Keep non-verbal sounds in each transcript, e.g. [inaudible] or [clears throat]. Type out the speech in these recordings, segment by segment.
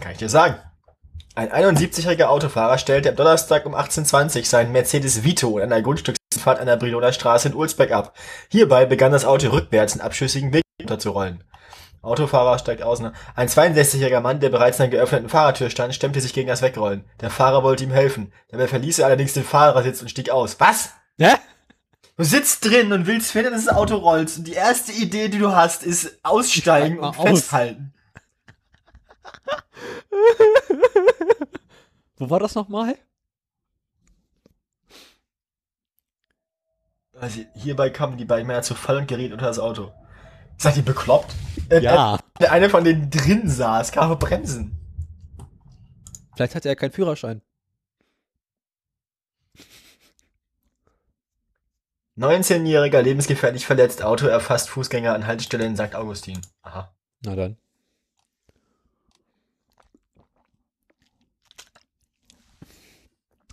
Kann ich dir sagen. Ein 71-jähriger Autofahrer stellte am Donnerstag um 18.20 Uhr seinen Mercedes Vito in einer Grundstücksfahrt an der Briloner Straße in Ulsbeck ab. Hierbei begann das Auto rückwärts in abschüssigen Weg runterzurollen. Autofahrer steigt aus. Ein 62-jähriger Mann, der bereits in einer geöffneten Fahrertür stand, stemmte sich gegen das Wegrollen. Der Fahrer wollte ihm helfen. Dabei verließ er allerdings den Fahrersitz und stieg aus. Was? Hä? Du sitzt drin und willst fehlen, dass das Auto rollt. Und die erste Idee, die du hast, ist aussteigen und aus. festhalten. Wo war das nochmal? Also hierbei kamen die beiden Männer zu Fall und gerieten unter das Auto. Seid ihr bekloppt? Äh, Ja. Äh, der eine von denen drin saß, kam auf bremsen. Vielleicht hatte er keinen Führerschein. 19-jähriger lebensgefährlich verletzt, Auto erfasst Fußgänger an Haltestelle in St. Augustin. Aha. Na dann.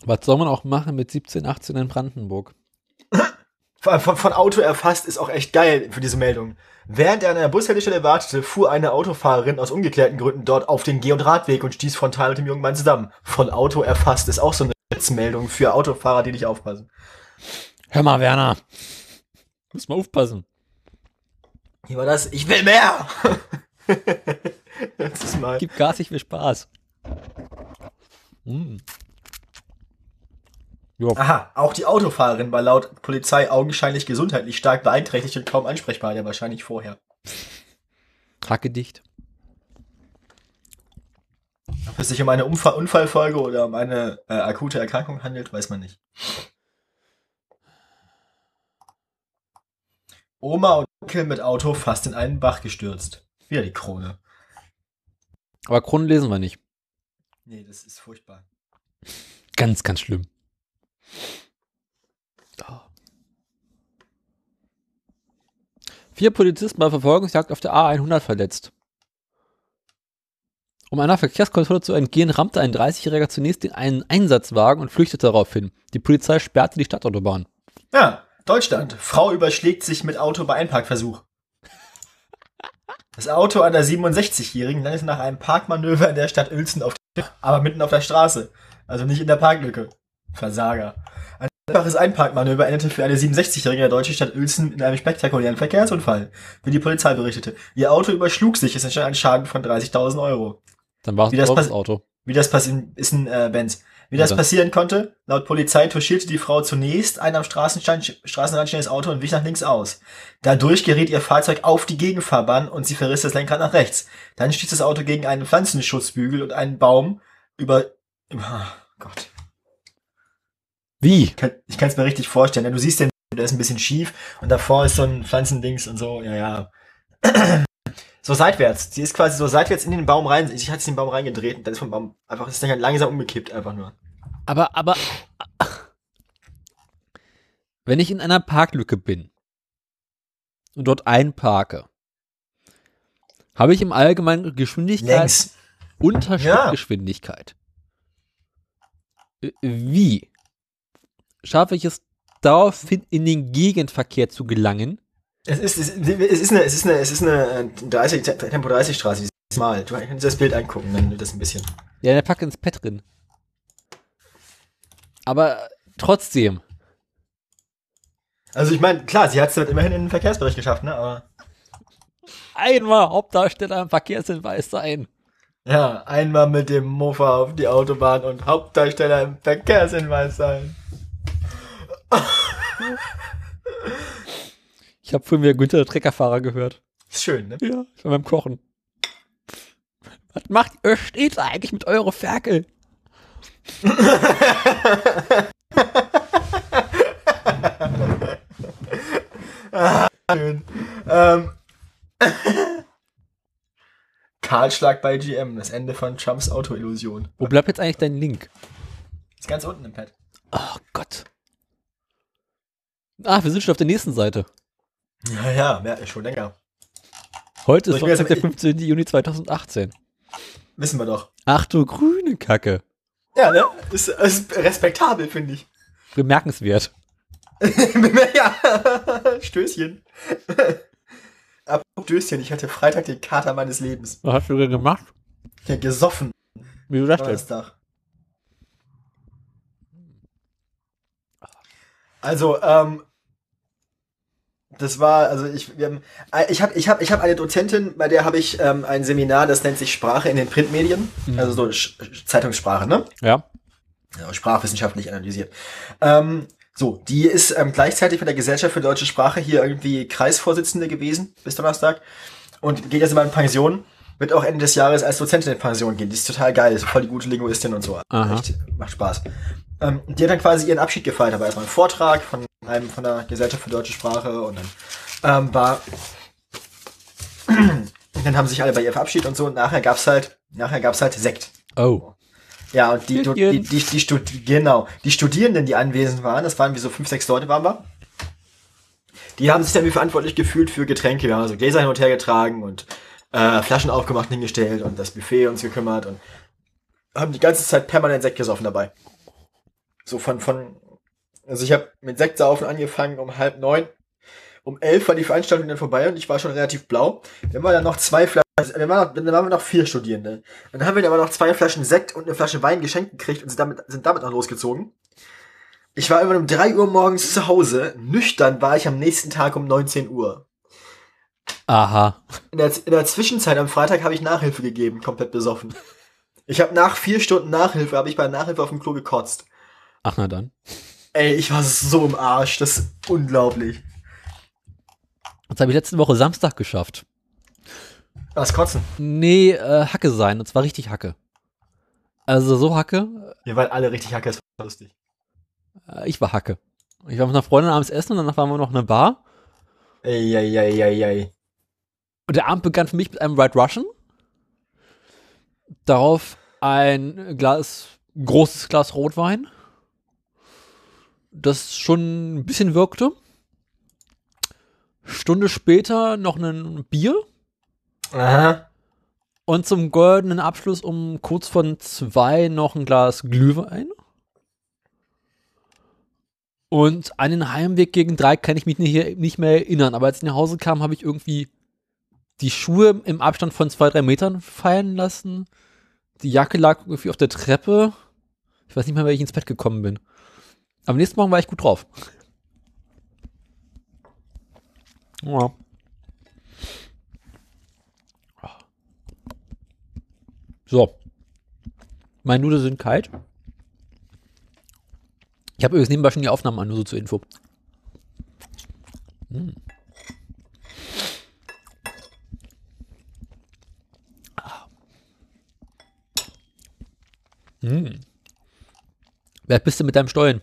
Was soll man auch machen mit 17, 18 in Brandenburg? Von, von, Auto erfasst ist auch echt geil für diese Meldung. Während er an einer Bushaltestelle wartete, fuhr eine Autofahrerin aus ungeklärten Gründen dort auf den Geh- und Radweg und stieß frontal mit dem jungen Mann zusammen. Von Auto erfasst ist auch so eine Meldung für Autofahrer, die nicht aufpassen. Hör mal, Werner. Muss mal aufpassen. Hier war das, ich will mehr! [laughs] Letztes Mal. Gib Gas, ich will Spaß. Mm. Jo, Aha, auch die Autofahrerin war laut Polizei augenscheinlich gesundheitlich stark beeinträchtigt und kaum ansprechbar, ja wahrscheinlich vorher. Hacke dicht. Ob es sich um eine Unfall Unfallfolge oder um eine äh, akute Erkrankung handelt, weiß man nicht. Oma und Onkel mit Auto fast in einen Bach gestürzt. Wieder die Krone. Aber Kronen lesen wir nicht. Nee, das ist furchtbar. Ganz, ganz schlimm. Vier Polizisten bei Verfolgungsjagd auf der A100 verletzt. Um einer Verkehrskontrolle zu entgehen, rammte ein 30-Jähriger zunächst in einen Einsatzwagen und flüchtete daraufhin. Die Polizei sperrte die Stadtautobahn. Ja, Deutschland. Frau überschlägt sich mit Auto bei Einparkversuch. Das Auto einer 67-Jährigen landete nach einem Parkmanöver in der Stadt Uelzen auf der, aber mitten auf der Straße. Also nicht in der Parklücke. Versager. Ein einfaches Einparkmanöver endete für eine 67-Jährige in der deutschen Stadt Uelzen in einem spektakulären Verkehrsunfall, wie die Polizei berichtete. Ihr Auto überschlug sich, es entstand ein Schaden von 30.000 Euro. Dann war Wie es das das, Auto. Wie das passieren, ist ein äh, Benz. Wie das passieren konnte, laut Polizei touchierte die Frau zunächst ein am Straßenstand, Straßenrand stehendes Auto und wich nach links aus. Dadurch geriet ihr Fahrzeug auf die Gegenfahrbahn und sie verriss das Lenkrad nach rechts. Dann stieß das Auto gegen einen Pflanzenschutzbügel und einen Baum über... Oh Gott. Wie? Ich kann es mir richtig vorstellen. Du siehst den, der ist ein bisschen schief und davor ist so ein Pflanzendings und so. Ja, ja. [clears throat] So seitwärts. Sie ist quasi so seitwärts in den Baum rein. Ich hatte den Baum reingedreht und dann ist vom Baum einfach ist dann langsam umgekippt einfach nur. Aber, aber, wenn ich in einer Parklücke bin und dort einparke, habe ich im Allgemeinen Geschwindigkeit Längs. Ja. Schrittgeschwindigkeit. Äh, Wie schaffe ich es daraufhin in den Gegenverkehr zu gelangen? Es ist, es, ist- eine, es ist eine, es ist eine äh, 30, Tempo 30 Straße, dieses Mal. Du kannst dir das Bild angucken, dann wird das ein bisschen. Ja, der packt ins Pad drin. Aber trotzdem, Also ich meine, klar, sie hat es immerhin in den Verkehrsbereich geschafft, ne? Aber einmal Hauptdarsteller im Verkehrshinweis sein. ja, einmal mit dem Mofa auf die Autobahn und Hauptdarsteller im Verkehrshinweis sein. Ich habe vorhin wieder Günther Treckerfahrer gehört. Ist schön, ne? Ja, schon beim Kochen. Was macht ihr stets eigentlich mit eurer Ferkel? Schön. Ähm. Kahlschlag bei GM, das Ende von Trumps Autoillusion. Wo bleibt jetzt eigentlich dein Link? Ist ganz unten im Pad. Oh Gott. Ah, wir sind schon auf der nächsten Seite. Ja, ja, ja, schon länger. Heute ist Sonntag der mal- 15. Juni 2018. Wissen wir doch. Ach du grüne Kacke. Ja, ne? Ist, ist respektabel, finde ich. Bemerkenswert. [laughs] ja. Stößchen. Apropos Stößchen, ich hatte Freitag den Kater meines Lebens. Was hast du denn gemacht? Ich hab gesoffen. Wie du das stellst. Also, ähm, das war, also ich, wir haben, äh, ich habe, ich habe, ich habe eine Dozentin, bei der habe ich ähm, ein Seminar, das nennt sich Sprache in den Printmedien, Mhm. also so Sch Zeitungssprache, ne? Ja. ja, sprachwissenschaftlich analysiert. Ähm, so, die ist ähm, gleichzeitig bei der Gesellschaft für deutsche Sprache hier irgendwie Kreisvorsitzende gewesen bis Donnerstag und geht jetzt immer in Pension. Wird auch Ende des Jahres als Dozentin in Pension gehen. Die ist total geil, ist voll die gute Linguistin und so. Aha. Echt, macht Spaß. Ähm, die hat dann quasi ihren Abschied gefeiert. Da war erstmal ein Vortrag von einem von der Gesellschaft für deutsche Sprache und dann ähm, war und [clears throat] dann haben sich alle bei ihr verabschiedet und so und nachher gab's halt nachher gab's halt Sekt. Oh. Ja, und die, die, die, die, Studi genau, die Studierenden, die anwesend waren, das waren wie so fünf, sechs Leute waren wir, die haben sich dann wie verantwortlich gefühlt für Getränke. Wir haben also Gläser hin und her getragen und äh, Flaschen aufgemacht hingestellt und das Buffet uns gekümmert und haben die ganze Zeit permanent Sekt gesoffen dabei. So von, von, also ich habe mit Sektsaufen angefangen um halb neun. Um elf war die Veranstaltung dann vorbei und ich war schon relativ blau. Dann waren dann noch zwei Flaschen, dann waren, dann waren wir noch vier Studierende. Dann haben wir dann aber noch zwei Flaschen Sekt und eine Flasche Wein geschenkt gekriegt und sind damit, sind damit noch losgezogen. Ich war immer um drei Uhr morgens zu Hause. Nüchtern war ich am nächsten Tag um 19 Uhr. Aha. In der, in der Zwischenzeit am Freitag habe ich Nachhilfe gegeben, komplett besoffen. Ich habe nach vier Stunden Nachhilfe, habe ich bei Nachhilfe auf dem Klo gekotzt. Ach, na dann. Ey, ich war so im Arsch, das ist unglaublich. Das habe ich letzte Woche Samstag geschafft. Was kotzen? Nee, äh, Hacke sein. Und zwar richtig Hacke. Also so Hacke. Wir waren alle richtig hacke, das war lustig. Äh, ich war Hacke. Ich war mit einer Freundin abends essen und danach waren wir noch in einer Bar. Ey. Und der Abend begann für mich mit einem White Russian. Darauf ein Glas, großes Glas Rotwein. Das schon ein bisschen wirkte. Stunde später noch ein Bier. Aha. Und zum goldenen Abschluss um kurz von zwei noch ein Glas Glühwein. Und an den Heimweg gegen drei kann ich mich nicht, mehr erinnern. Aber als ich nach Hause kam, habe ich irgendwie die Schuhe im Abstand von zwei, drei Metern fallen lassen. Die Jacke lag irgendwie auf der Treppe. Ich weiß nicht mehr, wie ich ins Bett gekommen bin. Am nächsten Morgen war ich gut drauf. Ja. So. Meine Nudeln sind kalt. Ich habe übrigens nebenbei schon die Aufnahmen an, nur so zur Info. Mm. Ah. Mm. Wer bist du mit deinem Stollen?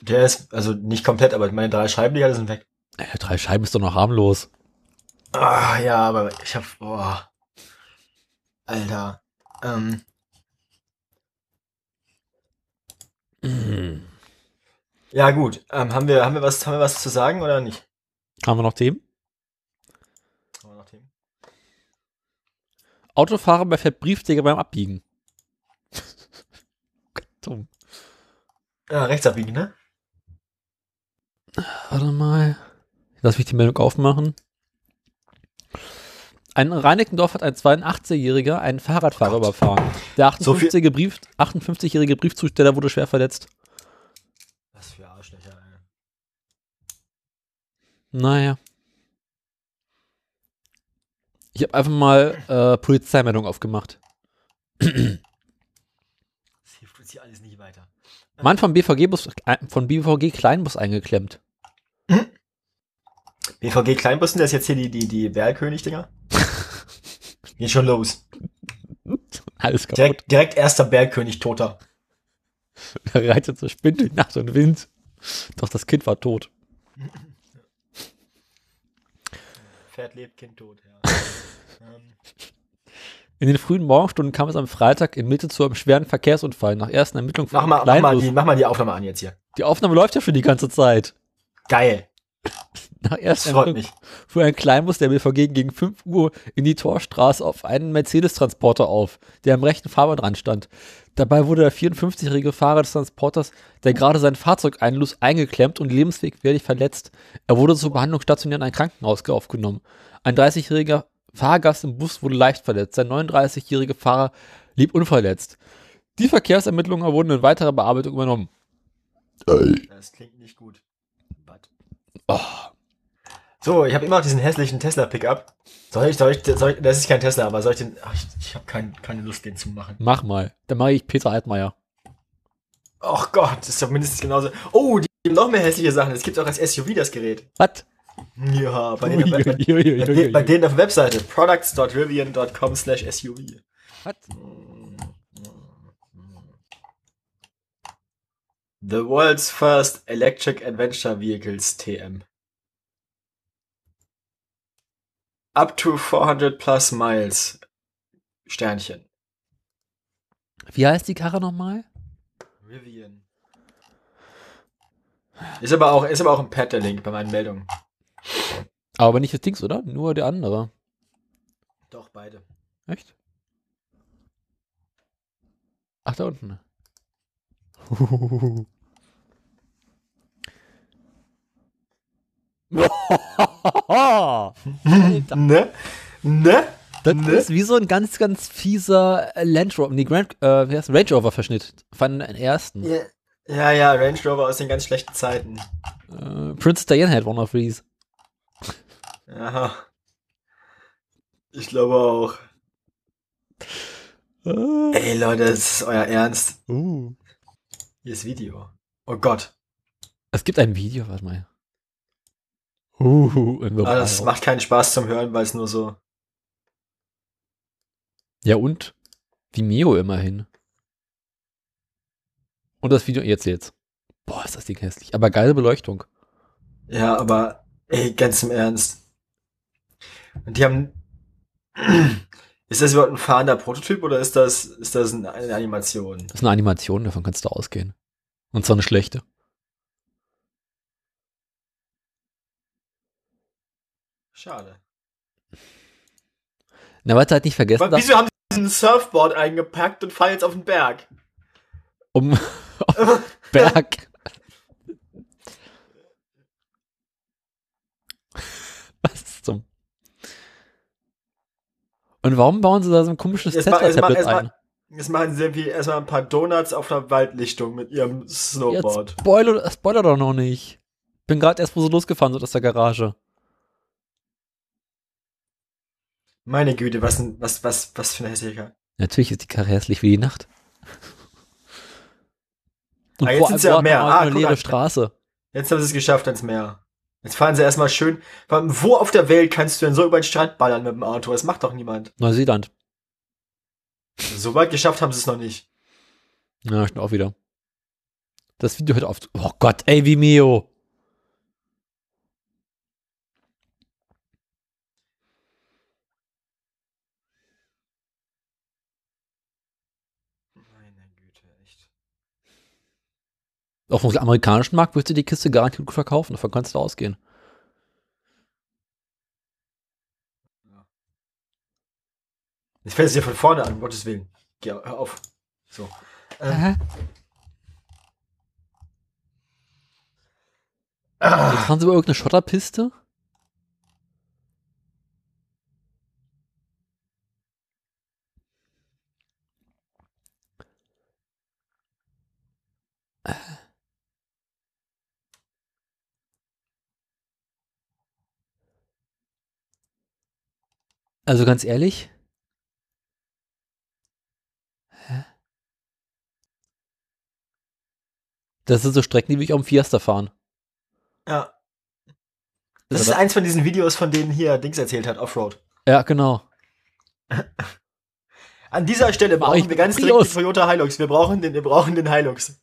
Der ist, also nicht komplett, aber meine drei Scheiben, die alle sind weg. Äh, drei Scheiben ist doch noch harmlos. Ah, ja, aber ich hab, boah. Alter. Ähm, Mm. Ja, gut. Ähm, haben wir, haben wir was, haben wir was zu sagen oder nicht? Haben wir noch Themen? Haben wir noch Themen? Autofahrer bei Fett Briefträger beim Abbiegen. [laughs] Dumm. Ja, rechts abbiegen, ne? Warte mal. Lass mich die Meldung aufmachen. Ein Reinickendorf hat ein 82-Jähriger einen Fahrradfahrer Oh überfahren. Der So viel- 58-jährige Brief, 58-jährige Briefzusteller wurde schwer verletzt. Was für Arschlöcher, ey. Naja. Ich habe einfach mal äh, Polizeimeldung aufgemacht. Das hilft uns hier alles nicht weiter. Mann vom BVG-Bus, von BVG Kleinbus eingeklemmt. BVG Kleinbussen, der ist jetzt hier die, die, die Bergkönig-Dinger. [laughs] Geht schon los. Alles kaputt. Direkt, direkt erster Bergkönig toter. Er reitet so Spind durch Nacht und Wind. Doch das Kind war tot. [laughs] Pferd lebt, Kind tot, ja. [laughs] ähm, In den frühen Morgenstunden kam es am Freitag in Mitte zu einem schweren Verkehrsunfall. Nach ersten Ermittlungen mach, von mal, mach, mal die, mach mal die Aufnahme an jetzt hier. Die Aufnahme läuft ja schon die ganze Zeit. Geil. [laughs] Nach ersten Ermittlungen fuhr ein Kleinbus der BVG gegen 5 Uhr in die Torstraße auf einen Mercedes-Transporter auf, der am rechten Fahrbahnrand stand. Dabei wurde der 54-jährige Fahrer des Transporters, der gerade sein Fahrzeug einlud, eingeklemmt und lebenswegwärtig verletzt. Er wurde zur Behandlung stationiert in ein Krankenhaus aufgenommen. Ein 30-jähriger Fahrgast im Bus wurde leicht verletzt. Sein 39-jähriger Fahrer Lieb unverletzt. Die Verkehrsermittlungen wurden in weiterer Bearbeitung übernommen. Das klingt nicht gut. But. Oh, So, ich habe immer noch diesen hässlichen Tesla-Pickup. Soll ich, soll ich, soll ich, das ist kein Tesla, aber soll ich den, ach, ich, ich habe kein, keine Lust, den zu machen. mach mal. Dann mache ich Peter Altmaier. Ach Gott, das ist doch mindestens genauso. Oh, die haben noch mehr hässliche Sachen. Es gibt auch als SUV das Gerät. Was? Ja, bei denen, bei, bei, bei, bei denen auf der Webseite products.rivian.com slash SUV. Was? The world's first electric adventure vehicles TM. Up to 400 plus miles. Sternchen. Wie heißt die Karre nochmal? Rivian. Ist aber auch, ist aber auch ein Pad der Link bei meinen Meldungen. Aber nicht das Dings, oder? Nur der andere. Doch, beide. Echt? Ach, da unten. [laughs] [laughs] Ne? Ne? das Ne? ist wie so ein ganz, ganz fieser Land Rover, nee, Grand, äh, wie heißt Range Rover Verschnitt von den ersten. Ja, ja, ja, Range Rover aus den ganz schlechten Zeiten. Äh, Princess Diana had one of these. Ja. Ich glaube auch. Uh. Ey, Leute, das ist euer Ernst. Uh. Hier ist Video. Oh Gott. Es gibt ein Video, warte mal. Uh, in the Aber das wild. macht keinen Spaß zum Hören, weil es nur so. Ja und? Vimeo immerhin. Und das Video jetzt jetzt. Boah, ist das Ding hässlich. Aber geile Beleuchtung. Ja, aber ey, ganz im Ernst. Und die haben. [clears throat] Ist das überhaupt ein fahrender Prototyp oder ist das, ist das eine eine Animation? Das ist eine Animation, davon kannst du ausgehen. Und zwar eine schlechte. Schade. Na, warte halt nicht vergessen, dass, wieso haben sie ein Surfboard eingepackt und fahren jetzt auf den Berg? um [laughs] auf [laughs] Berg. Was zum? Und warum bauen sie da so ein komisches Tesla-Tablet ein? Jetzt machen sie irgendwie erstmal ein paar Donuts auf einer Waldlichtung mit ihrem Snowboard. Jetzt spoiler, spoiler doch noch nicht. Bin gerade erst wo so losgefahren sind aus der Garage. Meine Güte, was, ein, was, was, was für eine hässliche. Natürlich ist die Karre hässlich wie die Nacht. Und Ah, jetzt ja vor mehr. allem Ah, eine guck leere mal. Straße. Jetzt haben sie es geschafft ans Meer. Jetzt fahren sie erstmal schön. Wo auf der Welt kannst du denn so über den Strand ballern mit dem Auto? Das macht doch niemand. Neuseeland. So weit geschafft haben sie es noch nicht. Ja, stimmt auch wieder. Das Video hört auf. Oh Gott, ey, Vimeo. Auf dem amerikanischen Markt wirst du die Kiste garantiert gut verkaufen. Davon kannst du ausgehen. Jetzt fällt es dir von vorne an, um Gottes Willen. Geh, hör auf. So. Ähm, ah, Jetzt fahren sie über irgendeine Schotterpiste. Also ganz ehrlich. Hä? Das sind so Strecken, die will ich auf dem Fiesta fahren. ja. Das Ist eins von diesen Videos, von denen hier Dings erzählt hat, Offroad. Ja, genau. [laughs] An dieser Stelle brauchen ich wir ganz Prius. dringend den Toyota Hilux. Wir brauchen den, wir brauchen den Hilux.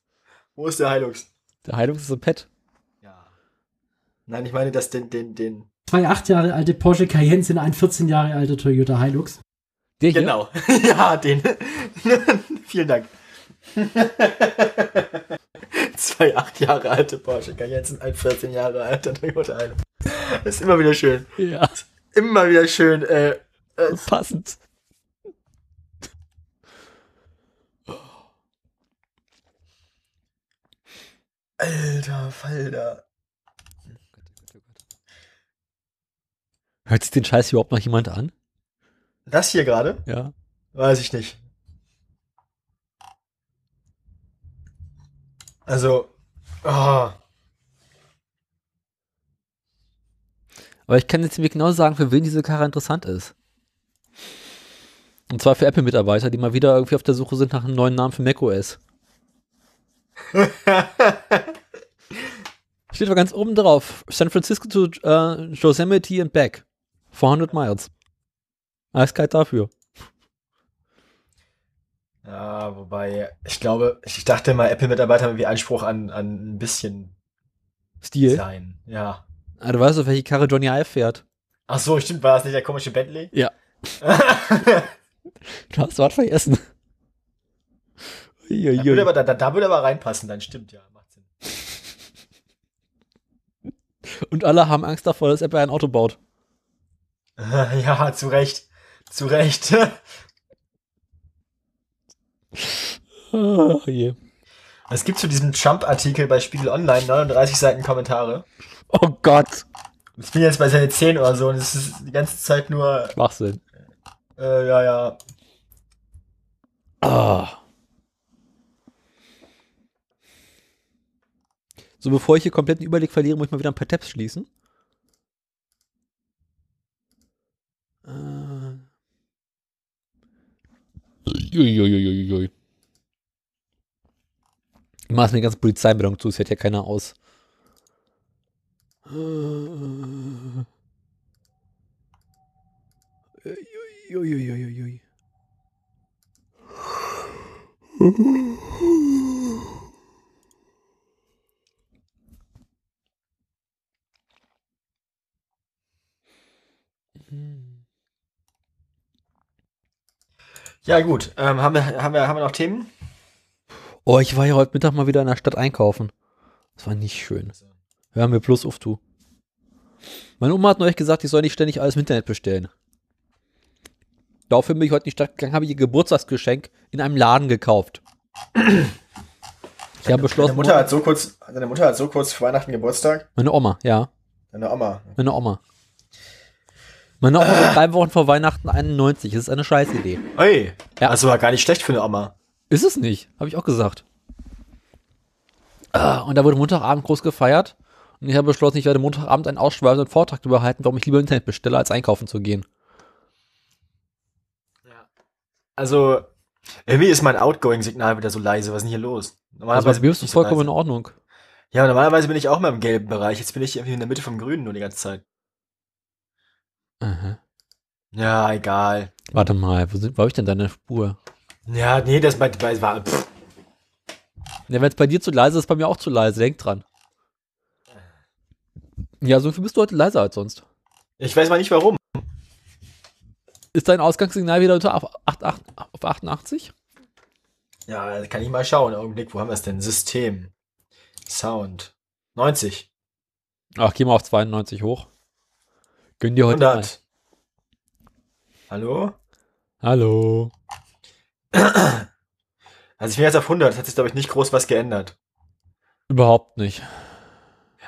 Wo ist der Hilux? Der Heilung ist so Pet. Ja. Nein, ich meine, dass den, den, den. Zwei acht Jahre alte Porsche Cayenne sind ein 14 Jahre alter Toyota Hilux. Der hier? Genau. [laughs] ja, den. [laughs] Vielen Dank. [laughs] Zwei acht Jahre alte Porsche Cayenne sind ein 14 Jahre alter Toyota Hilux. Das ist immer wieder schön. Ja, Immer wieder schön. Äh, äh, passend. alter Falter. Hört sich den Scheiß überhaupt noch jemand an? Das hier gerade? Ja. Weiß ich nicht. Also. Oh. Aber ich kann jetzt mir genau sagen, für wen diese Karre interessant ist. Und zwar für Apple-Mitarbeiter, die mal wieder irgendwie auf der Suche sind nach einem neuen Namen für macOS. [laughs] Steht aber ganz oben drauf. San Francisco to uh, Yosemite and back. 400 miles. Eiskalt dafür. Ja, wobei, ich glaube, ich dachte mal, Apple-Mitarbeiter haben wie Anspruch an, an ein bisschen Stil. sein. Ja. Ah, du weißt doch, welche Karre Johnny Ive fährt. Ach so, stimmt, war das nicht der komische Bentley? Ja. [laughs] Du hast was vergessen. Da würde aber, da, da würde aber reinpassen, dann stimmt, ja, macht Sinn. Und alle haben Angst davor, dass Apple ein Auto baut. [laughs] Ja, zu Recht. Zu Recht. Oh je. Es gibt zu diesem Trump-Artikel bei Spiegel Online 39 Seiten Kommentare. Oh Gott. Ich bin jetzt bei Seite 10 oder so und es ist die ganze Zeit nur, Schwachsinn. äh, ja, ja. Ah. So, bevor ich hier komplett den Überblick verliere, muss ich mal wieder ein paar Tabs schließen. Uiuiuiui. Ich mache mir die ganze Polizeimeldung zu, es hört ja keiner aus. Äh. Uiuiuiui. Ja, gut. Ähm, haben, wir, haben, wir, haben wir noch Themen? Oh, ich war ja heute Mittag mal wieder in der Stadt einkaufen. Das war nicht schön. Hör mir bloß auf, du. Meine Oma hat neulich gesagt, ich soll nicht ständig alles im Internet bestellen. Daraufhin bin ich heute in die Stadt gegangen, habe ihr Geburtstagsgeschenk in einem Laden gekauft. Ich habe Deine beschlossen, Mutter hat so kurz, deine Mutter hat so kurz vor Weihnachten Geburtstag. meine Oma, ja, Deine Oma. meine Oma. Meine Oma wird drei Wochen vor Weihnachten 91. Das ist eine Scheißidee. Ey, Ja. also war gar nicht schlecht für eine Oma. Ist es nicht, habe ich auch gesagt. Ah, Und da wurde Montagabend groß gefeiert. Und ich habe beschlossen, ich werde Montagabend einen ausschweifenden Vortrag darüber halten, warum ich lieber Internet bestelle, als einkaufen zu gehen. Also, irgendwie ist mein Outgoing-Signal wieder so leise. Was ist denn hier los? Also Normalerweise bei mir ist das ich so vollkommen in. Ordnung. Ja, normalerweise bin ich auch mal im gelben Bereich. Jetzt bin ich irgendwie in der Mitte vom Grünen nur die ganze Zeit. Aha. Ja, egal. Warte mal, wo, sind, wo habe ich denn deine Spur? Ja, nee, das bei, bei war. Pff. Ja, wenn es bei dir zu leise ist, bei mir auch zu leise. Denk dran. Ja, so viel bist du heute leiser als sonst. Ich weiß mal nicht warum. Ist dein Ausgangssignal wieder unter auf, 8, 8, auf 88? Ja, kann ich mal schauen. Augenblick, wo haben wir es denn? System. Sound. 90. Ach, geh mal auf 92 hoch. Gönn dir heute mal. 100. Hallo? Hallo. Also ich bin jetzt auf 100. Es hat sich, glaube ich, nicht groß was geändert. Überhaupt nicht.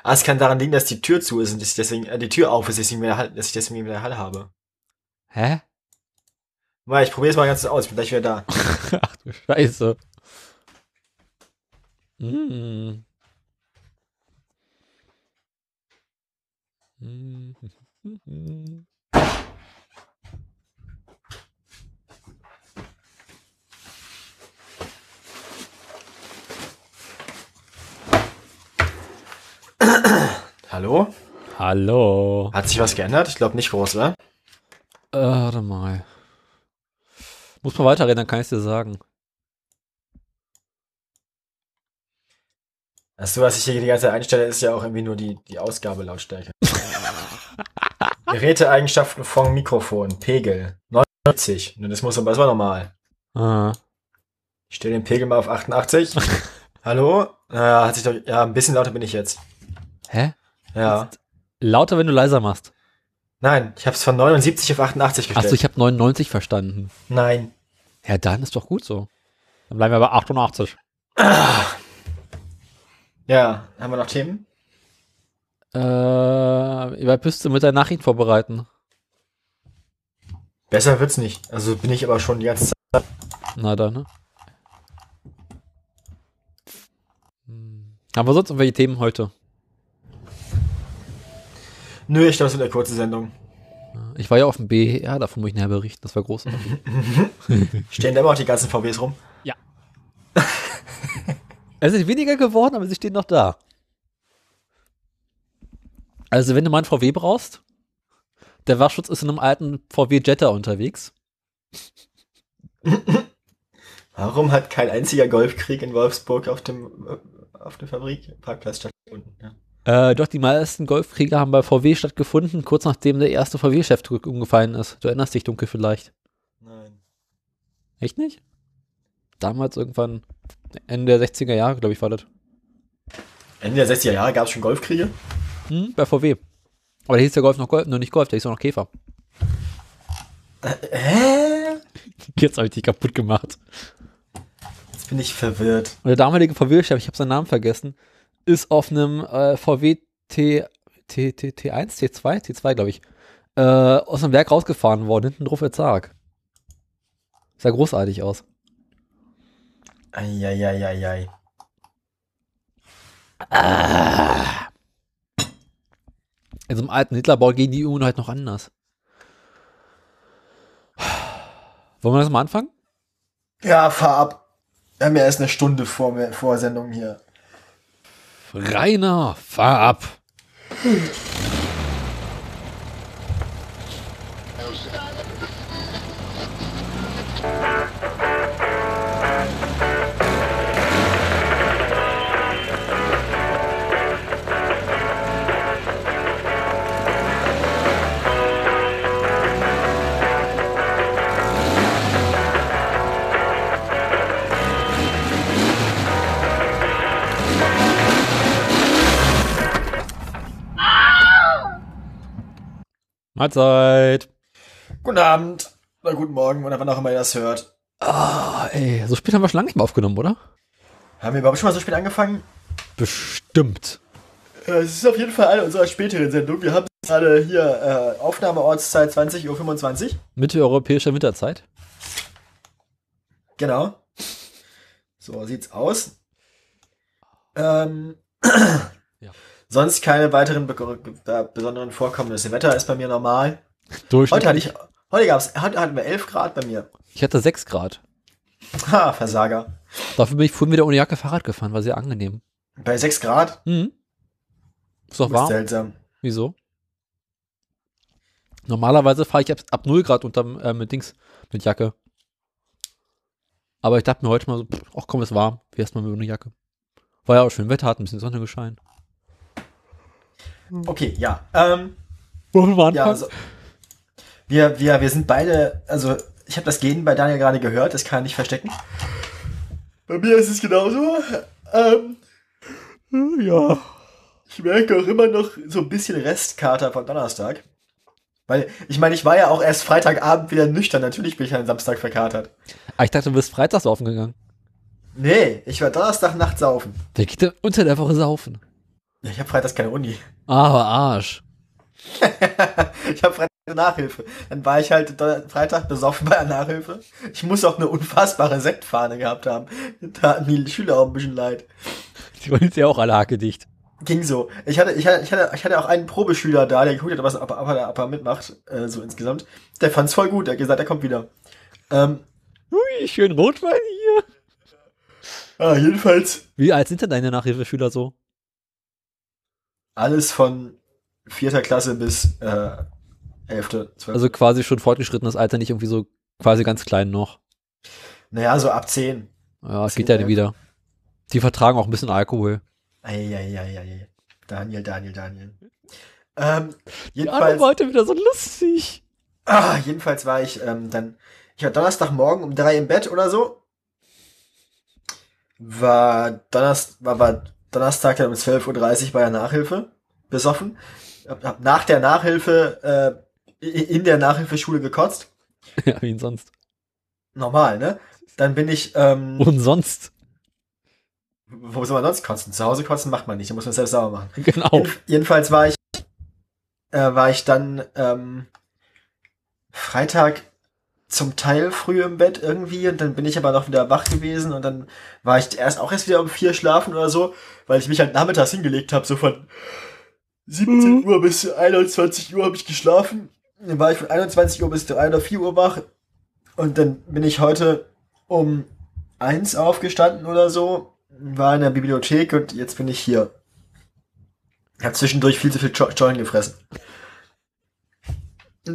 Ah, es kann daran liegen, dass die Tür zu ist und dass ich deswegen, äh, die Tür auf ist, deswegen wieder Hall, dass ich deswegen wieder Hall habe. Hä? Mal, ich probiere es mal ganz aus. Ich bin gleich wieder da. [laughs] Ach du Scheiße. Mm. Mm. Hallo? Hallo. Hat sich was geändert? Ich glaube nicht groß, oder? Äh, warte mal. Muss mal weiterreden, dann kann ich dir sagen. Du, was ich hier die ganze Zeit einstelle, ist ja auch irgendwie nur die, die Ausgabelautstärke. [laughs] Geräteeigenschaften von Mikrofon. Pegel. 90. Nun, das muss aber, das war normal. Ah. Ich stelle den Pegel mal auf 88. [laughs] Hallo? Ja, hat sich doch, ja, ein bisschen lauter bin ich jetzt. Hä? Ja. Lauter, wenn du leiser machst. Nein, ich habe es von 79 auf 88 gestellt. Achso, ich habe 99 verstanden. Nein. Ja, dann ist doch gut so. Dann bleiben wir bei 88. Ja, haben wir noch Themen? Äh, wie weit bist du mit der Nachricht vorbereiten? Besser wird's nicht. Also bin ich aber schon die ganze Zeit. Na dann, ne? Hm. Haben wir sonst irgendwelche Themen heute? Nö, ich glaube, es wird eine kurze Sendung. Ich war ja auf dem BR, davon muss ich nachher berichten. Das war großartig. [laughs] Stehen da immer noch die ganzen VWs rum? [laughs] es ist weniger geworden, aber sie stehen noch da. Also, wenn du mal einen VW brauchst, der Wachschutz ist in einem alten VW Jetta unterwegs. Warum hat kein einziger Golfkrieg in Wolfsburg auf dem, auf dem Fabrikparkplatz stattgefunden? Ja. Äh, doch, die meisten Golfkriege haben bei VW stattgefunden, kurz nachdem der erste VW-Chef umgefallen ist. Du erinnerst dich dunkel vielleicht. Nein. Echt nicht? Damals irgendwann, Ende der 60er Jahre, glaube ich, war das. Ende der 60er Jahre gab es schon Golfkriege? Hm, bei VW. Aber da hieß der Golf noch, Golf, noch nicht Golf, der hieß auch noch Käfer. Hä? Jetzt habe ich dich kaputt gemacht. Jetzt bin ich verwirrt. Und der damalige VW-Chef, ich habe seinen Namen vergessen, ist auf einem äh, VW T, T, T, T1, T2, T2, glaube ich, äh, aus dem Werk rausgefahren worden, hinten drauf der Zarg. Sah großartig aus. Eieieiei. In so einem alten Hitlerbau gehen die Übungen halt noch anders. Wollen wir das mal anfangen? Ja, fahr ab. Wir haben ja erst eine Stunde vor, mir- vor Sendung hier. Rainer, fahr ab. Mahlzeit. Guten Abend. Oder guten Morgen, oder wann auch immer ihr das hört. Ah, ey, so spät haben wir schon lange nicht mehr aufgenommen, oder? Haben wir überhaupt schon mal so spät angefangen? Bestimmt. Äh, Es ist auf jeden Fall eine unserer späteren Sendungen. Wir haben gerade hier äh, Aufnahmeortszeit 20.25 Uhr. Mitteleuropäischer Winterzeit. Genau. So sieht's aus. Ähm, [clears throat] Ja. Sonst keine weiteren be be besonderen Vorkommnisse. Wetter ist bei mir normal. Durchschnittlich. Heute hatte ich, heute gab's, heute hatten wir 11 Grad bei mir. Ich hatte 6 Grad. Ha, Versager. Dafür bin ich vorhin wieder ohne Jacke Fahrrad gefahren, war sehr angenehm. Bei 6 Grad? Mhm. Ist doch warm. seltsam. Wieso? Normalerweise fahre ich ab, ab 0 Grad unterm, äh, mit Dings, mit Jacke. Aber ich dachte mir heute mal so, ach komm, ist warm, wie erstmal mit ohne Jacke. War ja auch schön Wetter, hat ein bisschen Sonne gescheint. Okay, ja. Ähm, Wollen wir ja, also, wir, wir, wir sind beide, also ich habe das Gehen bei Daniel gerade gehört, das kann er nicht verstecken. Bei mir ist es genauso. Ähm, ja. ich merke auch immer noch so ein bisschen Restkater von Donnerstag. Weil, ich meine, ich war ja auch erst Freitagabend wieder nüchtern. Natürlich bin ich am Samstag verkatert. Ah, ich dachte, du bist freitags saufen gegangen. Nee, ich war Donnerstagnacht saufen. Der geht denn unter der Woche saufen. Ich habe freitags keine Uni. Aber Arsch. [laughs] ich habe Freitag eine Nachhilfe. Dann war ich halt Freitag besoffen bei der Nachhilfe. Ich muss auch eine unfassbare Sektfahne gehabt haben. Da hatten die Schüler auch ein bisschen leid. Die waren jetzt ja auch alle hakedicht. Ging so. Ich hatte, ich hatte, ich hatte, ich hatte auch einen Probeschüler da, der geguckt hat, was, er, ob er mitmacht, äh, so insgesamt. Der fand's voll gut. Der hat gesagt, er kommt wieder. Ähm, Ui, schön Rotwein hier. ah, jedenfalls Wie alt sind denn deine Nachhilfeschüler so? Alles von vierter Klasse bis äh, elfte, zwölfte. Also quasi schon fortgeschrittenes Alter, nicht irgendwie so quasi ganz klein noch. naja, so ab zehn. Ja, es geht ja elf. wieder. Die vertragen auch ein bisschen Alkohol. Eieieiei. Daniel, Daniel, Daniel. Ähm, Die jedenfalls, war heute wieder so lustig. ah, jedenfalls war ich ähm, dann, ich war Donnerstagmorgen um drei im Bett oder so. War, Donnerst, war, war Donnerstag dann um 12.30 Uhr bei der Nachhilfe besoffen. Hab, hab nach der Nachhilfe äh, in der Nachhilfeschule gekotzt. [laughs] Ja, wie sonst. Normal, ne? Dann bin ich, ähm, Und sonst. wo soll man sonst kotzen? Zu Hause kotzen macht man nicht, da muss man selbst sauber machen. [laughs] Genau. Jeden, jedenfalls war ich, äh, war ich dann ähm, Freitag zum Teil früh im Bett irgendwie und dann bin ich aber noch wieder wach gewesen und dann war ich erst auch erst wieder um vier schlafen oder so, weil ich mich halt nachmittags hingelegt habe, so von 17 Uhr bis 21 Uhr habe ich geschlafen. Dann war ich von 21 Uhr bis 3 oder 4 Uhr wach und dann bin ich heute um eins aufgestanden oder so, war in der Bibliothek und jetzt bin ich hier. Ich habe zwischendurch viel zu viel Jo- Joint gefressen.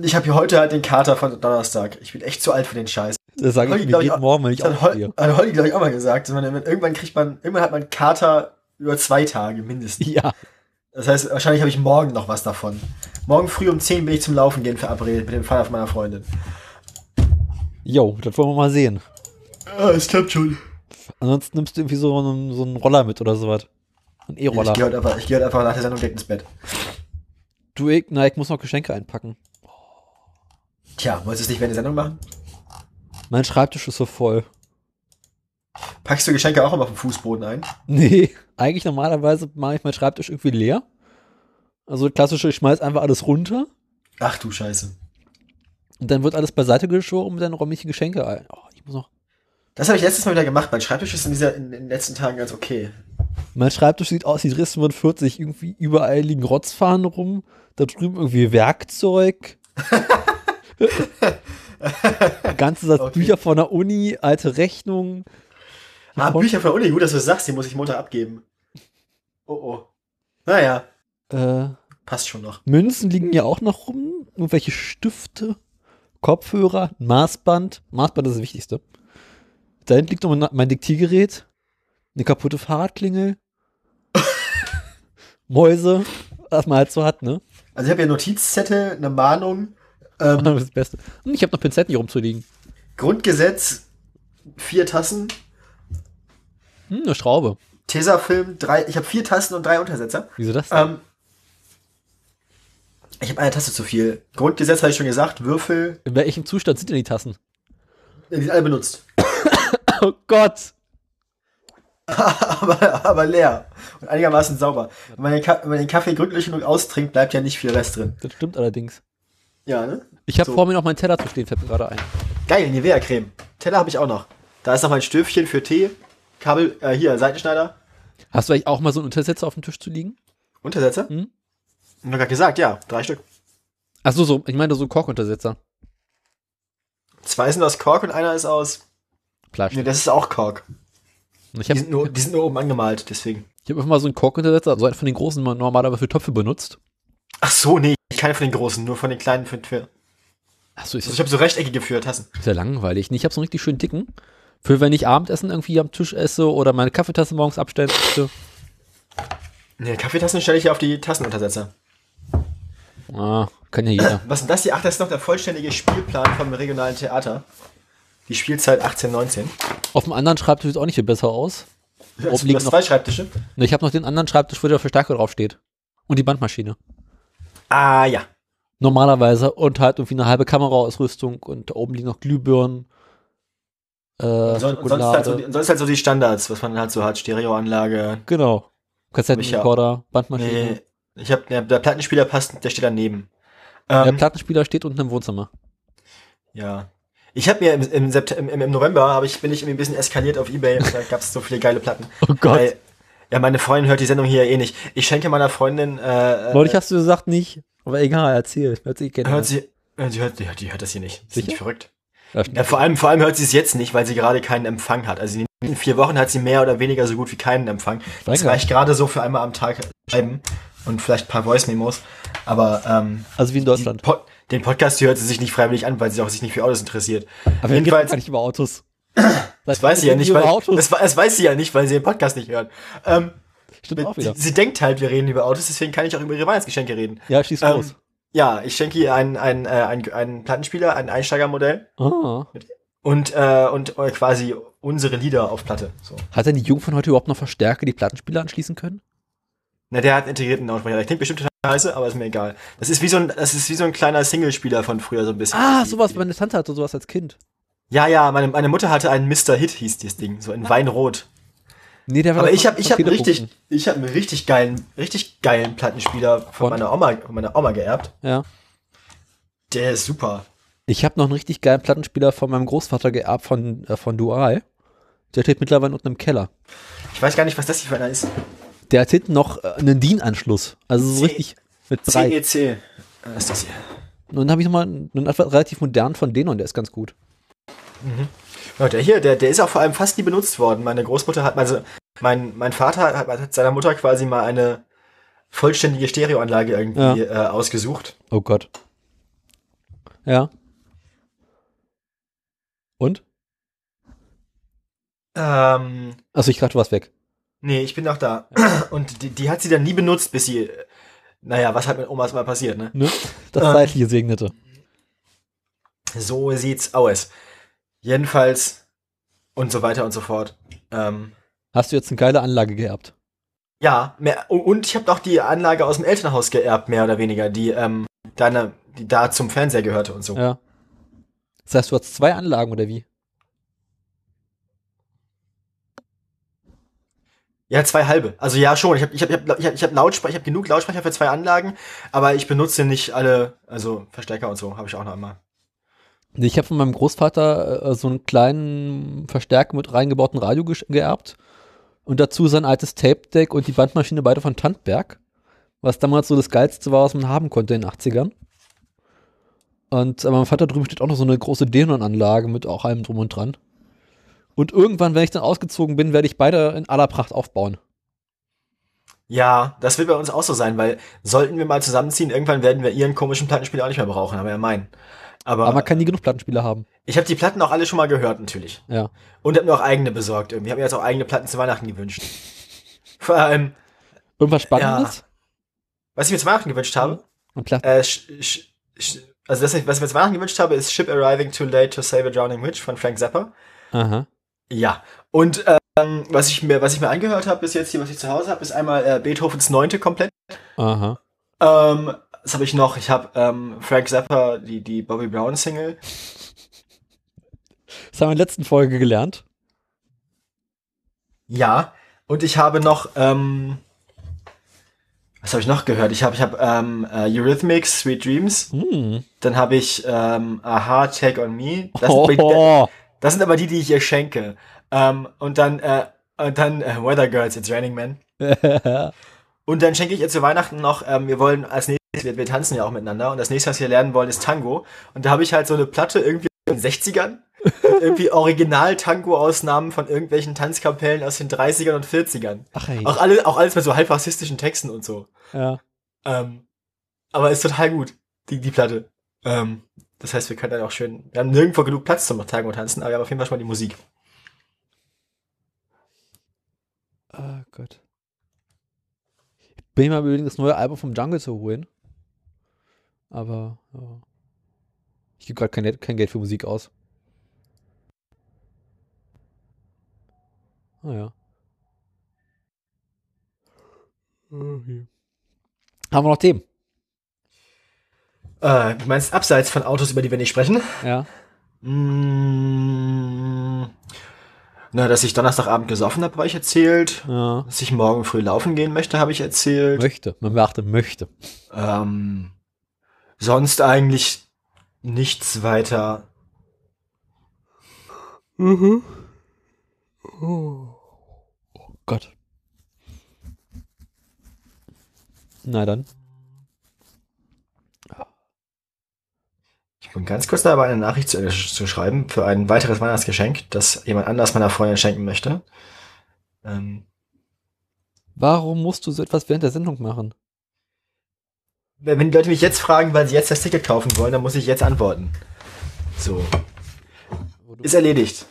Ich habe hier heute halt den Kater von Donnerstag. Ich bin echt zu alt für den Scheiß. Das sage ich Holly, mir ich, jeden auch- Morgen, wenn ich Hat Hol- hat Holly, glaube ich, auch mal gesagt. irgendwann kriegt man, irgendwann hat man Kater über zwei Tage mindestens. Ja. Das heißt, wahrscheinlich habe ich morgen noch was davon. Morgen früh um 10 bin ich zum Laufen gehen verabredet mit dem Vater meiner Freundin. Jo, das wollen wir mal sehen. Ah, es klappt schon. Ansonsten nimmst du irgendwie so einen, so einen Roller mit oder sowas. Ein Ich E-Roller. gehe heute, einfach- ich geh heute einfach nach der Sendung direkt ins Bett. Du, ich, na, ich muss noch Geschenke einpacken. Tja, wolltest du es nicht während der Sendung machen? Mein Schreibtisch ist so voll. Packst du Geschenke auch immer auf dem Fußboden ein? Nee, eigentlich normalerweise mache ich meinen Schreibtisch irgendwie leer. Also klassische, ich schmeiß einfach alles runter Ach du Scheiße. und dann wird alles beiseite geschoben und dann räume ich die Geschenke ein. Oh, ich muss noch. Das habe ich letztes Mal wieder gemacht. Mein Schreibtisch ist in, dieser, in, in den letzten Tagen ganz okay. Mein Schreibtisch sieht aus wie Dresden 45. Irgendwie überall liegen Rotzfahnen rum. Da drüben irgendwie Werkzeug. [laughs] [laughs] Ganze Satz Okay. Bücher von der Uni, alte Rechnungen. Ah, Bücher von der Uni, gut, dass du das sagst, die muss ich Montag abgeben. Oh oh. Naja, Äh, passt schon noch. Münzen liegen ja auch noch rum. Irgendwelche Stifte, Kopfhörer, Maßband. Maßband ist das Wichtigste. Da hinten liegt noch mein, Diktiergerät, eine kaputte Fahrradklingel, [laughs] Mäuse, was man halt so hat, ne? Also ich habe hier Notizzettel, eine Mahnung, ähm, Das Beste. Und ich habe noch Pinzetten hier rumzuliegen. Grundgesetz, vier Tassen, Hm, eine Schraube. Tesafilm, drei, ich habe vier Tassen und drei Untersetzer. Wieso das? Ähm, ich habe eine Tasse zu viel. Grundgesetz habe ich schon gesagt, Würfel, In welchem Zustand sind denn die Tassen? die sind alle benutzt. [coughs] Oh Gott! [laughs] aber, aber leer und einigermaßen sauber. Wenn man, den Ka- wenn man den Kaffee gründlich genug austrinkt, bleibt ja nicht viel Rest drin. Das stimmt allerdings. Ja, ne? Ich habe So. vor mir noch meinen Teller zu stehen, fällt mir gerade ein. Geil, Nivea-Creme. Teller habe ich auch noch. Da ist noch mein Stöfchen für Tee. Kabel, äh, hier, Seitenschneider. Hast du eigentlich auch mal so einen Untersetzer auf dem Tisch zu liegen? Untersetzer? Hm? Hab ich gerade gesagt, ja, drei Stück. Achso, so, ich meine so Korkuntersetzer. Zwei sind aus Kork und einer ist aus. Plastik. Nee, das ist auch Kork. Ich Die habe sind, nur, die sind nur oben angemalt, deswegen. ich hab einfach mal so einen Korkuntersetzer, so einen von den großen, man normalerweise für Töpfe benutzt. Ach so, nee, keine von den großen, nur von den kleinen für. für Achso, ist, also ich habe so rechteckige für Tassen. ist ja langweilig. Nee, ich habe so einen richtig schön dicken. Für wenn ich Abendessen irgendwie am Tisch esse oder meine Kaffeetasse morgens abstellen möchte. Nee, Kaffeetassen stelle ich hier auf die Tassenuntersetzer. Ah, kann ja jeder. Was ist das hier? Ach, das ist noch der vollständige Spielplan vom regionalen Theater. Die Spielzeit 1819. Auf dem anderen Schreibtisch sieht auch nicht viel besser aus. Du Oben liegen hast noch, zwei Schreibtische. Ne, ich habe noch den anderen Schreibtisch, wo der Verstärker draufsteht. Und die Bandmaschine. Ah, ja. Normalerweise. Und halt irgendwie eine halbe Kameraausrüstung und da oben liegen noch Glühbirnen. Äh, Und son- und sonst, halt so, sonst halt so die Standards, was man halt so hat. Stereoanlage. genau. Kassettenrekorder, Bandmaschine. Nee, ich habe der, der Plattenspieler passt, der steht daneben. Der Ähm, Plattenspieler steht unten im Wohnzimmer. ja. Ich habe mir im, im, im, im November hab ich, bin ich irgendwie ein bisschen eskaliert auf Ebay und da gab es so viele geile Platten. [laughs] Oh Gott. Weil, ja, meine Freundin hört die Sendung hier eh nicht. Ich schenke meiner Freundin, äh, Neulich hast du gesagt nicht. Aber egal, erzähl. Hört sich gerne hört sie, äh, die hört, die, hört- die hört das hier nicht. Ist nicht verrückt. Ja, vor allem, vor allem hört sie es jetzt nicht, weil sie gerade keinen Empfang hat. Also in den vier Wochen hat sie mehr oder weniger so gut wie keinen Empfang. Das reicht gerade so für einmal am Tag schreiben und vielleicht ein paar Voice-Memos. Aber ähm, Also wie in Deutschland. Po den Podcast hört sie sich nicht freiwillig an, weil sie auch sich nicht für Autos interessiert. Aber wir reden jedenfalls- gar nicht über Autos. [clears throat] Das weiß sie ja nicht, weil, das, das weiß sie ja nicht, weil sie den Podcast nicht hört. Ähm, Stimmt auch sie, wieder. sie denkt halt, wir reden über Autos, deswegen kann ich auch über ihre Weihnachtsgeschenke reden. Ja, schieß Ähm, los. Ja, ich schenke ihr einen, einen, äh, einen, einen Plattenspieler, ein Einsteigermodell Ah. und, äh, und äh, quasi unsere Lieder auf Platte. So. Hat denn die Jugend von heute überhaupt noch Verstärker, die Plattenspieler anschließen können? Na, der hat einen integrierten Lautsprecher. Der klingt bestimmt total scheiße, aber ist mir egal. Das ist wie so ein, das ist wie so ein kleiner Singlespieler von früher so ein bisschen. Ah, sowas, meine Tante hatte sowas als Kind. Ja, ja, meine, meine Mutter hatte einen Mr. Hit, hieß dieses Ding, so in Weinrot. Nee, der war Aber ich habe ich hab einen richtig, ich habe einen richtig geilen, richtig geilen Plattenspieler von Von? meiner Oma, von meiner Oma geerbt. Ja. Der ist super. Ich habe noch einen richtig geilen Plattenspieler von meinem Großvater geerbt von, äh, von Dual. Der steht mittlerweile unten im Keller. Ich weiß gar nicht, was das hier für einer ist. Der hat hinten noch äh, einen DIN-Anschluss. Also so C- richtig mit drei. CEC. Äh, ist das hier. Und dann habe ich nochmal einen relativ modernen von denen und der ist ganz gut. Ja, der hier, der, der ist auch vor allem fast nie benutzt worden. Meine Großmutter hat, also mein, mein Vater hat, hat seiner Mutter quasi mal eine vollständige Stereoanlage irgendwie äh, ausgesucht. Oh Gott. Ja. Und? Ähm, Also ich dachte, du warst weg. nee, ich bin noch da. Und die, die hat sie dann nie benutzt, bis sie, naja, was halt mit Omas mal passiert, ne? Ne? Das Ähm. Zeitliche segnete. So sieht's aus. Jedenfalls und so weiter und so fort. Ähm, Hast du jetzt eine geile Anlage geerbt? ja, mehr, und ich habe noch die Anlage aus dem Elternhaus geerbt, mehr oder weniger, die, ähm, deine, die da zum Fernseher gehörte und so. Ja. Das heißt, du hast zwei Anlagen oder wie? Ja, zwei halbe. Also ja, schon. Ich habe ich hab, ich hab, ich hab, ich hab Lautsprecher, ich habe genug Lautsprecher für zwei Anlagen, aber ich benutze nicht alle, also Verstärker und so habe ich auch noch einmal. Ich habe von meinem Großvater äh, so einen kleinen Verstärker mit reingebauten Radio geerbt und dazu sein altes Tape-Deck und die Bandmaschine beide von Tandberg, was damals so das Geilste war, was man haben konnte in den 80ern. Und äh, mein Vater drüben steht auch noch so eine große Denon-Anlage mit auch allem drum und dran. Und irgendwann, wenn ich dann ausgezogen bin, werde ich beide in aller Pracht aufbauen. Ja, das wird bei uns auch so sein, weil sollten wir mal zusammenziehen, irgendwann werden wir ihren komischen Plattenspieler auch nicht mehr brauchen, aber ja meinen. Aber, Aber man kann nie genug Plattenspieler haben. ich habe die Platten auch alle schon mal gehört, natürlich. Ja. Und habe mir auch eigene besorgt irgendwie. Ich habe mir jetzt auch eigene Platten zu Weihnachten gewünscht. [laughs] Vor allem, Irgendwas Spannendes? was ich mir zu Weihnachten gewünscht habe, Und Platten. äh, sch, sch, sch, also das, was ich mir zu Weihnachten gewünscht habe, ist Ship Arriving Too Late to Save a Drowning Witch von Frank Zappa. Aha. Ja. Und ähm, was ich mir, was ich mir angehört habe bis jetzt hier, was ich zu Hause habe, ist einmal äh, Beethovens Neunte komplett. Aha. Ähm, was habe ich noch? Ich habe ähm, Frank Zappa, die, die Bobby Brown Single. Das haben wir in der letzten Folge gelernt. Ja. Und ich habe noch, ähm, was habe ich noch gehört? Ich habe, ich habe ähm, äh, Eurythmics, Sweet Dreams. Hm. Dann habe ich ähm, Aha, Take on Me. Das, sind, Oh. das sind aber die, die ich ihr schenke. Ähm, und dann, äh, und dann äh, Weather Girls, It's Raining Men. [laughs] Und dann schenke ich ihr zu Weihnachten noch, ähm, wir wollen als nächstes, wir, wir tanzen ja auch miteinander und das nächste, was wir lernen wollen, ist Tango. Und da habe ich halt so eine Platte irgendwie in den 60ern. mit irgendwie Original-Tango-Ausnahmen von irgendwelchen Tanzkapellen aus den 30ern und 40ern. Ach ey. Auch, alle, auch alles mit so halb rassistischen Texten und so. Ja. Ähm, aber ist total gut, die, die Platte. Ähm, das heißt, wir können dann auch schön, wir haben nirgendwo genug Platz zum Tango tanzen, aber wir haben auf jeden Fall schon mal die Musik. Oh Gott. Ich bin mal überlegen, das neue Album vom Jungle zu holen. Aber ja. ich gebe gerade kein, kein Geld für Musik aus. Ah ja. Haben wir noch Themen? Äh, du meinst abseits von Autos, über die wir nicht sprechen? Ja. Mm, na, dass ich Donnerstagabend gesoffen habe, habe ich erzählt. ja. Dass ich morgen früh laufen gehen möchte, habe ich erzählt. Möchte. Man beachte, möchte. Ähm, sonst eigentlich nichts weiter. Mhm. Oh Gott. Na dann. Ich bin ganz kurz dabei, eine Nachricht zu, äh, zu schreiben für ein weiteres Weihnachtsgeschenk, das jemand anders meiner Freundin schenken möchte. Ähm, Warum musst du so etwas während der Sendung machen? Wenn die Leute mich jetzt fragen, weil sie jetzt das Ticket kaufen wollen, dann muss ich jetzt antworten. So. Ist erledigt.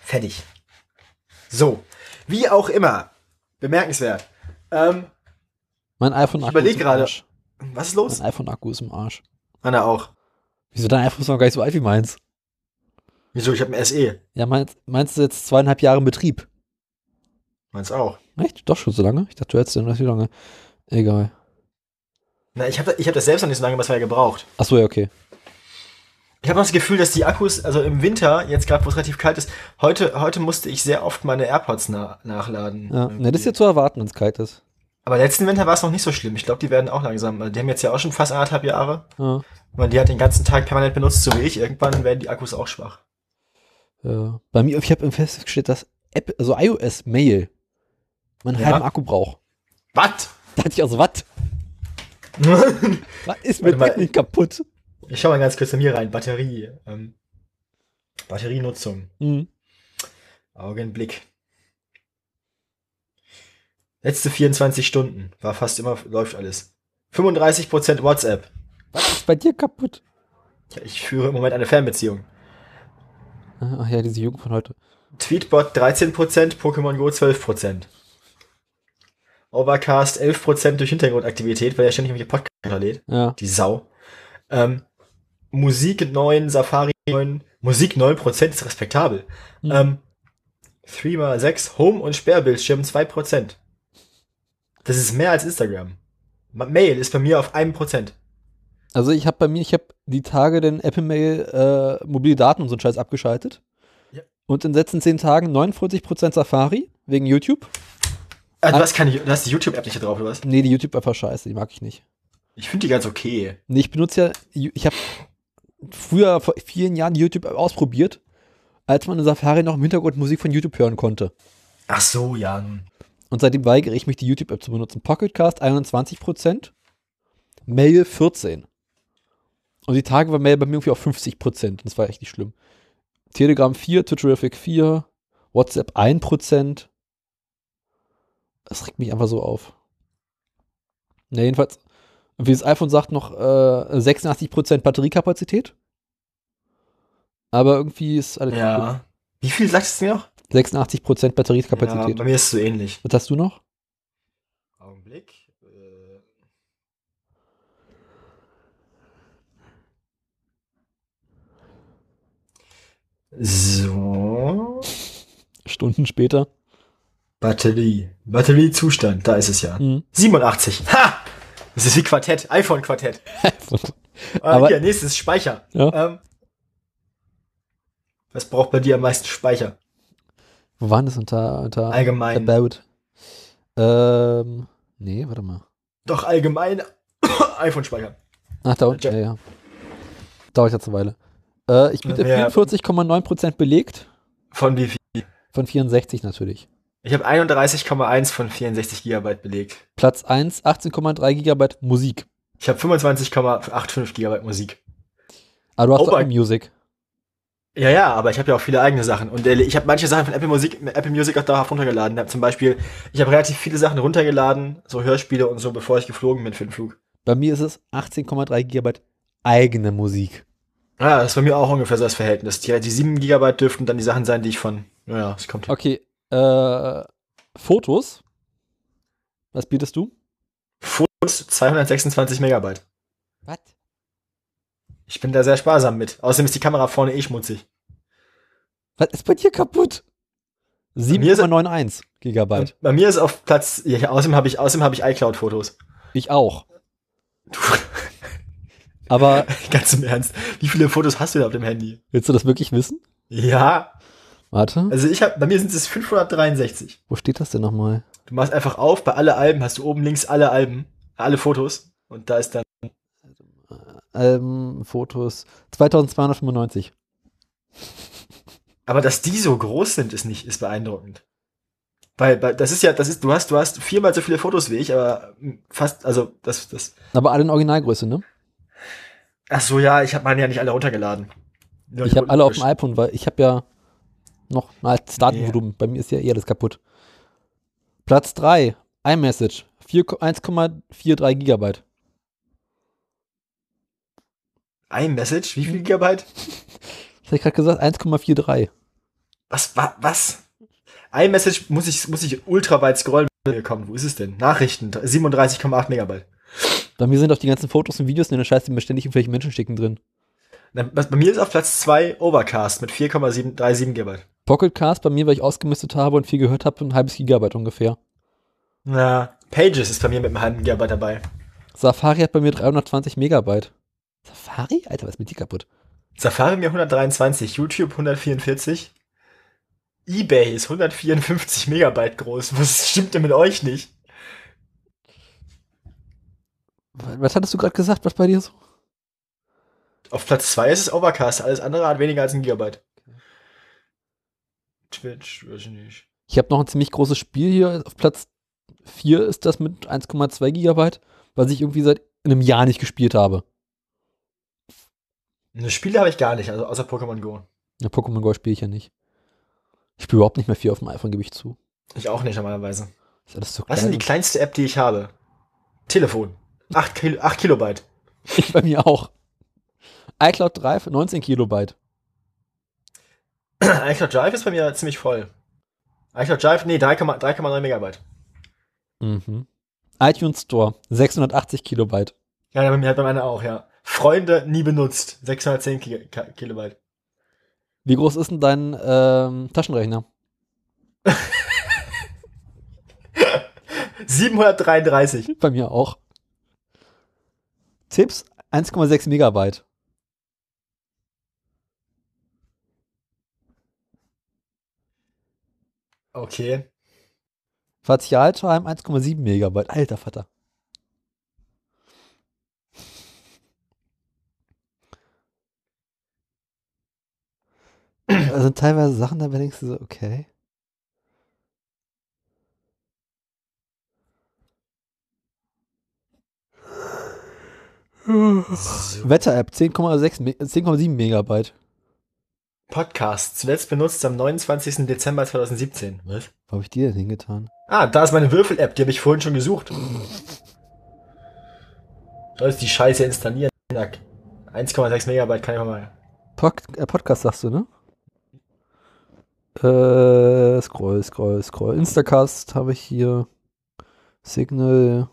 Fertig. So. Wie auch immer. Bemerkenswert. Ähm, Mein iPhone-Akku ist im gerade. Arsch. was ist los? Mein iPhone-Akku ist im Arsch. Meiner auch. Wieso dein iPhone ist noch gar nicht so alt wie meins? Wieso? Ich habe ein SE. Ja, meins, meins ist jetzt zweieinhalb Jahre in Betrieb. Meins auch. Echt? Doch schon so lange? Ich dachte, du hättest den noch nicht lange. Egal. Na, ich habe ich hab das selbst noch nicht so lange was mehr gebraucht. Achso, ja, okay. Ich habe noch das Gefühl, dass die Akkus, also im Winter, jetzt gerade wo es relativ kalt ist, heute, heute musste ich sehr oft meine AirPods na nachladen. Ja. Ne, das ist ja zu erwarten, wenn es kalt ist. Aber letzten Winter war es noch nicht so schlimm. Ich glaube, die werden auch langsam. Die haben jetzt ja auch schon fast anderthalb Jahre. Ja. Weil die hat den ganzen Tag permanent benutzt, so wie ich. Irgendwann werden die Akkus auch schwach. Ja. Bei mir, ich habe festgestellt, dass App, also iOS Mail, man einen Ja. halben Akku braucht. Was? Da hatte ich also, was? Was [laughs] ist mit mir nicht kaputt? ich schau mal ganz kurz bei mir rein. Batterie. Ähm, Batterienutzung. Hm. Augenblick. Letzte 24 Stunden. War fast immer, läuft alles. 35% WhatsApp. Was ist bei dir kaputt? Ja, Ich führe im Moment eine Fernbeziehung. Ach ja, diese Jugend von heute. Tweetbot 13%, Pokémon Go 12%. Overcast 11% durch Hintergrundaktivität, weil er ständig irgendwelche Podcasts runterlädt. Ja. Die Sau. Ähm, Musik 9, Safari 9, Musik 9% ist respektabel. Hm. Ähm, 3x6, Home- und Sperrbildschirm 2%. Das ist mehr als Instagram. Ma- Mail ist bei mir auf 1%. Also ich habe bei mir, ich habe die Tage den Apple Mail äh, mobile Daten und so einen Scheiß abgeschaltet. Ja. Und in den letzten 10 Tagen 49% Safari wegen YouTube. Du, Ah. hast keine, du hast die YouTube-App nicht da drauf, oder was? Nee, die YouTube einfach scheiße, die mag ich nicht. Ich finde die ganz okay. Nee, ich benutze ja, ich habe früher vor vielen Jahren YouTube ausprobiert, als man in Safari noch im Hintergrund Musik von YouTube hören konnte. Ach so, ja. Und seitdem weigere ich mich, die YouTube-App zu benutzen. Pocketcast 21%, Mail 14%. Und die Tage war Mail bei mir irgendwie auf 50%. Das war echt nicht schlimm. Telegram 4, Twitterific 4, WhatsApp 1%. Das regt mich einfach so auf. Na, jedenfalls, wie das iPhone sagt, noch äh, 86% Batteriekapazität. Aber irgendwie ist alles Ja. Wie viel sagst du noch? 86% Ja, Batteriekapazität. bei mir ist es so ähnlich. Was hast du noch? Augenblick. Äh, So. [laughs] Stunden später. Batterie. Batteriezustand, da ist es ja. Mhm. 87. Ha! Das ist wie Quartett, iPhone-Quartett. [laughs] Aber- hier, nächstes Speicher. Ja. Ähm, was braucht bei dir am meisten Speicher? Wo waren das unter, unter Allgemein. About? Ähm, nee, warte mal. Doch allgemein [coughs] iPhone-Speicher. Ach, da unten, Ja. ja, ja. Dauert jetzt eine Weile. Äh, ich bin Ja. 44,9% belegt, Von wie viel? von 64 natürlich. Ich habe 31,1 von 64 Gigabyte belegt. Platz 1, 18,3 Gigabyte Musik. Ich habe 25,85 Gigabyte Musik. Aber du hast Oh auch mein- Music. Ja, ja, aber ich habe ja auch viele eigene Sachen. Und ich habe manche Sachen von Apple Music, Apple Music auch dauerhaft runtergeladen. Hab zum Beispiel, ich habe relativ viele Sachen runtergeladen, so Hörspiele und so, bevor ich geflogen bin für den Flug. Bei mir ist es 18,3 Gigabyte eigene Musik. Ja, das ist bei mir auch ungefähr so das Verhältnis. Die, die 7 Gigabyte dürften dann die Sachen sein, die ich von, ja, ja, es kommt. Okay, äh, Fotos. Was bietest du? Fotos 226 Megabyte. Was? Ich bin da sehr sparsam mit. Außerdem ist die Kamera vorne eh schmutzig. Was ist bei dir kaputt? mir ist- 7,91 Gigabyte. Bei mir ist auf Platz, ja, außerdem habe ich, außerdem habe ich iCloud-Fotos. Ich auch. Du, Aber [laughs] ganz im Ernst. Wie viele Fotos hast du da auf dem Handy? willst du das wirklich wissen? Ja, Warte, also ich habe, bei mir sind es 563. wo steht das denn nochmal? Du machst einfach auf, bei alle Alben hast du oben links alle Alben, alle Fotos. Und da ist dann, Ähm, Fotos 2295. aber dass die so groß sind, ist nicht, ist beeindruckend. Weil, weil das ist ja, das ist, du hast, du hast viermal so viele Fotos wie ich, aber fast, also das, das. Aber alle in Originalgröße, ne? Ach so, ja, ich habe meine ja nicht alle runtergeladen. Nur Ich habe alle auf dem iPhone, weil ich habe ja noch altes Datenvolumen. Bei mir ist ja eh alles kaputt. Platz 3, iMessage. 4 1,43 Gigabyte. iMessage, wie viel Gigabyte? [laughs] Was habe ich gerade gesagt? 1,43. Was, wa, was? iMessage muss ich, muss ich ultra weit scrollen, kommen. Wo ist es denn? Nachrichten, 37,8 Megabyte. Bei mir sind auch die ganzen Fotos und Videos in der Scheiße, die mir ständig irgendwelche Menschen schicken drin. Na, Bei mir ist auf Platz 2 Overcast mit 4,37 Gigabyte. Pocketcast bei mir, weil ich ausgemistet habe und viel gehört habe, ein halbes Gigabyte ungefähr. Na, Pages ist bei mir mit einem halben Gigabyte dabei. Safari hat bei mir 320 Megabyte. Safari? Alter, was ist mit dir kaputt? Safari mir 123, YouTube 144. eBay ist 154 Megabyte groß. Was stimmt denn mit euch nicht? Was hattest du gerade gesagt, was bei dir so? Auf Platz 2 ist es Overcast, alles andere hat weniger als ein Gigabyte. Twitch, weiß ich nicht. Ich habe noch ein ziemlich großes Spiel hier. Auf Platz 4 ist das mit 1,2 Gigabyte, was ich irgendwie seit einem Jahr nicht gespielt habe. Eine Spiele habe ich gar nicht, also außer Pokémon Go. Ja, Pokémon Go spiele ich ja nicht. Ich spiele überhaupt nicht mehr viel auf dem iPhone, gebe ich zu. Ich auch nicht normalerweise. Ist alles so Was ist denn die kleinste App, die ich habe? Telefon. 8, Kilo, 8 Kilobyte. Ich bei mir auch. iCloud Drive 19 Kilobyte. [clears throat] iCloud Drive ist bei mir ziemlich voll. iCloud Drive, nee, 3,9 3,9 Megabyte. Mhm. iTunes Store 680 Kilobyte. Ja, bei mir hat bei meiner auch, ja. Freunde nie benutzt. 610 Ki Ka- Kilobyte. Wie groß ist denn dein ähm, Taschenrechner? [laughs] 733. Bei mir auch. Tipps 1,6 Megabyte. Okay. Partialtime 1,7 Megabyte. Alter Vater. Also teilweise Sachen, da denkst du so, okay. Wetter-App 10,6 Me- 10,7 Megabyte. Podcast. Zuletzt benutzt am 29. Dezember 2017. Was? Wo habe ich die denn hingetan? Ah, da ist meine Würfel-App, die habe ich vorhin schon gesucht. Sollst die Scheiße installieren. Knack. 1,6 Megabyte kann ich mal. Pod äh, Podcast sagst du, ne? Äh, scroll, scroll, scroll. Instacast habe ich hier. Signal.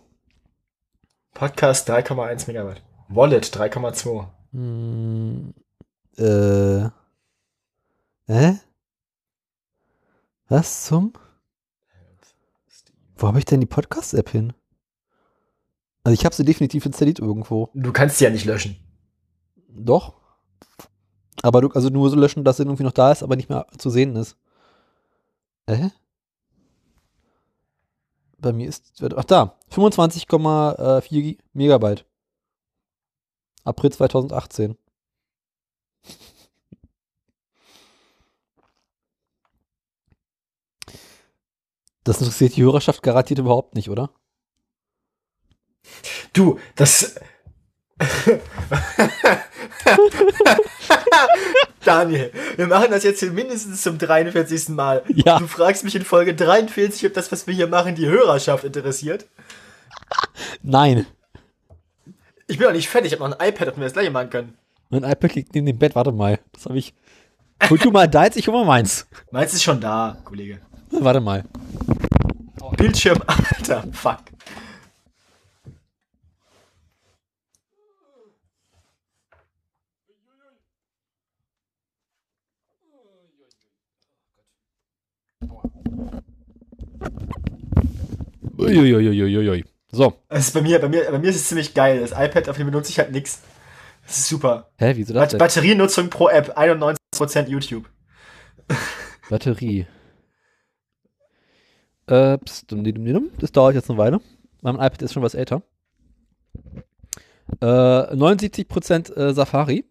Podcast 3,1 Megabyte. Wallet 3,2. Hm, äh. Hä? Was zum? Wo habe ich denn die Podcast-App hin? Also ich habe sie definitiv installiert irgendwo. Du kannst sie ja nicht löschen. Doch. Aber du, also nur so löschen, dass sie irgendwie noch da ist, aber nicht mehr zu sehen ist. Äh? Bei mir ist, ach da, 25,4 Megabyte. April 2018. Das interessiert die Hörerschaft garantiert überhaupt nicht, oder? Du, das. [laughs] Daniel, wir machen das jetzt hier mindestens zum 43. Mal. Ja. Du fragst mich in Folge 43, ob das, was wir hier machen, die Hörerschaft interessiert. Nein. Ich bin noch nicht fertig, ich habe noch ein iPad, auf dem wir das gleiche machen können. Mein iPad liegt neben dem Bett, warte mal. Das habe ich. Hol du mal deins, ich hol mal meins. Meins ist schon da, Kollege. Warte mal. Bildschirm, [laughs] Alter, fuck. Uiuiuiuiui. So. Das ist bei mir, bei mir, bei mir ist es ziemlich geil. Das iPad, auf dem benutze ich halt nix. Das ist super. Hä, wieso das Bat? Batterienutzung pro App, 91% YouTube. Batterie. Äh, pst, dum, dum, dum, das dauert jetzt eine Weile. Mein iPad ist schon was älter. Äh, 79% äh, Safari.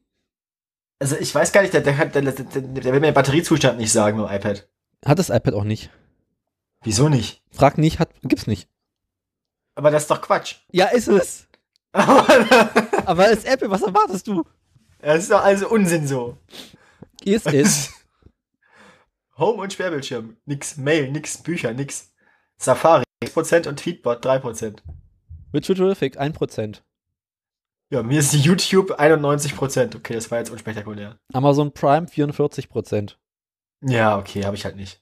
Also ich weiß gar nicht, der, der, der, der will mir den Batteriezustand nicht sagen beim iPad. Hat das iPad auch nicht. Wieso nicht? Frag nicht, hat, gibt's nicht. Aber das ist doch Quatsch. Ja, ist es. [laughs] Aber es ist Apple, was erwartest du? Das ist doch also Unsinn so. Ist es. [laughs] Home und Sperrbildschirm. Nix. Mail, nix. Bücher, nix. Safari 6% und Tweetbot 3%. Virtual Terrific 1%. Ja, mir ist YouTube 91%. Okay, das war jetzt unspektakulär. Amazon Prime 44%. Ja, okay, habe ich halt nicht.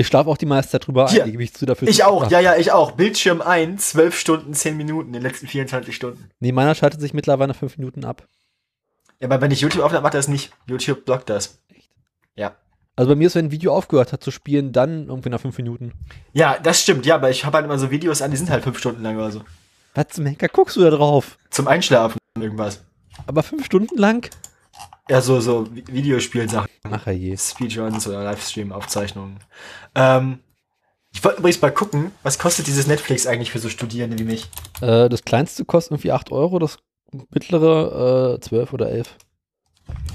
Ich schlafe auch die meiste Zeit drüber Hier. ein, gebe ich zu dafür. Ich auch, ja, ja, ich auch. Bildschirm ein, 12 Stunden, 10 Minuten in den letzten 24 Stunden. Nee, meiner schaltet sich mittlerweile nach 5 Minuten ab. Ja, aber wenn ich YouTube aufnehme, macht er das nicht. YouTube blockt das. Ja. Also bei mir ist, wenn ein Video aufgehört hat zu spielen, dann irgendwie nach 5 Minuten. Ja, das stimmt, ja, aber ich habe halt immer so Videos an, die sind halt 5 Stunden lang oder so. Was zum Henker guckst du da drauf? Zum Einschlafen irgendwas. Aber 5 Stunden lang? Ja, so, so Vi- Videospielsachen. Ach je. Speedruns oder Livestream-Aufzeichnungen. Ähm, Ich wollte übrigens mal gucken, was kostet dieses Netflix eigentlich für so Studierende wie mich? Äh, das kleinste kostet irgendwie 8 Euro, das mittlere äh, 12 oder 11.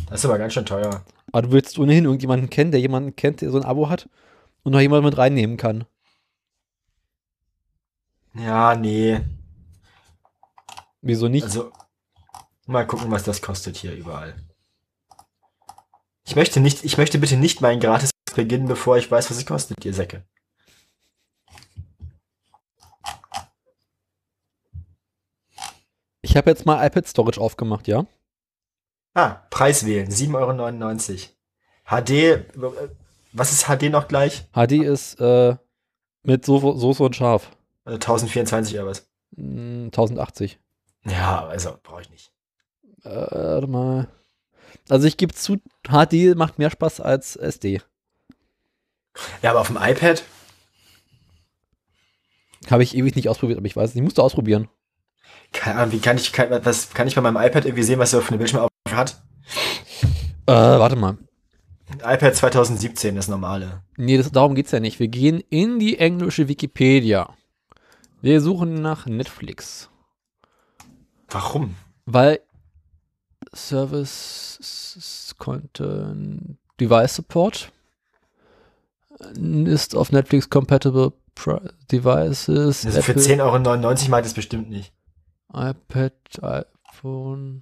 Das ist aber ganz schön teuer. Aber du willst ohnehin irgendjemanden kennen, der jemanden kennt, der so ein Abo hat und noch jemanden mit reinnehmen kann. Ja, nee. Wieso nicht? Also, mal gucken, was das kostet hier überall. Ich möchte nicht, ich möchte bitte nicht meinen Gratis beginnen, bevor ich weiß, was es kostet, ihr Säcke. Ich habe jetzt mal iPad Storage aufgemacht, ja? Ah, Preis wählen, 7,99 Euro. HD, äh, was ist HD noch gleich? HD ist äh, mit so Soße und Scharf. Also 1024 oder was? Hm, 1080. Ja, also brauche ich nicht. Äh, warte mal. Also ich gebe zu, HD macht mehr Spaß als SD. Ja, aber auf dem iPad? Habe ich ewig nicht ausprobiert, aber ich weiß nicht. Musst du ausprobieren. Keine Ahnung, wie kann ich, kann, was, kann ich bei meinem iPad irgendwie sehen, was er für eine Bildschirmaufnahme hat? Äh, warte mal. iPad 2017, das normale. Nee, das, darum geht's ja nicht. Wir gehen in die englische Wikipedia. Wir suchen nach Netflix. Warum? Weil Service Content Device Support ist auf Netflix compatible Devices. Also für Apple, 10,99 Euro mag das bestimmt nicht. iPad, iPhone.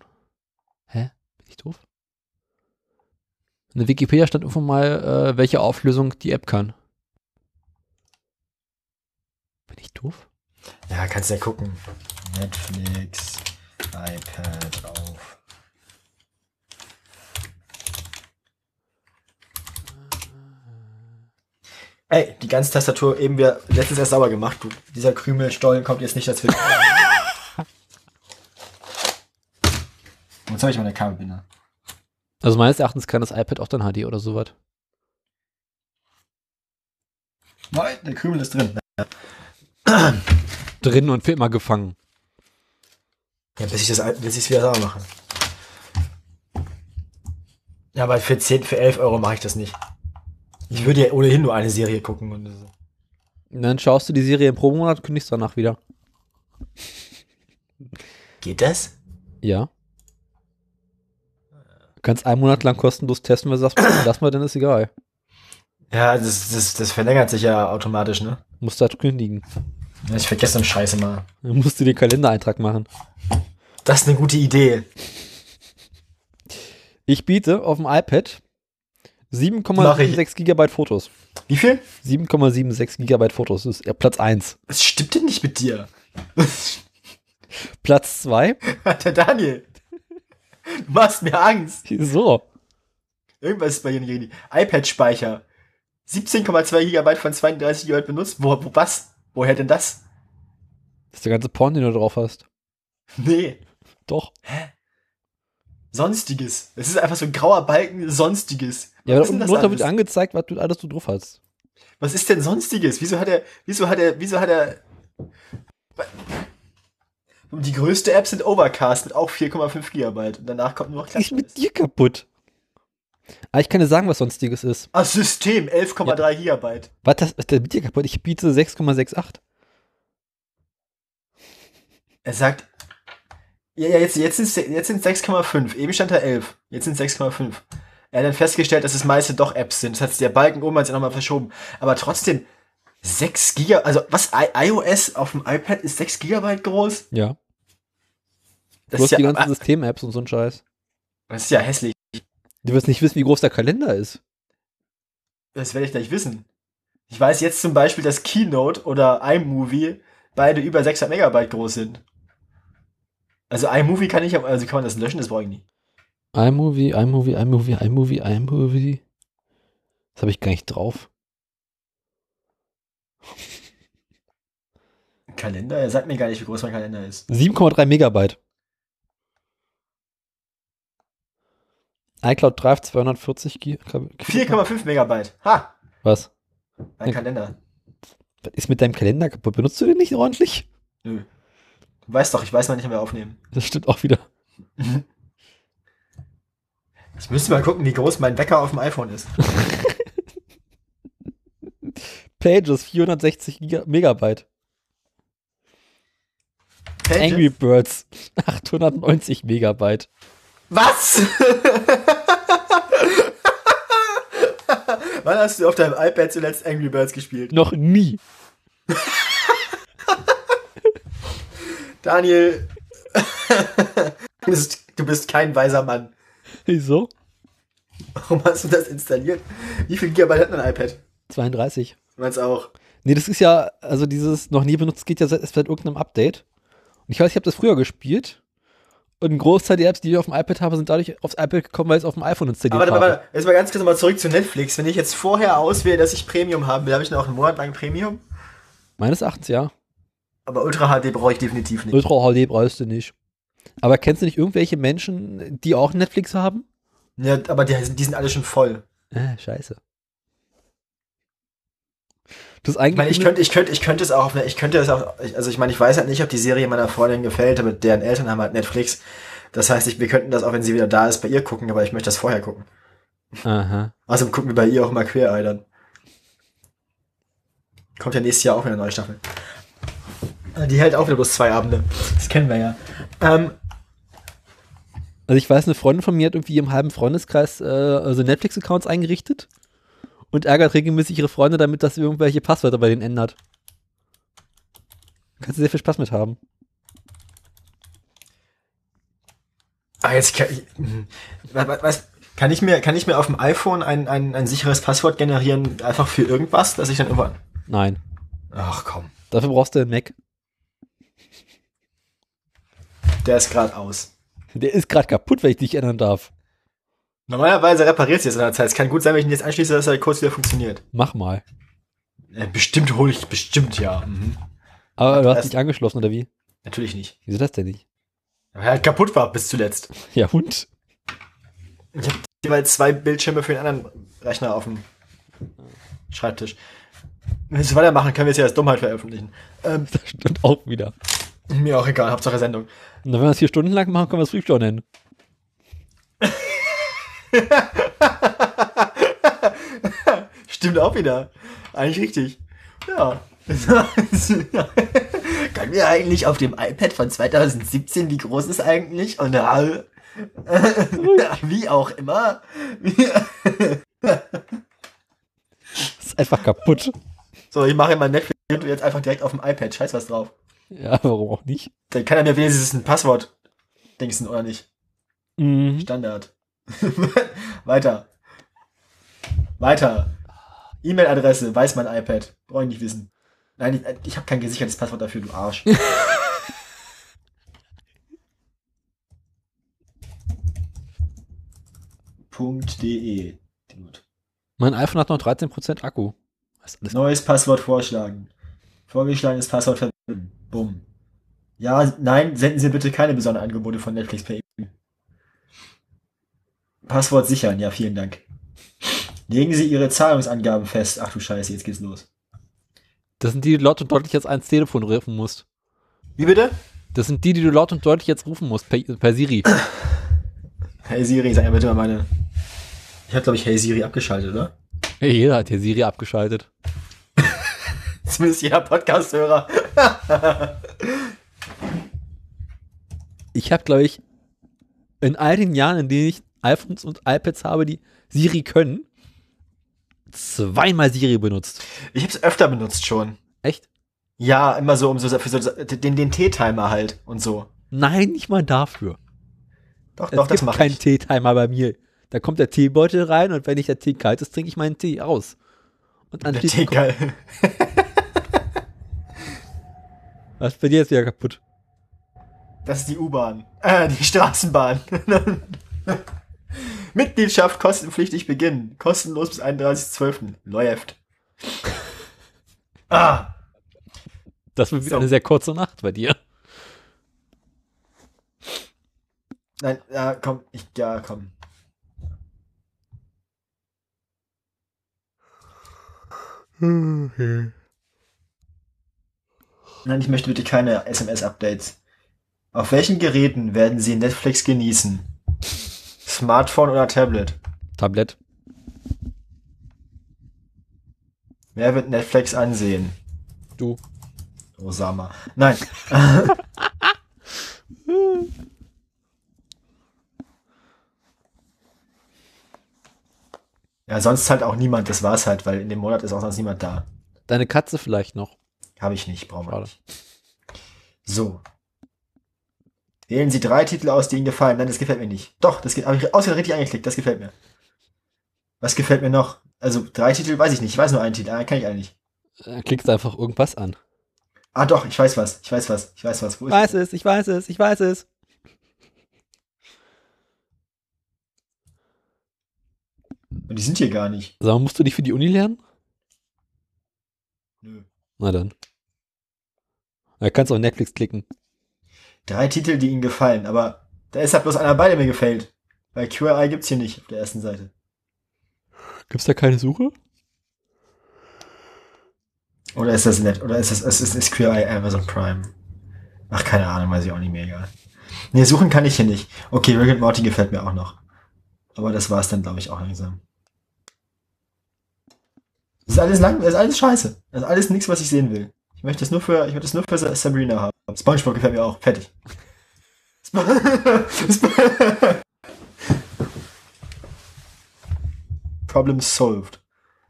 Hä? Bin ich doof? In der Wikipedia stand irgendwo mal, äh, welche Auflösung die App kann. Bin ich doof? Ja, kannst ja gucken. Netflix, iPad auf. Ey, die ganze Tastatur eben wieder letztens erst sauber gemacht. Du, dieser Krümelstollen kommt jetzt nicht dazwischen. Jetzt habe ich meine Kabelbinder. Also meines Erachtens kann das iPad auch dann HD oder sowas. Nein, der Krümel ist drin. [clears throat] Drin und für immer gefangen. Ja, bis ich das, bis ich es wieder sauber mache. Ja, aber für 10, für 11 Euro mache ich das nicht. Ich würde ja ohnehin nur eine Serie gucken und so. Und dann schaust du die Serie im Pro-Monat und kündigst danach wieder. Geht das? Ja. Du kannst einen Monat lang kostenlos testen, weil du sagst, lass mal, dann ist egal. Ja, das, das, das verlängert sich ja automatisch, ne? Musst du halt kündigen. Ja, Ich vergesse so einen Scheiß immer. Dann musst du den Kalendereintrag machen. Das ist eine gute Idee. Ich biete auf dem iPad Mach ich. 7,76 Gigabyte Fotos. Wie viel? 7,76 Gigabyte Fotos. Das ist ja Platz 1. Was stimmt denn nicht mit dir? Platz 2. [laughs] Der Daniel. Du machst mir Angst. So. Irgendwas ist bei dir nicht richtig. iPad-Speicher. 17,2 Gigabyte von 32 GB benutzt. Wo, wo, was? Woher denn das? Das ist der ganze Porn, den du drauf hast. [laughs] Nee. Doch. Sonstiges. Es ist einfach so ein grauer Balken, Sonstiges. Ja, aber Was ist denn unten drunter wird angezeigt, was du alles du drauf hast. Was ist denn Sonstiges? Wieso hat er, wieso hat er, wieso hat er, die größte App sind Overcast mit auch 4,5 Gigabyte. Und danach kommt nur noch Was ist mit Klatsch. dir kaputt? Aber ich kann dir sagen, was sonstiges ist. Ah, System, 11,3 Gigabyte. Was das, denn mit dir kaputt? Ich biete 6,68. Er sagt, ja, ja, jetzt, jetzt sind jetzt sind 6,5. Eben stand da 11. Jetzt sind 6,5. Er hat dann festgestellt, dass es meiste doch Apps sind. Das hat der Balken oben hat sich nochmal verschoben. Aber trotzdem, 6 Gigabyte, also was, I iOS auf dem iPad ist 6 Gigabyte groß? Ja. Das Du ist hast die ja, ganzen System-Apps und so ein Scheiß. das ist ja hässlich. Du wirst nicht wissen, wie groß der Kalender ist. Das werde ich gleich wissen. Ich weiß jetzt zum Beispiel, dass Keynote oder iMovie beide über 600 Megabyte groß sind. Also iMovie kann ich, also kann man das löschen, das brauche ich nicht. iMovie, iMovie, iMovie, iMovie, iMovie. Das habe ich gar nicht drauf. Kalender? Er sagt mir gar nicht, wie groß mein Kalender ist. 7,3 Megabyte. iCloud Drive 240 Gi- Kab- 4,5 Megabyte. Ha! Was? Ein Ja. Kalender. Was ist mit deinem Kalender kaputt? Benutzt du den nicht ordentlich? Nö. Du weißt doch, ich weiß nicht, wenn wir aufnehmen. Das stimmt auch wieder. [laughs] Ich müsste mal gucken, wie groß mein Wecker auf dem iPhone ist. [laughs] Pages, 460 Giga Megabyte. Pages? Angry Birds, 890 Megabyte. Was? [laughs] Wann hast du auf deinem iPad zuletzt Angry Birds gespielt? Noch nie. Daniel, [laughs] du bist, du bist kein weiser Mann. Wieso? Warum hast du das installiert? Wie viel Gigabyte hat ein iPad? 32. Meins auch. Nee, das ist ja, also dieses noch nie benutzt geht ja seit, seit irgendeinem Update. Und ich weiß, ich habe das früher gespielt. Und ein Großteil der Apps, die ich auf dem iPad habe, sind dadurch aufs iPad gekommen, weil ich es auf dem iPhone installiert Aber warte, habe. warte, jetzt mal ganz kurz nochmal zurück zu Netflix. Wenn ich jetzt vorher auswähle, dass ich Premium haben will, habe ich noch einen Monat lang Premium. Meines Erachtens ja. Aber Ultra HD brauche ich definitiv nicht. Ultra HD brauchst du nicht. Aber kennst du nicht irgendwelche Menschen, die auch Netflix haben? Ja, aber die, sind- die sind alle schon voll. Äh, scheiße. Das ist Ich eigentlich. meine, ich könnte, ich könnte, ich könnte es auch, eine- ich könnte es auch, also ich meine, ich weiß halt nicht, ob die Serie meiner Freundin gefällt, aber deren Eltern haben halt Netflix. Das heißt, ich, wir könnten das auch, wenn sie wieder da ist, bei ihr gucken, aber ich möchte das vorher gucken. Aha. Außerdem gucken wir bei ihr auch immer Queer-Eye dann. Kommt ja nächstes Jahr auch wieder eine neue Staffel. Äh, Die hält auch wieder bloß zwei Abende. Das kennen wir ja. Ähm, Also ich weiß, eine Freundin von mir hat irgendwie im halben Freundeskreis äh, also Netflix-Accounts eingerichtet und ärgert regelmäßig ihre Freunde damit, dass sie irgendwelche Passwörter bei denen ändert. Kannst du sehr viel Spaß mit haben. ah, jetzt kann ich, was, kann ich mir, kann ich mir auf dem iPhone ein, ein, ein sicheres Passwort generieren, einfach für irgendwas, dass ich dann irgendwann, Nein. ach komm, Dafür brauchst du einen Mac. der ist gerade aus. Der ist gerade kaputt, wenn ich dich ändern darf. Normalerweise repariert sie es in der Zeit. Es kann gut sein, wenn ich ihn jetzt anschließe, dass er kurz wieder funktioniert. Mach mal. Äh, bestimmt hole ich, bestimmt ja. Mhm. Aber du hast Das- dich angeschlossen, oder wie? Natürlich nicht. Wieso das denn nicht? Weil er halt kaputt war bis zuletzt. [laughs] Ja, und? Ich habe jeweils zwei Bildschirme für den anderen Rechner auf dem Schreibtisch. Wenn wir so weitermachen, können wir es ja als Dummheit veröffentlichen. Ähm, Das stimmt auch wieder. mir auch egal, Hauptsache Sendung. Und wenn wir das vier Stunden lang machen, können wir es Freakshow nennen. [laughs] Stimmt auch wieder. Eigentlich richtig. Ja. [laughs] Können wir eigentlich auf dem iPad von 2017, wie groß ist eigentlich? Und äh, [laughs] wie auch immer. Ist einfach kaputt. So, ich mache immer Netflix und jetzt einfach direkt auf dem iPad. Scheiß was drauf. Ja, warum auch nicht? Dann kann er mir wenigstens ein Passwort dingsen, oder nicht? Mhm. Standard. [laughs] Weiter. Weiter. E-Mail-Adresse, weiß mein iPad. Brauche ich nicht wissen. Nein, ich, ich habe kein gesichertes Passwort dafür, du Arsch. [laughs] .de. Mein iPhone hat noch 13% Akku. Neues Passwort vorschlagen. Vorgeschlagenes Passwort verwenden. Bumm. Ja, nein, senden Sie bitte keine besonderen Angebote von Netflix per E-Mail. Passwort sichern, ja, vielen Dank. Legen Sie Ihre Zahlungsangaben fest. Ach du Scheiße, jetzt geht's los. Das sind die, die du laut und deutlich jetzt ans Telefon rufen musst. Wie bitte? Das sind die, die du laut und deutlich jetzt rufen musst, per, per Siri. [laughs] Hey Siri, sag mir bitte mal meine. Ich habe, glaube ich, Hey Siri abgeschaltet, oder? Hey, jeder hat hier Siri abgeschaltet. [laughs] Zumindest jeder Podcast-Hörer. [laughs] Ich habe, glaube ich, in all den Jahren, in denen ich iPhones und iPads habe, die Siri können, zweimal Siri benutzt. Ich habe es öfter benutzt schon. Echt? Ja, immer so um so für so den, den T-Timer halt und so. Nein, nicht mal dafür. Doch, Es doch, das gibt mache keinen ich. Teetimer bei mir. Da kommt der Teebeutel rein und wenn ich der Tee kalt ist, trinke ich meinen Tee aus. Und Der anschließend T geil. [laughs] was bei dir ist wieder kaputt. Das ist die U-Bahn. Äh, die Straßenbahn. [laughs] [laughs] Mitgliedschaft kostenpflichtig beginnen. Kostenlos bis 31.12. Läuft. Ah, Das wird wieder So. eine sehr kurze Nacht bei dir. nein, ja, komm, ich, ja, komm. Nein, ich möchte bitte keine SMS-Updates. Auf welchen Geräten werden Sie Netflix genießen? Smartphone oder Tablet? Tablet. Wer wird Netflix ansehen? Du. Osama. Nein. [laughs] ja, sonst halt auch niemand. Das war's halt, weil in dem Monat ist auch sonst niemand da. Deine Katze vielleicht noch. Habe ich nicht, brauchen wir Schade. nicht. So. Wählen Sie drei Titel aus, die Ihnen gefallen. Nein, das gefällt mir nicht. Doch, das habe ich ausgerechnet richtig angeklickt. Das gefällt mir. Was gefällt mir noch? Also drei Titel weiß ich nicht. Ich weiß nur einen Titel. Ah, kann ich eigentlich. Äh, Klickst einfach irgendwas an. Ah, doch, ich weiß was. Ich weiß was. Ich weiß was. Wo Ich ist weiß es, ich weiß es, ich weiß es. Und die sind hier gar nicht. Sag mal, musst du nicht für die Uni lernen? Nö. Na dann. Da kannst du auf Netflix klicken. Drei Titel, die Ihnen gefallen. Aber da ist halt bloß einer bei, der mir gefällt. Weil QI gibt's hier nicht auf der ersten Seite. Gibt's da keine Suche? Oder ist das nett? Oder ist das ist, ist, ist QI Amazon Prime? Ach, keine Ahnung, weiß ich auch nicht mehr egal. Nee, suchen kann ich hier nicht. Okay, Rick and Morty gefällt mir auch noch. Aber das war's dann, glaube ich, auch langsam. Das ist alles lang, das ist alles scheiße. Das ist alles nichts, was ich sehen will. Ich möchte es nur für, ich möchte es nur für Sa- Sabrina haben. SpongeBob gefällt mir auch. Fertig. Sp- [laughs] Sp- Problem solved.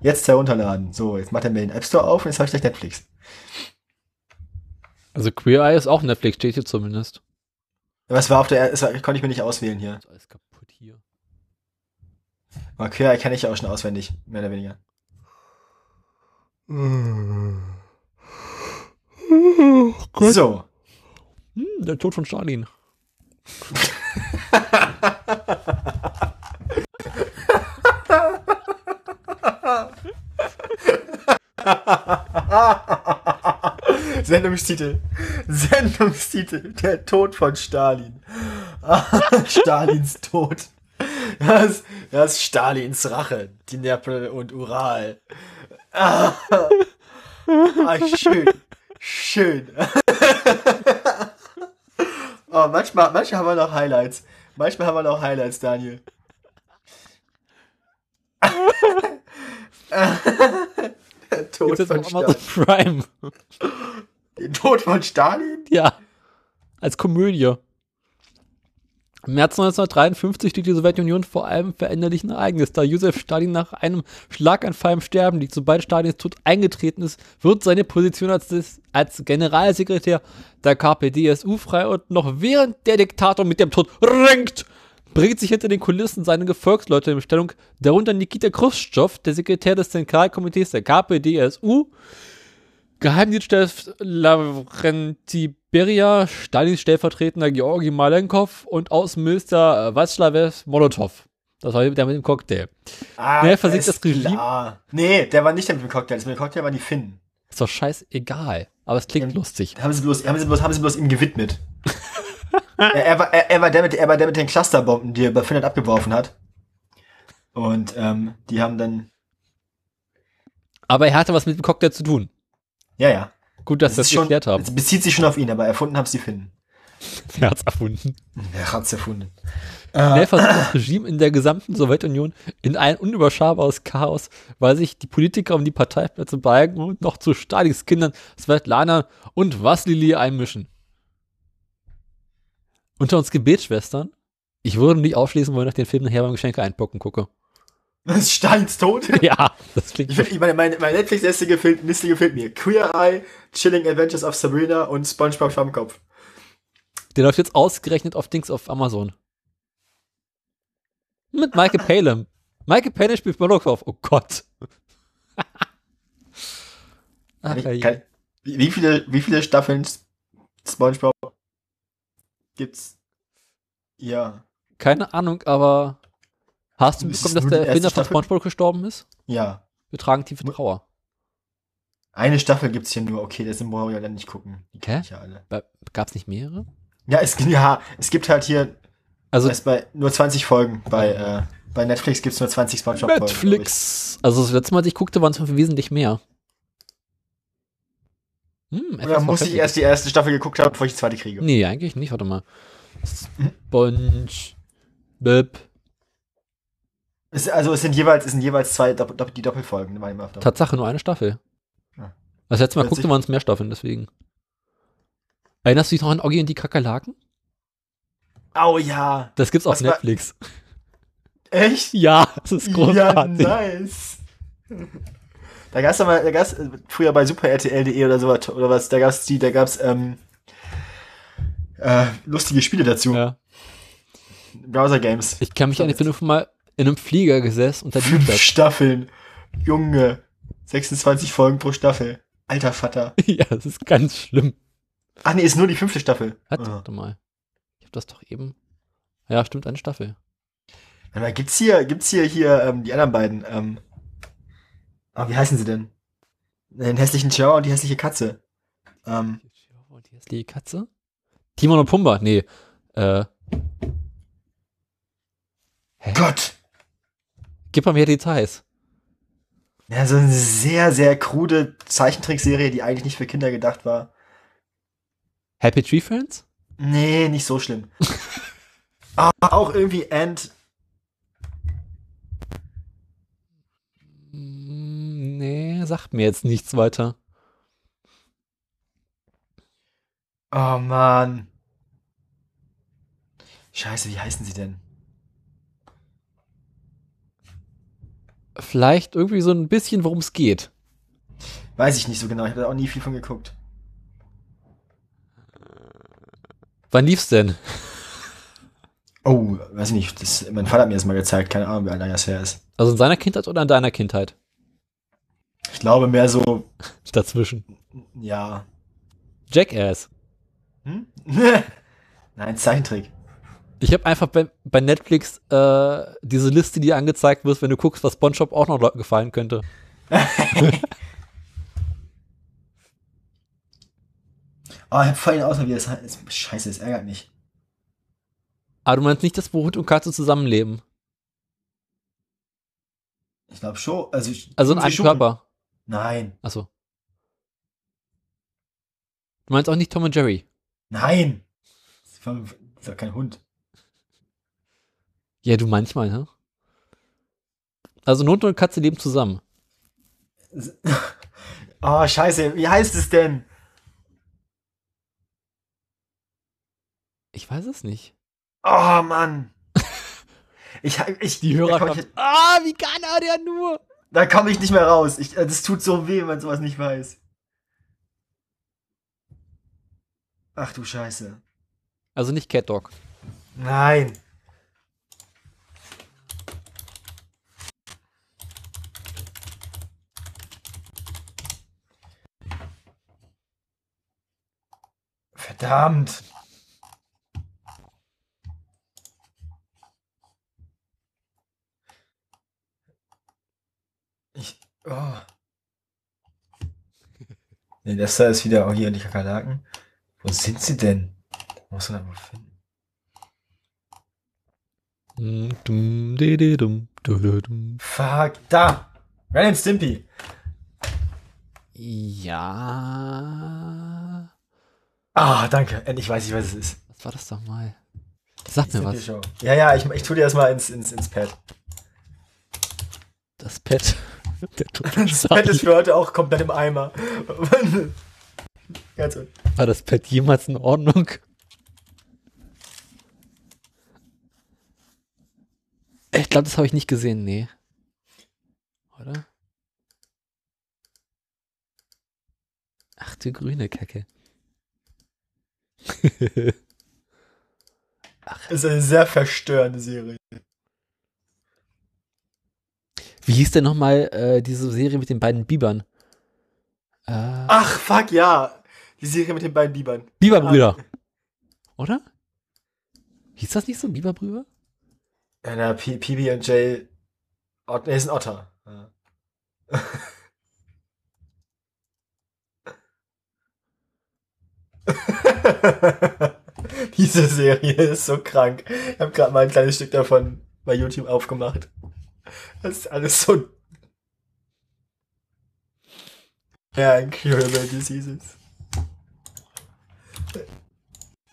Jetzt herunterladen. So, jetzt macht er mir den App Store auf und jetzt habe ich gleich Netflix. Also Queer Eye ist auch Netflix, steht hier zumindest. Was war auf der, das war- konnte ich mir nicht auswählen hier. Ist alles kaputt hier. Aber Queer kenne ich ja auch schon auswendig, mehr oder weniger. So. Hm, der Tod von Stalin. [laughs] Sendungstitel. Sendungstitel. Der Tod von Stalin. [laughs] Stalins Tod. Das, das ist Stalins Rache. Die Neapel und Ural. [laughs] Ah, schön. Schön. [laughs] Oh, manchmal, manchmal haben wir noch Highlights. Manchmal haben wir noch Highlights, Daniel. Der [laughs] Tod Gibt's von Stalin. Prime. Den Tod von Stalin? Ja. Als Komödie. Im März 1953 steht die Sowjetunion vor einem veränderlichen Ereignis. Da Josef Stalin nach einem Schlaganfall im Sterben liegt, sobald Stalins Tod eingetreten ist, wird seine Position als, als Generalsekretär der KPDSU frei und noch während der Diktator mit dem Tod ringt, bringt sich hinter den Kulissen seine Gefolgsleute in Stellung, darunter Nikita Khrushchev, der Sekretär des Zentralkomitees der KPDSU, Geheimdienstchef Lavrenti Beria, Stalins Stellvertretender Georgi Malenkov und Außenminister äh, Václav Molotow. Das war der mit dem Cocktail. Ah, Wer versiegt ist das Regime? Klar. Nee, der war nicht der mit dem Cocktail. Das mit dem Cocktail waren die Finnen. Ist doch scheißegal. Aber es klingt Ja. lustig. Haben sie bloß, haben sie bloß, haben sie bloß ihm gewidmet. [laughs] er, er, war, er, er, war der mit, er war der mit den Clusterbomben, die er bei Finnland abgeworfen hat. Und ähm, die haben dann, Aber er hatte was mit dem Cocktail zu tun. ja, ja. Gut, dass das ist schon, geklärt haben. Es bezieht sich schon auf ihn, aber erfunden haben es die Finnen. Wer hat's erfunden? Er hat's erfunden. Schnell versucht [clears throat] das Regime in der gesamten Sowjetunion in ein unüberschaubares Chaos, weil sich die Politiker um die Parteiplätze balgen und noch zu Stalins Kindern Svetlana und Vasilij einmischen. Unter uns Gebetsschwestern, ich würde nicht ausschließen wollen, ich den Film nachher beim Geschenke einpacken gucke. Das ist Stalins Tod. [laughs] Ja, das klingt Ich find, meine, meine, meine Netflix-Liste gefällt, Liste gefällt mir. Queer Eye, Chilling Adventures of Sabrina und SpongeBob Schwammkopf. Der läuft jetzt ausgerechnet auf Dings auf Amazon. Mit Michael [laughs] Palin. Michael Palin spielt Molotow. Oh Gott. Ach, ich, kann, wie, wie viele, wie viele Staffeln SpongeBob gibt's? Ja, Keine Ahnung, aber hast du mitbekommen, dass der Erfinder von? SpongeBob gestorben ist? ja. Wir tragen tiefe Trauer. Eine Staffel gibt's hier nur. Okay, das brauchen wir ja dann nicht gucken. Die Hä? ich ja alle. Gab es nicht mehrere? Ja, es, [laughs] ja, es gibt halt hier Also es bei nur 20 Folgen. Bei, äh, bei Netflix gibt's nur 20 SpongeBob-Folgen. Netflix. Also das letzte Mal, als ich guckte, waren es wesentlich mehr. Hm, Oder muss ich erst die erste Staffel geguckt haben, bevor ich die zweite kriege? Nee, eigentlich nicht. Warte mal. Sponge. Bip. Es, also es sind jeweils, es sind jeweils zwei Doppel, die Doppelfolgen. Tatsache, nur eine Staffel. Ja. Das letzte Mal guckte man uns mehr Staffeln, deswegen. Erinnerst du dich noch an Oggi und die Kakerlaken? Oh ja. Das gibt's auf Was war- Netflix. Echt? [laughs] Ja, das ist Ja, großartig. nice. Da gab's mal, da gab's früher bei superrtl.de oder sowas oder was, da gab's die, da gab's ähm, äh, lustige Spiele dazu. Ja. Browser Games. Ich kann mich an die Film mal in einem Flieger gesessen und Fünf das. Staffeln. Junge. 26 Folgen pro Staffel. Alter Vater. [laughs] ja, das ist ganz schlimm. Ach nee, ist nur die fünfte Staffel. Hat, Ah. warte mal. Ich hab das doch eben. Ja, stimmt, eine Staffel. Warte mal, gibt's hier, gibt's hier, hier, ähm, die anderen beiden, ähm, ah, wie heißen sie denn? Den hässlichen Chihuahua und die hässliche Katze. Ähm, Und die hässliche Katze? Timon und Pumba? Nee. Äh, Gott! Gib mal mehr Details. Ja, so eine sehr, sehr krude Zeichentrickserie, die eigentlich nicht für Kinder gedacht war. Happy Tree Friends? Nee, nicht so schlimm. [laughs] ah, auch irgendwie Ant. Mm, Nee, sagt mir jetzt nichts weiter. Oh man. Scheiße, wie heißen sie denn? Vielleicht irgendwie so ein bisschen, worum es geht. Weiß ich nicht so genau. Ich habe da auch nie viel von geguckt. Wann lief's denn? Oh, weiß ich nicht. Das, mein Vater hat mir das mal gezeigt. Keine Ahnung, wie lange das her ist. Also in seiner Kindheit oder in deiner Kindheit? Ich glaube mehr so, [laughs] Dazwischen. ja. Jackass. Hm? [laughs] Nein, Zeichentrick. Ich habe einfach bei, bei Netflix äh, diese Liste, die angezeigt wird, wenn du guckst, was SpongeBob auch noch Leuten gefallen könnte. [laughs] Oh, ich hab vorhin ausgemacht, wie das heißt. Scheiße, das ärgert mich. Aber du meinst nicht, dass wo Hund und Katze zusammenleben? Ich glaube schon. Also, ich, Also in einem. Körper. Nein. Achso. Du meinst auch nicht Tom und Jerry? Nein. Das das ist doch kein Hund. Ja, du manchmal, ne? Also Hund und Katze leben zusammen. Oh, [laughs] scheiße. Wie heißt es denn? Ich weiß es nicht. Oh, Mann. [laughs] Ich, ich, Die da komm Hörerschaft. ich, Ah, wie kann er der nur? da komme ich nicht mehr raus. Ich, äh, das tut so weh, wenn man sowas nicht weiß. Ach du Scheiße. Also nicht Cat Dog. Nein. Verdammt. Ich. Oh. Nee, das da ist wieder auch hier die Kakerlaken. Wo sind sie denn? Muss man mal finden. Fuck, da! Ren Stimpy. Ja. Ah, danke. Endlich weiß ich, was es ist. Was war das doch mal? Sag mir was. Ja, ja, ich, ich tu dir das mal ins, ins, ins Pad. Das. [laughs] Der Das Pad ist für heute auch komplett im Eimer. [laughs] Ganz War das Pet jemals in Ordnung? Ich glaube, das habe ich nicht gesehen, nee. Oder? Ach du grüne Kacke. Das ist eine sehr verstörende Serie. Wie hieß denn nochmal äh, diese Serie mit den beiden Bibern? Äh, Ach, fuck, ja. Die Serie mit den beiden Bibern. Biberbrüder. Oder? Hieß das nicht so, Biberbrüder? Ja, na, PB und J. Ot nee, ist ein Otter. Ja. [laughs] [laughs] Diese Serie ist so krank. Ich habe gerade mal ein kleines Stück davon bei YouTube aufgemacht. Das ist alles so. Ja, Incurable Diseases.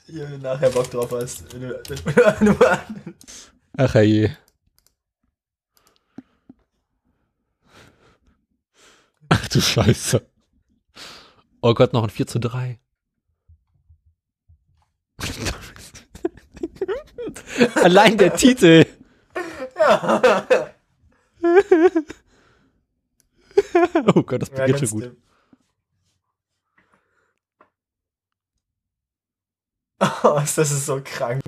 Wenn du nachher Bock drauf hast. [laughs] Ach je. Ach du Scheiße. Oh Gott, noch ein 4 zu 3. [laughs] Allein der Titel. [laughs] oh Gott, das Ja, beginnt schon ganz gut. schlimm. [laughs] Oh, das ist so krank.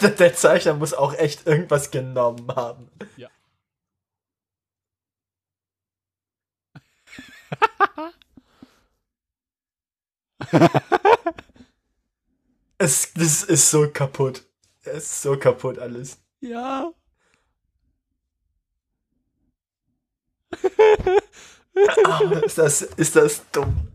der, der Zeichner muss auch echt irgendwas genommen haben. Ja. [laughs] Es, das ist so kaputt. Es ist so kaputt alles. Ja. Ah, ist das, ist das dumm.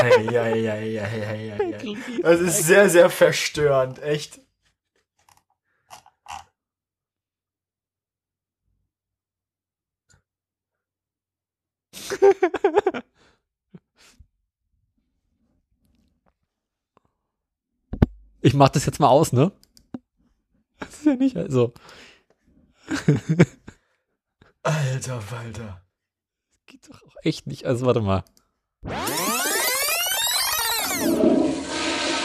Eieieiei. Das ist sehr, sehr verstörend, echt. Ich mach das jetzt mal aus, ne? Das ist ja nicht, also. Alter Walter. Echt nicht. Also, warte mal.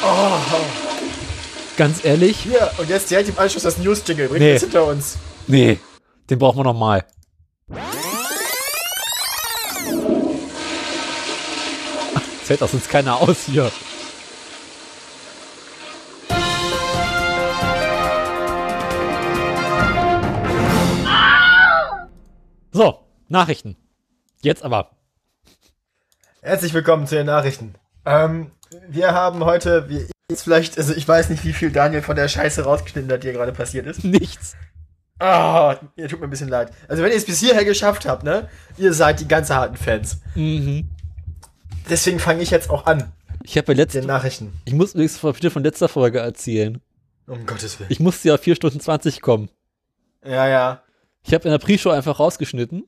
Oh, Ganz ehrlich? hier, und jetzt direkt im Anschluss das News-Jingle. Bringt Nee. das hinter uns. Nee. Den brauchen wir noch mal. [laughs] Fällt aus uns keiner aus hier. So, Nachrichten. Jetzt aber. Herzlich willkommen zu den Nachrichten. Ähm, wir haben heute, wie jetzt vielleicht, also ich weiß nicht, wie viel Daniel von der Scheiße rausgeschnitten hat, die hier gerade passiert ist. Nichts. Ah, ihr tut mir ein bisschen leid. Also wenn ihr es bis hierher geschafft habt, ne, ihr seid die ganz harten Fans. Mhm. Deswegen fange ich jetzt auch an, Ich habe ja den letzte, Nachrichten. ich muss übrigens von von letzter Folge erzählen. Um Gottes Willen. Ich musste ja 4 Stunden 20 kommen. Ja, ja. Ich habe in der Pre-Show einfach rausgeschnitten.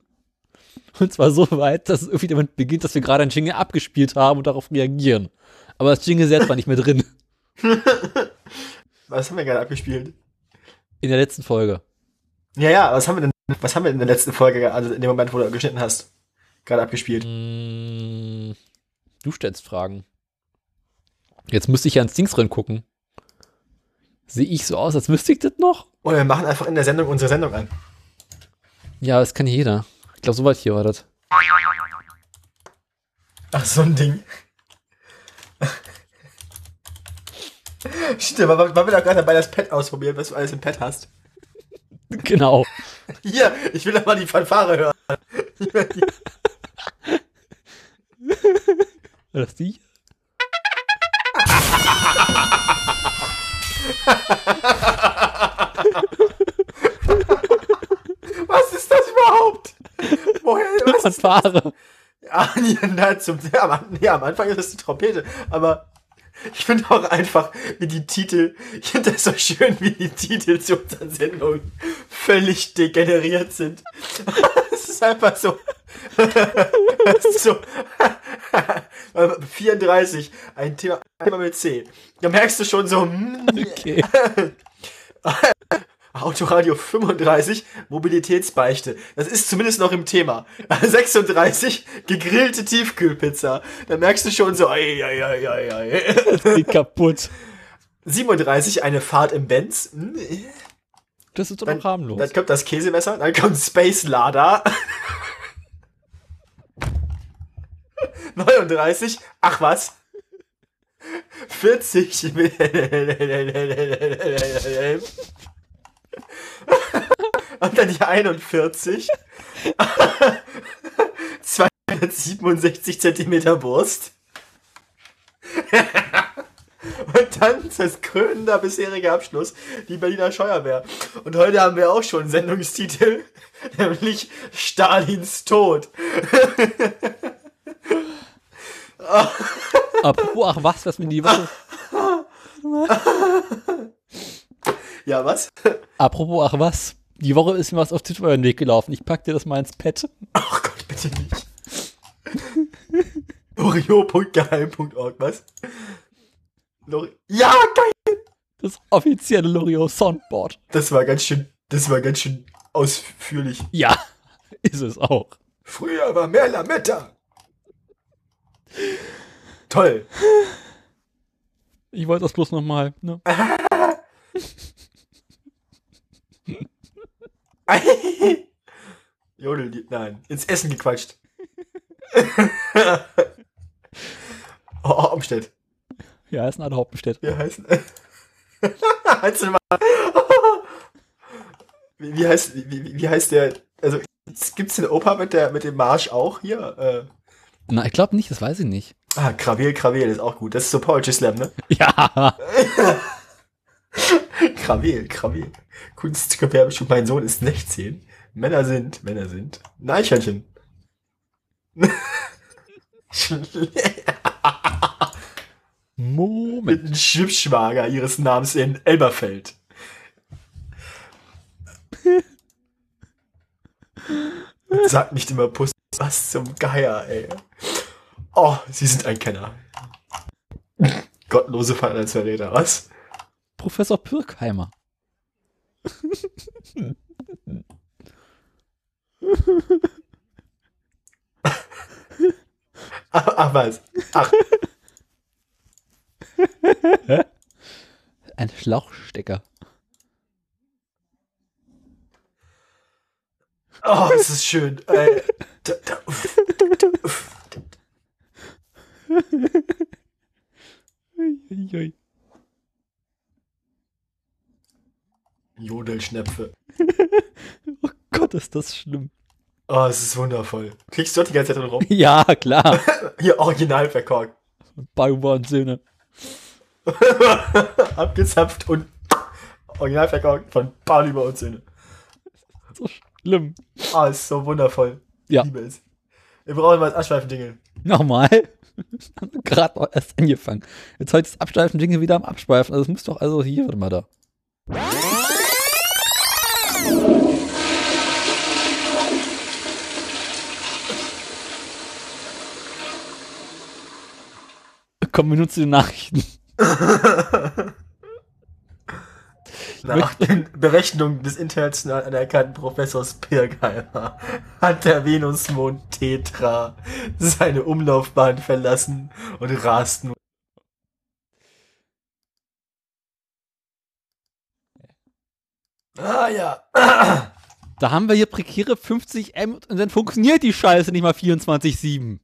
[laughs] Und zwar so weit, dass es irgendwie damit beginnt, dass wir gerade ein Jingle abgespielt haben und darauf reagieren. Aber das Jingle selbst war nicht mehr drin. [laughs] Was haben wir gerade abgespielt? In der letzten Folge. Ja, ja, was haben wir denn, was haben wir in der letzten Folge, also in dem Moment, wo du geschnitten hast, gerade abgespielt? Mm, Du stellst Fragen. Jetzt müsste ich ja ins Dings drin gucken. Sehe ich so aus, als müsste ich das noch? Oder wir machen einfach in der Sendung unsere Sendung an. Ja, das kann jeder. Ich glaube, soweit hier war das. Ach, so ein Ding. Stimmt, war, war wir doch gerade dabei, das Pad ausprobieren, was du alles im Pad hast. Genau. Hier, ich will doch mal die Fanfare hören. War das die? Was ist das überhaupt? [laughs] Woher, was ist Fanfare. Ah, na, zum, ja, am, nee, am Anfang ist es die Trompete, aber ich finde auch einfach, wie die Titel, ich finde das so schön, wie die Titel zu unseren Sendungen völlig degeneriert sind. [laughs] Es ist einfach so, [laughs] so, 34, ein Thema, ein Thema mit C. Da merkst du schon so, hm, Okay. Autoradio 35, Mobilitätsbeichte. Das ist zumindest noch im Thema. [laughs] 36, gegrillte Tiefkühlpizza. Da merkst du schon so, ei, ei, ei, ei, ei. Geht kaputt. 37, eine Fahrt im Benz. Hm, Das ist doch Dann, noch harmlos. dann kommt das Käsemesser, dann kommt Space Lada. [laughs] 39, ach was. 40. [laughs] [laughs] Und dann die 41. 267 [laughs] Zentimeter Brust. [laughs] Und dann das krönender bisheriger Abschluss, die Berliner Feuerwehr. Und heute haben wir auch schon einen Sendungstitel, nämlich Stalins Tod. Apropos, ach was, was mir die Woche. [laughs] Ja, was? Apropos, ach was. Die Woche ist mir was auf Twitter über den Weg gelaufen. Ich pack dir das mal ins Pad. Ach Gott, bitte nicht. [laughs] Oreo.geheim.org, was? Lori ja, geil! Das offizielle Loriot Soundboard. Das war ganz schön, das war ganz schön ausführlich. Ja, [laughs] ist es auch. Früher war mehr Lametta. Toll. Ich wollte das bloß nochmal. Ne? [laughs] Jodel, nein, ins Essen gequatscht. [laughs] oh, Umstedt. Ja, ist ein Ad Hauptenstedt. Wie heißt Einzelmann. [laughs] wie, wie heißt wie, wie, wie heißt der? Also gibt's den Opa mit der mit dem Marsch auch hier? Äh, Na, ich glaube nicht, das weiß ich nicht. ah, Krawel, Krawel ist auch gut. Das ist so Poetry Slam, ne? Ja. [laughs] Krawel, Krawel. Kunstgewerbeschule, mein Sohn ist 16. Männer sind, Männer sind. Ein Eichhörnchen. [laughs] Moment. Mit einem Schiffsschwager ihres Namens in Elberfeld. [laughs] Sag nicht immer Puss. Was zum Geier, ey. Oh, Sie sind ein Kenner. Gottlose Verräter, was? Professor Pirkheimer. Ach, ach was. Ach, Ein Schlauchstecker. oh, es ist schön. Äh, da, da, uff, uff. Uiuiui. Jodelschnäpfe. [laughs] Oh Gott, ist das schlimm. Oh, es ist wundervoll. Kriegst du doch die ganze Zeit drin rum? [laughs] Ja, klar. [laughs] Hier, original verkorkt. Bauer und Söhne. Abgezapft und original verkorkt von Paul über uns Söhne. So schlimm. Ah, ist so wundervoll. Ja. Liebe es. Wir brauchen mal das Abschweifen-Dinge. Nochmal. Gerade erst angefangen. Jetzt heute das Abschweifen-Dinge wieder am Abschweifen. Also es muss doch, also hier, warte mal da. Kommen wir nun zu den Nachrichten. [laughs] Nach den Berechnungen des international anerkannten Professors Pirkheimer hat der Venusmond Tetra seine Umlaufbahn verlassen und rast nun. Ah ja. Da haben wir hier prekäre 50 M und dann funktioniert die Scheiße nicht mal 24-7.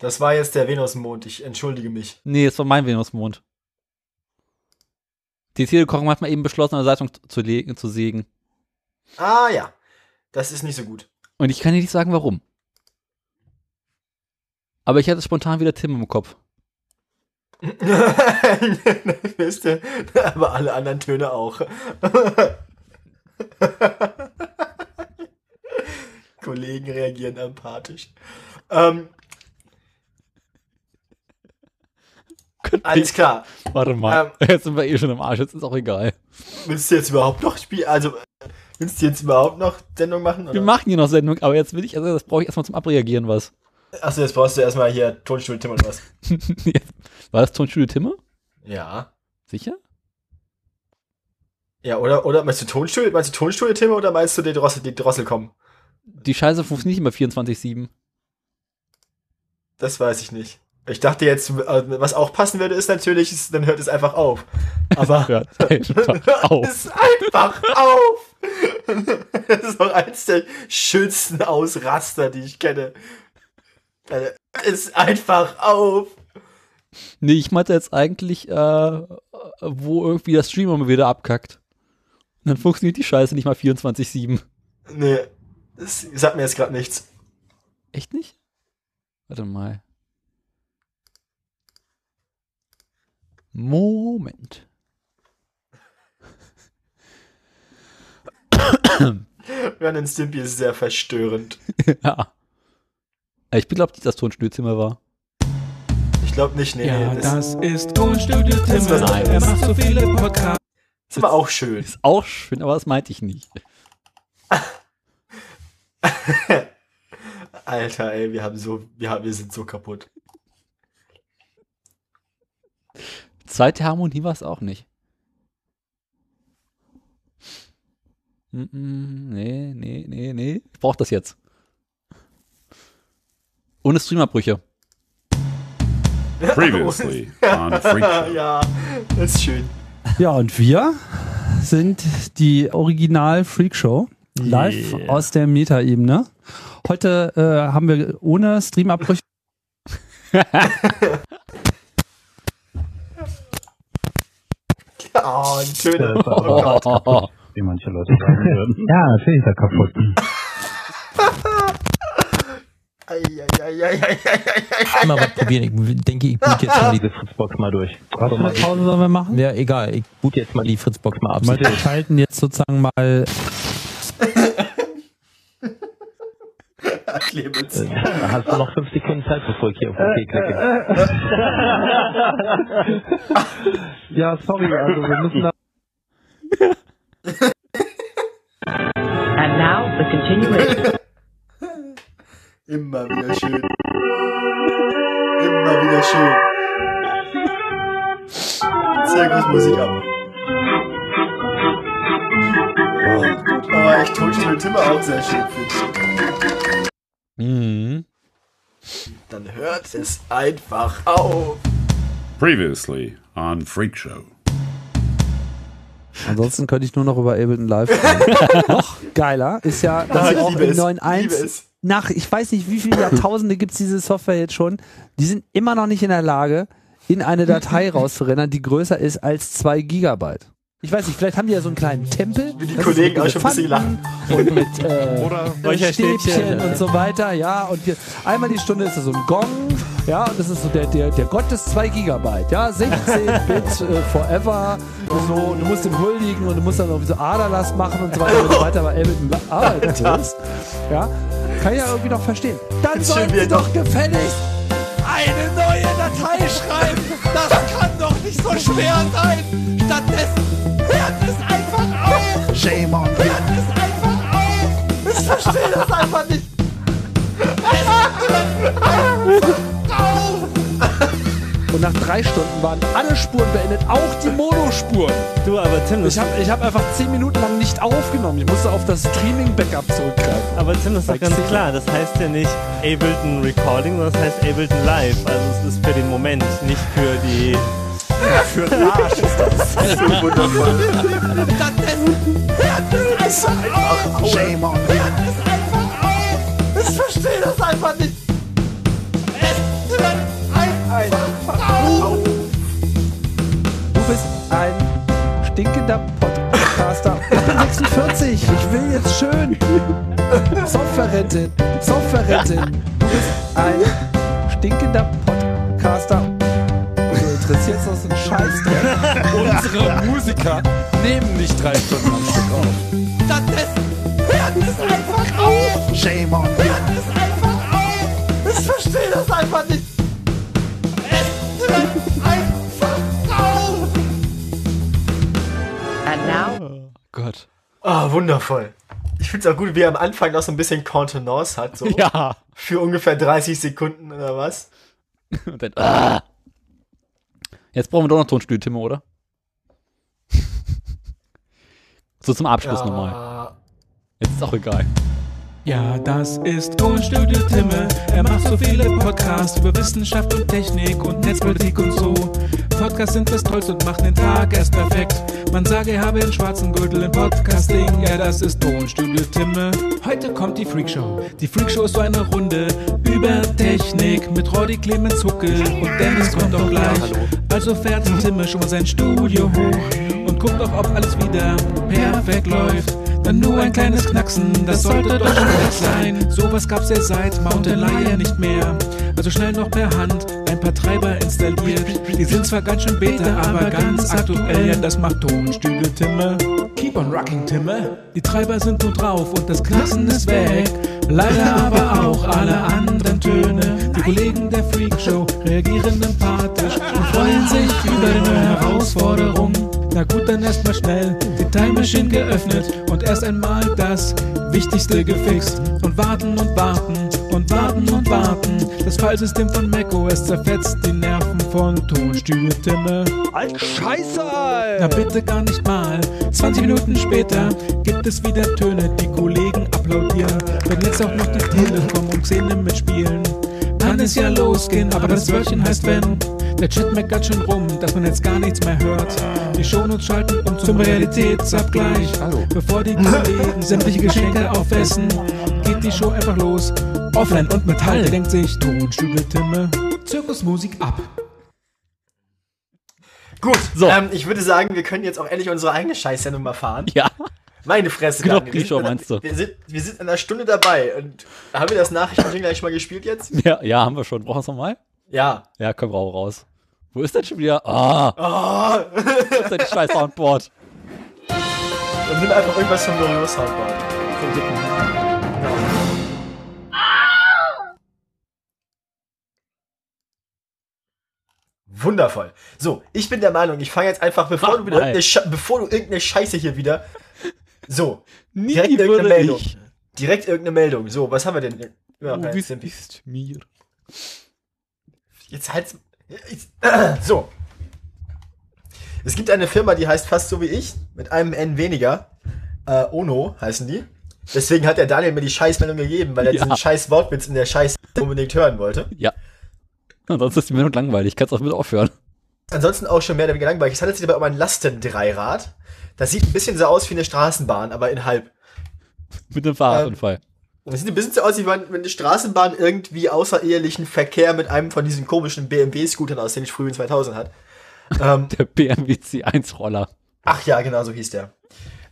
Das war jetzt der Venusmond, ich entschuldige mich. Nee, es war mein Venusmond. Die Telekom hat mal eben beschlossen, eine Zeitung zu, legen, zu sägen. Ah ja. Das ist nicht so gut. Und ich kann dir nicht sagen, warum. Aber ich hatte spontan wieder Tim im Kopf. [laughs] Wisst ihr, aber alle anderen Töne auch. [laughs] Kollegen reagieren empathisch. Ähm, alles klar. Warte mal. [laughs] jetzt sind wir eh schon im Arsch, jetzt ist auch egal. Willst du jetzt überhaupt noch spielen? Also, willst du jetzt überhaupt noch Sendung machen? Wir Oder? machen hier noch Sendung, aber jetzt will ich, also das brauche ich erstmal zum Abreagieren was. Achso, jetzt brauchst du erstmal hier Tonstuhl Tim oder was? [laughs] War das Tonstudio Timme? Ja. Sicher? Ja, oder, oder meinst du Tonstuhl? Meinst du Tonstuhl Tim oder meinst du die Drossel, die Drossel kommen? Die Scheiße funktioniert nicht immer 24-7. Das weiß ich nicht. Ich dachte jetzt, äh, was auch passen würde, ist natürlich, dann hört es einfach auf. Aber [laughs] Hört [laughs] einfach [laughs] auf. es einfach auf! Das ist doch eins der schönsten Ausraster, die ich kenne. Äh, Ist einfach auf! Nee, ich meinte jetzt eigentlich, äh, wo irgendwie das Streamer mal wieder abkackt. Und dann funktioniert die Scheiße nicht mal 24-7. Nee, das sagt mir jetzt gerade nichts. Echt nicht? Warte mal. Moment. Ren and Stimpy ist sehr verstörend. [laughs] ja. Ich glaube nicht, dass Tonstuhlzimmer war. Ich glaube nicht. Nee, Ja, nee, das das ist was anderes. Er macht so viele Podcasts. ist aber auch schön. Ist auch schön, aber das meinte ich nicht. [laughs] Alter, ey, wir haben so, wir, haben, wir sind so kaputt. Zweite Harmonie war es auch nicht. Mm, mm, Nee, nee, nee, nee. Ich brauch das jetzt. Ohne Streamerbrüche. Previously [laughs] on Freak Show. ja, das ist schön. Ja, und wir sind die Original Freak Show live Yeah. aus der Meta-Ebene. Heute äh, haben wir ohne Streamabbrüche [laughs] [laughs] Oh, ein schöner. [laughs] Oh Gott. [laughs] Wie manche Leute sagen würden. Ja, natürlich ist er kaputt. Mal was probieren. Ich denke, ich boot jetzt mal diese Fritzbox mal durch. Was für eine Pause sollen wir machen? Ja, egal. Ich boot jetzt mal die Fritzbox mal ab. Wir schalten jetzt sozusagen mal [laughs] [laughs] Clemens. Hast du noch fünf Sekunden Zeit, bevor ich hier auf OK klicke? [laughs] Ja, sorry, also wir müssen da And now the continuation. Immer wieder schön. Immer wieder schön. Zirkusmusik ab. Oh, aber ich Tonstudio Timme auch sehr schön finde. Mhm. Dann hört es einfach auf. Previously on Freak Show. Ansonsten könnte ich nur noch über Ableton Live [laughs] reden. noch geiler ist ja, dass Ah, sie ich auch in es, liebe 9.1 es. nach, ich weiß nicht, wie viele Jahrtausende gibt es diese Software jetzt schon, die sind immer noch nicht in der Lage, in eine Datei [laughs] rauszurennen, die größer ist als 2 Gigabyte. Ich weiß nicht, vielleicht haben die ja so einen kleinen Tempel. Wie die Kollegen auch schon ein bisschen Elefanten Und mit äh, [laughs] Oder Stäbchen und so weiter, ja. Und hier, einmal die Stunde ist da so ein Gong, ja, und das ist so der, der, der Gott des 2 Gigabyte, ja, 16 [laughs] Bit äh, forever, so, du musst ihm huldigen und du musst dann irgendwie so Aderlass machen und so weiter und so weiter, aber Ableton [laughs] arbeitet ja, kann ich ja irgendwie noch verstehen. Dann er sie doch gefälligst eine neue Datei schreiben. Das kann doch nicht so schwer sein. Stattdessen hört es einfach auf. Shame on Hört es einfach auf. Ich verstehe das einfach nicht. [laughs] Und nach drei Stunden waren alle Spuren beendet, auch die Monospuren. Du, aber Tim, das, Ich habe ich hab einfach zehn Minuten lang nicht aufgenommen. Ich musste auf das Streaming-Backup zurückgreifen. aber Tim, das ist doch ganz Sicher. klar. Das heißt ja nicht Ableton Recording, sondern das heißt Ableton Live. Also es ist für den Moment, nicht für die... Für den Arsch ist das so. Stattdessen hört es einfach auf. Shame on Hört es einfach auf. Ich verstehe das einfach nicht. Es hört einfach auf. Du bist ein stinkender Podcaster. [laughs] Ich bin 46. Ich will jetzt schön. Softwarerentin. Softwarerentin. Du bist ein stinkender Podcaster. Du interessierst uns einen Scheiß [laughs] Unsere Musiker nehmen nicht drei Stunden am Stück auf. Stattdessen hört es einfach auf. Shame on Hört es einfach auf. Ich verstehe das einfach nicht. Es hört einfach auf. And now Gott. Ah, wundervoll. Ich finde es auch gut, wie er am Anfang noch so ein bisschen Contenance hat. So. Ja. Für ungefähr 30 Sekunden oder was. Und dann, ah. Jetzt brauchen wir doch noch Tonstudio, Tim, oder? [laughs] so zum Abschluss nochmal. Ja. Jetzt ist auch egal. Ja, das ist Tonstudio Timme. Er macht so viele Podcasts über Wissenschaft und Technik und Netzpolitik und so. Podcasts sind das Tollste und machen den Tag erst perfekt. Man sage, er habe den schwarzen Gürtel im Podcasting. Ja, das ist Tonstudio Timme. Heute kommt die Freakshow. Die Freakshow ist so eine Runde über Technik mit Roddy Clemens Huckel und Dennis kommt auch gleich. Also fährt Timme schon mal sein Studio hoch und guckt auch, ob alles wieder perfekt läuft. Dann nur ein kleines Knacksen, das sollte doch schon weg sein. Sowas gab's ja seit Mountain Lion nicht mehr. Also schnell noch per Hand ein paar Treiber installiert. Die sind zwar ganz schön beta, aber ganz aktuell. Ja, das macht Tonstudio Timme. Keep on rocking, Timme. Die Treiber sind nun drauf und das Knacksen ist weg. Leider aber auch alle anderen Töne. Die Kollegen der Freakshow reagieren empathisch und freuen sich über die neue Herausforderung. Na gut, dann erstmal schnell die Time Machine geöffnet und erst einmal das Wichtigste gefixt. Und warten und warten und warten und warten. Das Fallsystem von macOS zerfetzt die Nerven von Tonstudio Timme. Ein Scheiße! Na bitte gar nicht mal. 20 Minuten später gibt es wieder Töne, die Kollegen applaudieren. Wenn jetzt auch noch die Telekom und Szene mitspielen, kann es ja losgehen, aber das Wörtchen heißt wenn. Der Chat meckert schon rum, dass man jetzt gar nichts mehr hört. Die Shownotes schalten um zum Realitätsabgleich. Bevor die Kollegen sämtliche Geschenke aufessen, geht die Show einfach los. Offline und Metall denkt sich Tonstudio Timme. Zirkusmusik ab. Gut, ähm, ich würde sagen, wir können jetzt auch endlich unsere eigene Scheißsendung mal fahren. Ja. Meine Fresse. Genau, Daniel. Wir sind- meinst du? Wir sind, wir sind in einer Stunde dabei. Und haben wir das Nachrichtending gleich mal gespielt jetzt? Ja, ja, haben wir schon. Brauchen wir es nochmal? Ja. Ja, können wir auch raus. Wo ist denn schon wieder? Ah, Oh. wo ist denn die scheiß Soundboard? Und nimm einfach irgendwas vom Loriot Soundboard. Vom dicken. Wundervoll. So, ich bin der Meinung, ich fange jetzt einfach, bevor du wieder irgendeine, bevor du irgendeine Scheiße hier wieder. So, [laughs] Nie direkt irgendeine Meldung. ich. Direkt irgendeine Meldung. So, was haben wir denn? Ja, Du bist, Simpi. bist mir. Jetzt [clears throat] halt. So. Es gibt eine Firma, die heißt fast so wie ich, mit einem N weniger. Äh, Ono heißen die. Deswegen hat der Daniel mir die Scheißmeldung gegeben, weil er Ja. diesen scheiß Wortwitz in der Scheiß unbedingt hören wollte. Ja. Ansonsten ist die Meldung langweilig. Kannst auch mit aufhören. Ansonsten auch schon mehr oder weniger langweilig. Es handelt sich dabei um ein Lastendreirad. Das sieht ein bisschen so aus wie eine Straßenbahn, aber in halb. Mit einem Fahrradunfall. Das sieht ein bisschen so aus, wie wenn eine Straßenbahn irgendwie außerehelichen Verkehr mit einem von diesen komischen BMW-Scootern aus den frühen 2000 hat. Ähm, [laughs] Der BMW C1-Roller. Ach ja, genau so hieß der.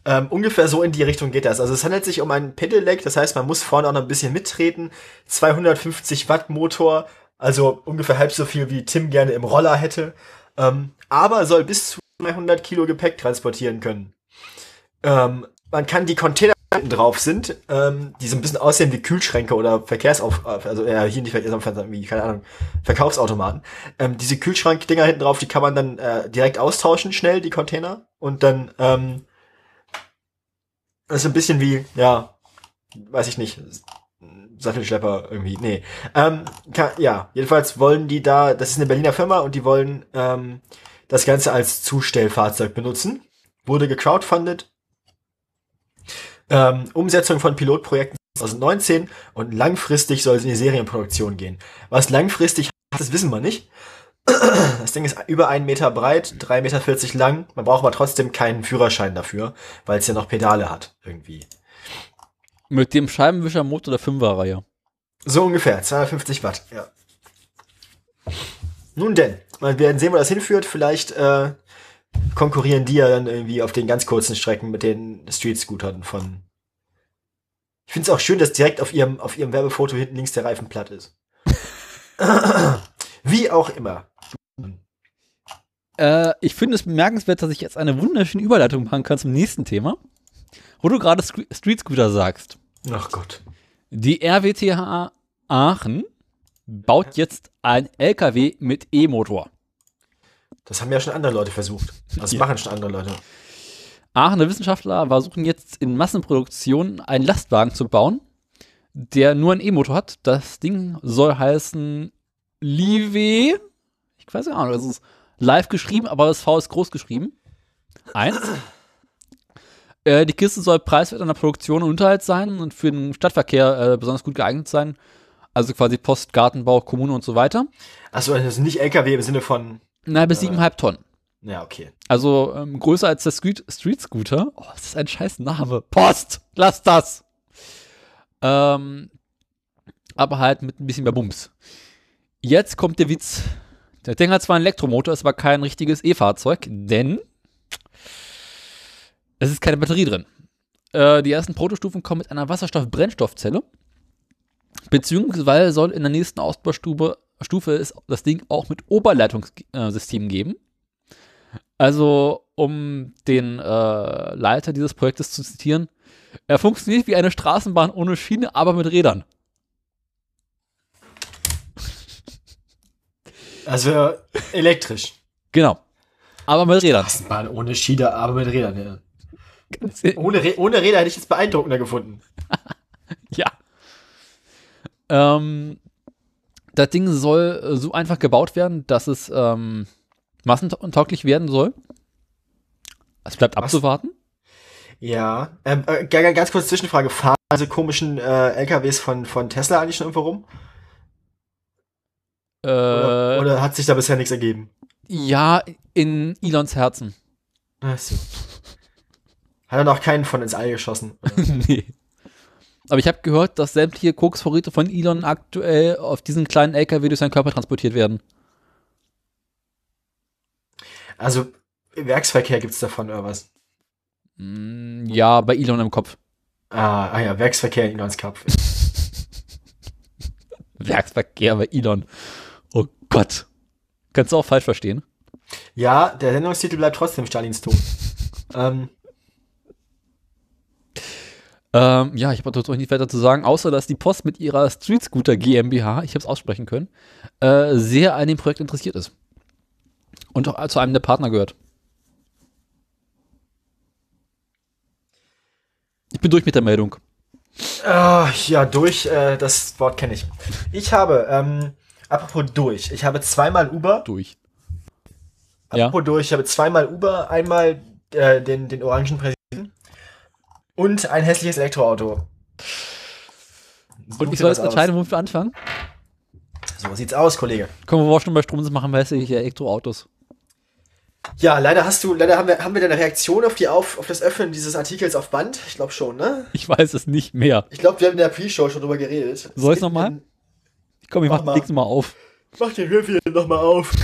Ähm, ungefähr so in die Richtung geht das. Also es handelt sich um ein Pedelec, das heißt, man muss vorne auch noch ein bisschen mittreten. 250 Watt Motor, also ungefähr halb so viel wie Tim gerne im Roller hätte. Ähm, aber soll bis zu 200 Kilo Gepäck transportieren können. Ähm, man kann die Container hinten drauf sind, ähm, die so ein bisschen aussehen wie Kühlschränke oder Verkehrsauf, also ja, hier nicht Verkehrsauf, wie, keine Ahnung, Verkaufsautomaten. Ähm, diese Kühlschrankdinger hinten drauf, die kann man dann äh, direkt austauschen, schnell, die Container. Und dann, ähm, das ist ein bisschen wie, ja, weiß ich nicht, Sattelschlepper irgendwie, nee. Ähm, ka- ja, jedenfalls wollen die da, das ist eine Berliner Firma und die wollen ähm, das Ganze als Zustellfahrzeug benutzen. Wurde gecrowdfundet. Ähm, Umsetzung von Pilotprojekten 2019 und langfristig soll es in die Serienproduktion gehen. Was langfristig heißt, das wissen wir nicht. Das Ding ist über einen Meter breit, 3,40 Meter lang. Man braucht aber trotzdem keinen Führerschein dafür, weil es ja noch Pedale hat, irgendwie. Mit dem Scheibenwischermotor der 5er-Reihe. So ungefähr, 250 Watt, ja. Nun denn, wir werden sehen, wo das hinführt. Vielleicht äh, konkurrieren die ja dann irgendwie auf den ganz kurzen Strecken mit den Street-Scootern von. Ich finde es auch schön, dass direkt auf ihrem, auf ihrem Werbefoto hinten links der Reifen platt ist. [laughs] Wie auch immer. Äh, ich finde es bemerkenswert, dass ich jetzt eine wunderschöne Überleitung machen kann zum nächsten Thema. Wo du gerade Street Scooter sagst. Ach Gott. Die RWTH Aachen baut jetzt ein LKW mit E-Motor. Das haben ja schon andere Leute versucht. Das Ja. machen schon andere Leute. Aachener Wissenschaftler versuchen jetzt in Massenproduktion einen Lastwagen zu bauen, der nur einen E-Motor hat. Das Ding soll heißen Live. Ich weiß nicht, das ist live geschrieben, aber das V ist groß geschrieben. Eins. Äh, die Kiste soll preiswert an der Produktion und Unterhalt sein und für den Stadtverkehr äh, besonders gut geeignet sein. Also quasi Post, Gartenbau, Kommune und so weiter. Achso, das ist nicht LKW im Sinne von. Nein, bis 7,5 Tonnen. Ja, okay. Also ähm, größer als der Street, Street Scooter. Oh, das ist ein scheiß Name. Post! Lass das! Ähm, aber halt mit ein bisschen mehr Bums. Jetzt kommt der Witz. Der Ding hat zwar einen Elektromotor, ist aber kein richtiges E-Fahrzeug, denn es ist keine Batterie drin. Äh, die ersten Protostufen kommen mit einer Wasserstoff-Brennstoffzelle. Beziehungsweise soll in der nächsten Ausbaustufe Stufe es das Ding auch mit Oberleitungssystemen geben. Also, um den äh, Leiter dieses Projektes zu zitieren, Er funktioniert wie eine Straßenbahn ohne Schiene, aber mit Rädern. Also elektrisch. Genau. Aber mit Rädern. Straßenbahn ohne Schiene, aber mit Rädern, ja. Ohne, ohne Räder hätte ich jetzt beeindruckender gefunden. [laughs] Ja. Ähm, das Ding soll äh, so einfach gebaut werden, dass es ähm, massentauglich werden soll. Es bleibt abzuwarten. Ja. Ähm, äh, ga- ganz kurz Zwischenfrage. Fahren diese komischen äh, LKWs von, von Tesla eigentlich schon irgendwo rum? Äh, Oder, oder hat sich da bisher nichts ergeben? ja, in Elons Herzen. Ach so. Hat er noch keinen von ins All geschossen? [laughs] Nee. Aber ich habe gehört, dass sämtliche Koksvorräte von Elon aktuell auf diesen kleinen LKW durch seinen Körper transportiert werden. Also, Werksverkehr gibt's davon oder was? Mm, Ja, bei Elon im Kopf. Ah, ah ja, Werksverkehr in Elons Kopf. [laughs] Werksverkehr bei Elon. Oh Gott. Kannst du auch falsch verstehen. Ja, der Sendungstitel bleibt trotzdem Stalins Tod. [laughs] ähm, Ähm, ja, ich habe dazu nicht weiter zu sagen, außer dass die Post mit ihrer Street Scooter GmbH, ich habe es aussprechen können, äh, sehr an dem Projekt interessiert ist. Und auch zu einem der Partner gehört. Ich bin durch mit der Meldung. ah, ja, durch, äh, das Wort kenne ich. Ich habe, ähm, apropos durch, ich habe zweimal Uber. Durch. Ja. Apropos durch, ich habe zweimal Uber, einmal äh, den, den orangen Präsidenten und ein hässliches Elektroauto. Such Und ich soll jetzt entscheiden, womit wir anfangen? So sieht's aus, Kollege. Kommen wir schon bei Strom sind, machen wir hässliche Elektroautos. Ja, leider hast du, leider haben wir, haben wir deine Reaktion auf die auf, auf das Öffnen dieses Artikels auf Band. Ich glaube schon, ne? Ich weiß es nicht mehr. Ich glaube, wir haben in der Pre-Show schon drüber geredet. Soll ich's Es noch gibt mal? einen- Komm, ich Mach mach nächstes Mal auf. Mach den Review nochmal auf. [laughs]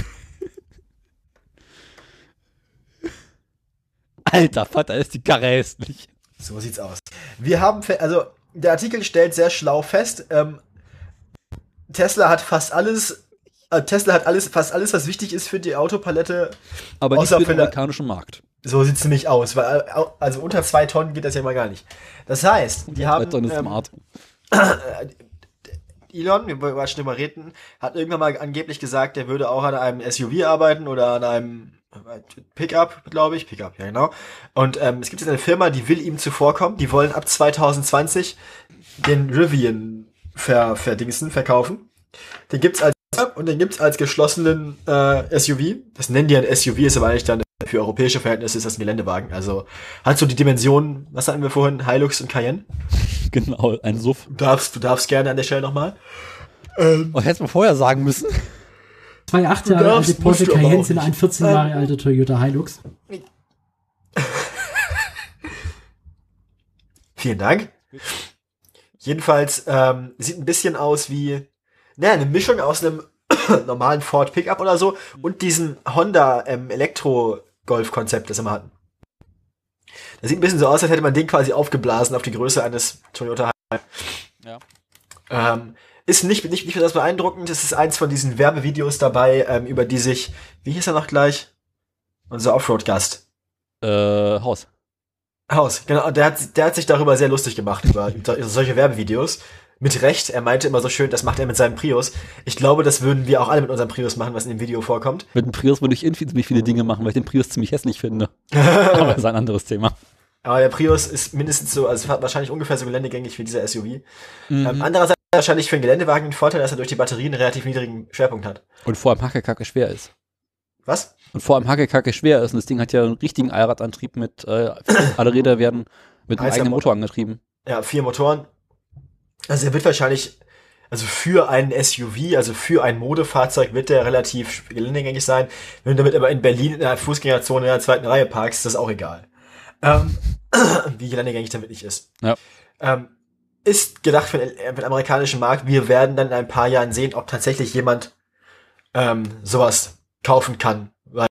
Alter, Vater, ist die Karre hässlich. So sieht's aus. Wir haben, also der Artikel stellt sehr schlau fest, ähm, Tesla hat fast alles, äh, Tesla hat alles, fast alles, was wichtig ist für die Autopalette. Aber nicht Außer für den für der- amerikanischen Markt. So sieht's nämlich aus, weil also unter zwei Tonnen geht das ja mal gar nicht. Das heißt, die haben Dann ist ähm, smart. [coughs] Elon, wir wollen schon drüber reden, hat irgendwann mal angeblich gesagt, er würde auch an einem SUV arbeiten oder an einem Pickup, glaube ich. Pickup, ja genau. Und ähm, es gibt jetzt eine Firma, die will ihm zuvorkommen. Die wollen ab 2020 den Rivian ver verdingsen, verkaufen. Den gibt's als und den gibt's als geschlossenen äh, SUV. Das nennen die ein SUV, ist aber eigentlich dann für europäische Verhältnisse ist das ein Geländewagen. Also hat so die Dimensionen, was hatten wir vorhin, Hilux und Cayenne. Genau, ein Suff. Du darfst, du darfst gerne an der Stelle nochmal. Oh, hättest du vorher sagen müssen. Zwei acht Du Jahre darfst, alte Porsche Cayenne sind ein 14 Jahre alter Toyota Hilux. [laughs] Vielen Dank. Jedenfalls ähm, sieht ein bisschen aus wie naja, eine Mischung aus einem [coughs] normalen Ford Pickup oder so und diesem Honda ähm, Elektro Golf Konzept, das wir hatten. Das sieht ein bisschen so aus, als hätte man den quasi aufgeblasen auf die Größe eines Toyota. Ja. Ähm, ist nicht, nicht, nicht besonders beeindruckend. Es ist eins von diesen Werbevideos dabei, ähm, über die sich, wie hieß er noch gleich? Unser Offroad-Gast. Äh, Haus. Haus, genau. Der hat, der hat sich darüber sehr lustig gemacht, über, über solche Werbevideos. Mit Recht. Er meinte immer so schön, das macht er mit seinem Prius. Ich glaube, das würden wir auch alle mit unserem Prius machen, was in dem Video vorkommt. Mit dem Prius würde ich ziemlich viele Dinge machen, weil ich den Prius ziemlich hässlich finde. [laughs] Aber das ist ein anderes Thema. Aber der Prius ist mindestens so, also wahrscheinlich ungefähr so geländegängig wie dieser SUV. Mhm. Ähm, andererseits wahrscheinlich für einen Geländewagen ein Vorteil, dass er durch die Batterien einen relativ niedrigen Schwerpunkt hat. Und vor allem Hackekacke schwer ist. Was? Und vor allem Hackekacke schwer ist. Und das Ding hat ja einen richtigen Allradantrieb mit, äh, [coughs] alle Räder werden mit einem eigenen Motor angetrieben. Ja, vier Motoren. Also er wird wahrscheinlich, also für ein SUV, also für ein Modefahrzeug wird der relativ geländegängig sein. Wenn du damit aber in Berlin in einer Fußgängerzone in der zweiten Reihe parkst, ist das auch egal. Ähm, [coughs] wie geländegängig der wirklich ist. Ja. Ähm, ist gedacht für den, für den amerikanischen Markt. Wir werden dann in ein paar Jahren sehen, ob tatsächlich jemand ähm, sowas kaufen kann. Weil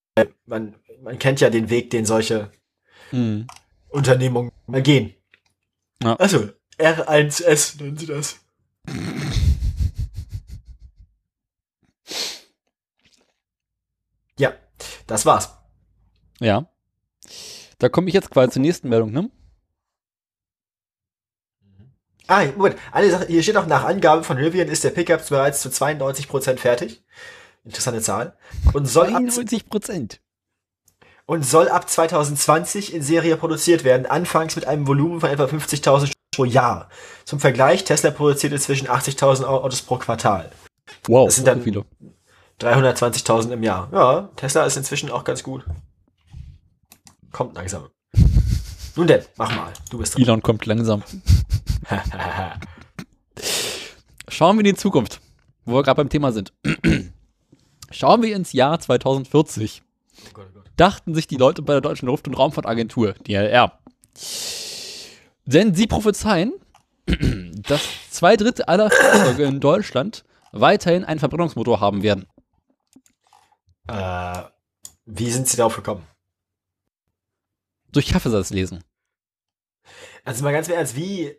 man, man kennt ja den Weg, den solche Mhm. Unternehmungen mal gehen. Ja. Also, R1S nennen sie das. [laughs] Ja, das war's. Ja. Da komme ich jetzt quasi zur nächsten Meldung, ne? Ah, Moment, eine Sache, hier steht auch nach Angabe von Rivian ist der Pickup bereits zu 92% fertig. Interessante Zahl. Und soll ab, 91 Prozent. und soll ab 2020 in Serie produziert werden, anfangs mit einem Volumen von etwa 50.000 Stück pro Jahr. Zum Vergleich, Tesla produziert inzwischen 80.000 Autos pro Quartal. Wow, Das sind dann- viele. 320.000 im Jahr. Ja, Tesla ist inzwischen auch ganz gut. Kommt langsam. Nun denn, mach mal. Du bist dran. Elon kommt langsam. [laughs] Schauen wir in die Zukunft, wo wir gerade beim Thema sind. [clears throat] Schauen wir ins Jahr 2040. Dachten sich die Leute bei der Deutschen Luft- und Raumfahrtagentur, DLR. Denn sie prophezeien, [clears throat] dass zwei Drittel aller Flugzeuge in Deutschland weiterhin einen Verbrennungsmotor haben werden. Äh, wie sind Sie darauf gekommen? Durch Kaffeesatz lesen. Also mal ganz Ernst, wie.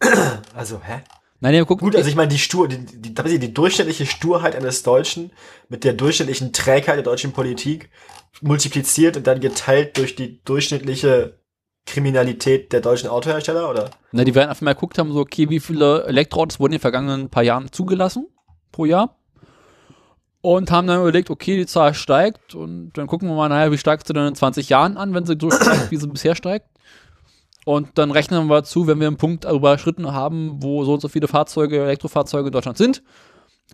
[clears throat] Also, hä? Nein, ja, guck, Gut, also ich meine, die Stur, die, die, die, die durchschnittliche Sturheit eines Deutschen mit der durchschnittlichen Trägheit der deutschen Politik multipliziert und dann geteilt durch die durchschnittliche Kriminalität der deutschen Autohersteller, oder? Na, die werden einfach mal geguckt haben, so, okay, wie viele Elektroautos wurden in den vergangenen paar Jahren zugelassen pro Jahr? Und haben dann überlegt, okay, die Zahl steigt und dann gucken wir mal, naja, wie steigt sie denn in 20 Jahren an, wenn sie so steigt, wie sie bisher steigt? Und dann rechnen wir zu, wenn wir einen Punkt überschritten haben, wo so und so viele Fahrzeuge, Elektrofahrzeuge in Deutschland sind,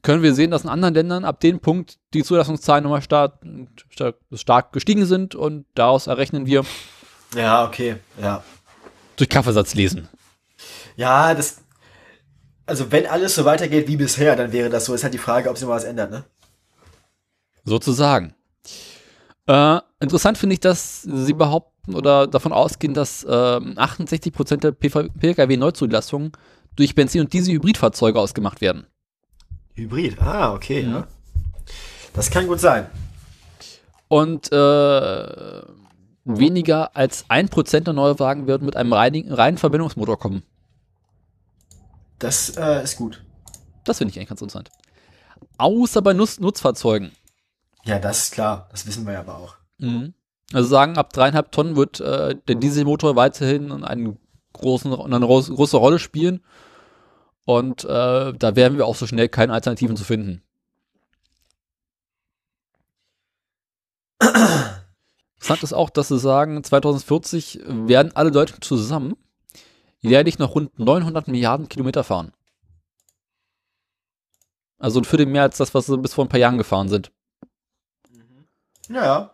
können wir sehen, dass in anderen Ländern ab dem Punkt die Zulassungszahlen nochmal stark, stark, stark gestiegen sind und daraus errechnen wir Ja, okay, ja. durch Kaffeesatz lesen. Ja, das. Also, wenn alles so weitergeht wie bisher, dann wäre das so. Ist halt die Frage, ob sich mal was ändert, ne? Sozusagen. Äh, interessant finde ich, dass sie behaupten oder davon ausgehen, dass ähm, 68% der Pkw-Neuzulassungen durch Benzin- und Diesel-Hybridfahrzeuge ausgemacht werden. Hybrid, ah, okay, ja. Das kann gut sein. Und äh, weniger als 1% der Neuwagen werden mit einem reinigen, reinen Verbindungsmotor kommen. Das äh, ist gut. Das finde ich eigentlich ganz interessant. Außer bei Nutz Nutzfahrzeugen. Ja, das ist klar. Das wissen wir ja aber auch. Mhm. Also sagen, ab dreieinhalb Tonnen wird äh, der Dieselmotor weiterhin einen großen, eine groß- große Rolle spielen. Und äh, da werden wir auch so schnell keine Alternativen zu finden. Interessant ist auch, dass sie sagen, 2040 werden alle Deutschen zusammen jährlich noch rund 900 Milliarden Kilometer fahren. Also ein Viertel mehr als das, was sie bis vor ein paar Jahren gefahren sind. Ja.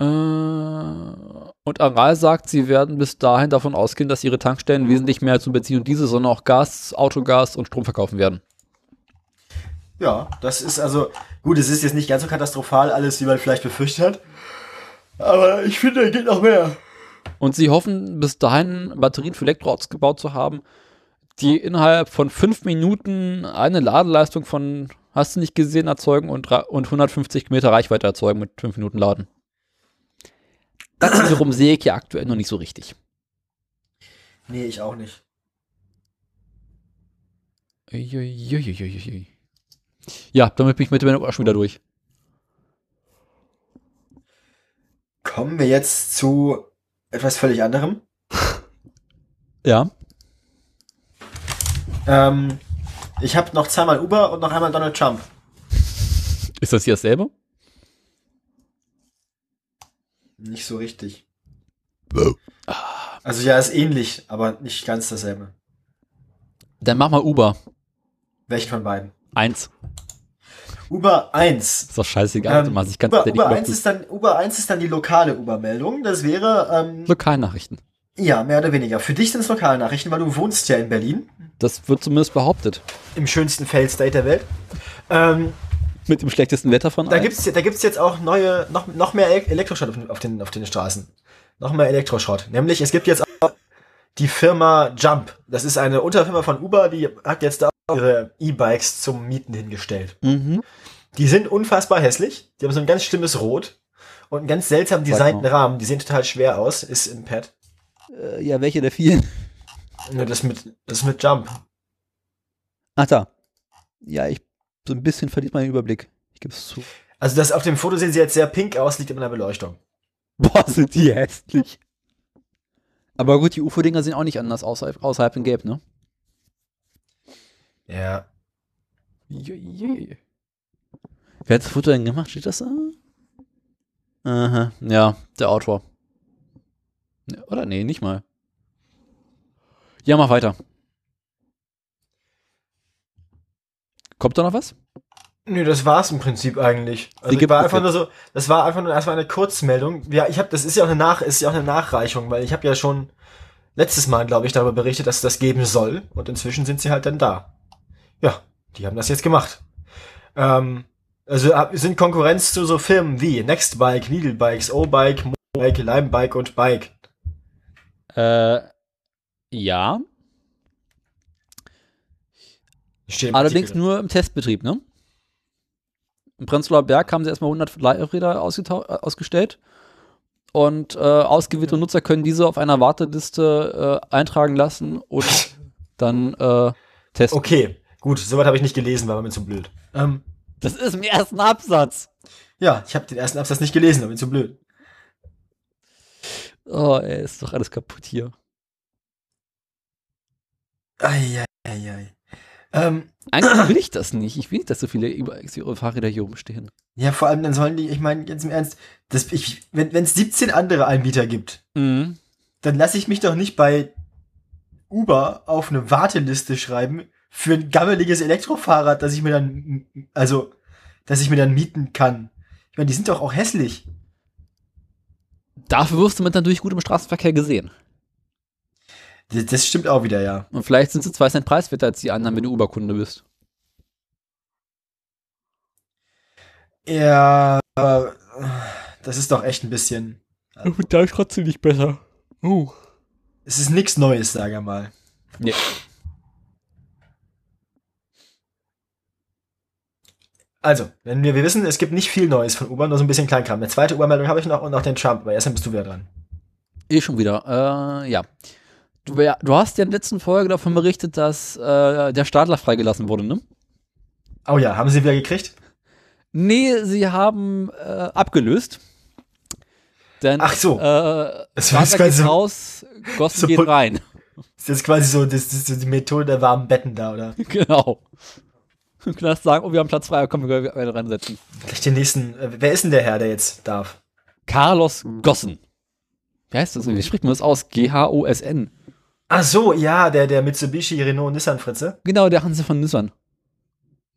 Äh, und Aral sagt, sie werden bis dahin davon ausgehen, dass ihre Tankstellen wesentlich mehr als nur Benzin und Diesel, sondern auch Gas, Autogas und Strom verkaufen werden. Ja, das ist also, gut, es ist jetzt nicht ganz so katastrophal alles, wie man vielleicht befürchtet hat. Aber ich finde, da geht noch mehr. Und sie hoffen, bis dahin Batterien für Elektroautos gebaut zu haben, die innerhalb von fünf Minuten eine Ladeleistung von, hast du nicht gesehen, erzeugen und, und 150 Meter Reichweite erzeugen mit fünf Minuten Laden. Das wiederum sehe ich ja aktuell noch nicht so richtig. Nee, ich auch nicht. Uiuiuiuiui. Ja, damit bin ich mit dem auch schon wieder durch. Kommen wir jetzt zu etwas völlig anderem. Ja. Ähm, ich habe noch zweimal Uber und noch einmal Donald Trump. Ist das hier dasselbe? Nicht so richtig. Also ja, ist ähnlich, aber nicht ganz dasselbe. Dann mach mal Uber. Welchen von beiden? Eins. Uber 1. Ist doch scheißegal. Ähm, Ähm, ich kann Uber, Uber, 1 ist dann, Uber 1 ist dann die lokale Uber-Meldung. Das wäre, ähm, Lokalnachrichten. Ja, mehr oder weniger. Für dich sind es Lokalnachrichten, weil du wohnst ja in Berlin. Das wird zumindest behauptet. Im schönsten Fail State der Welt. Ähm, Mit dem schlechtesten Wetter von da allen. gibt's, da gibt's jetzt auch neue, noch, noch mehr El- Elektroschrott auf, den- auf, den, auf den Straßen. Noch mehr Elektroschrott. Nämlich, es gibt jetzt auch die Firma Jump. Das ist eine Unterfirma von Uber, die hat jetzt auch ihre E-Bikes zum Mieten hingestellt. Mhm. Die sind unfassbar hässlich. Die haben so ein ganz schlimmes Rot und einen ganz seltsam designten. Rahmen. Die sehen total schwer aus. Ist im Pad. Äh, ja, welche der vielen? Nur das mit, das mit Jump. Ach da. Ja, ich so ein bisschen verliert meinen Überblick. Ich gebe es zu. Also das auf dem Foto sehen sie jetzt sehr pink aus, liegt in der Beleuchtung. [laughs] Boah, sind die hässlich. Aber gut, die UFO-Dinger sehen auch nicht anders außerhalb, außerhalb in Gelb, ne? Ja. Wer hat das Foto denn gemacht? Steht das da? Aha, ja, der Autor. Oder nee, nicht mal. Ja, mach weiter. Kommt da noch was? Nö, das war's im Prinzip eigentlich. Also gibt war einfach nur so, das war einfach nur erstmal eine Kurzmeldung. Ja, ich habe, das ist ja auch eine Nach, ist ja auch eine Nachreichung, weil ich habe ja schon letztes Mal, glaube ich, darüber berichtet, dass es das geben soll und inzwischen sind sie halt dann da. Ja, die haben das jetzt gemacht. Ähm, also sind Konkurrenz zu so Firmen wie Nextbike, Needlebikes, O-Bike, Mobike, Limebike und Bike. Äh, ja. Allerdings Artikel. nur im Testbetrieb, ne? Im Prenzlauer Berg haben sie erstmal 100 Leihräder äh, ausgestellt. Und äh, ausgewählte Nutzer können diese auf einer Warteliste äh, eintragen lassen und [laughs] dann äh, testen. Okay, gut, soweit habe ich nicht gelesen, war mir zu blöd. Ähm, Das ist im ersten Absatz. ja, ich habe den ersten Absatz nicht gelesen, war mir zu blöd. Oh, ey, ist doch alles kaputt hier. Eieiei. Ähm, Eigentlich [clears throat] will ich das nicht. Ich will nicht, dass so viele Fahrräder hier rumstehen. Ja, vor allem dann sollen die, ich meine, ganz im Ernst, das, ich, wenn es 17 andere Anbieter gibt, Mhm. dann lasse ich mich doch nicht bei Uber auf eine Warteliste schreiben für ein gammeliges Elektrofahrrad, das ich mir dann, also, dass ich mir dann mieten kann. Ich meine, die sind doch auch hässlich. Dafür wirst du mit natürlich gut im Straßenverkehr gesehen. Das, das stimmt auch wieder, ja. Und vielleicht sind sie zwei Cent preiswerter als die anderen, wenn du Uber-Kunde bist. Ja, aber das ist doch echt ein bisschen. Da ist trotzdem nicht besser. Oh. Es ist nichts Neues, sag ich mal. Nee. Also, wenn wir, wir wissen, es gibt nicht viel Neues von Uber, nur so ein bisschen Kleinkram. Eine zweite Uber-Meldung habe ich noch und noch den Trump, aber erst dann bist du wieder dran. Eh schon wieder. Äh, ja. Du, du hast ja in der letzten Folge davon berichtet, dass äh, der Stadler freigelassen wurde, ne? Oh ja, haben sie wieder gekriegt? Nee, sie haben äh, abgelöst. Denn, Ach so. Äh, Das jetzt quasi so- raus, Gossen so- geht rein. Ist jetzt quasi so, das, das ist so die Methode der warmen Betten da, oder? [laughs] genau. [laughs] Du kannst sagen, oh, wir haben Platz frei, komm, wir können reinsetzen. Gleich den nächsten. Äh, wer ist denn der Herr, der jetzt darf? Carlos Gossen. Wie heißt das? Wie spricht man das aus? G-H-O-S-N. Ach so, ja, der, der Mitsubishi Renault Nissan Fritze. Genau, der Hanse von Nissan.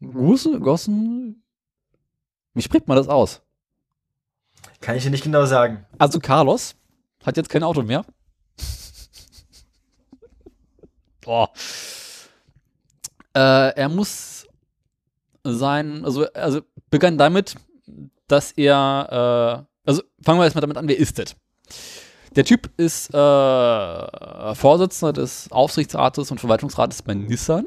Gossen? Gossen? Wie spricht man das aus? Kann ich dir nicht genau sagen. Also Carlos hat jetzt kein Auto mehr. Boah. [laughs] Äh, er muss sein, also, also begann damit, dass er, äh, also fangen wir erstmal damit an, wer ist das? Der Typ ist äh, Vorsitzender des Aufsichtsrates und Verwaltungsrates bei Nissan.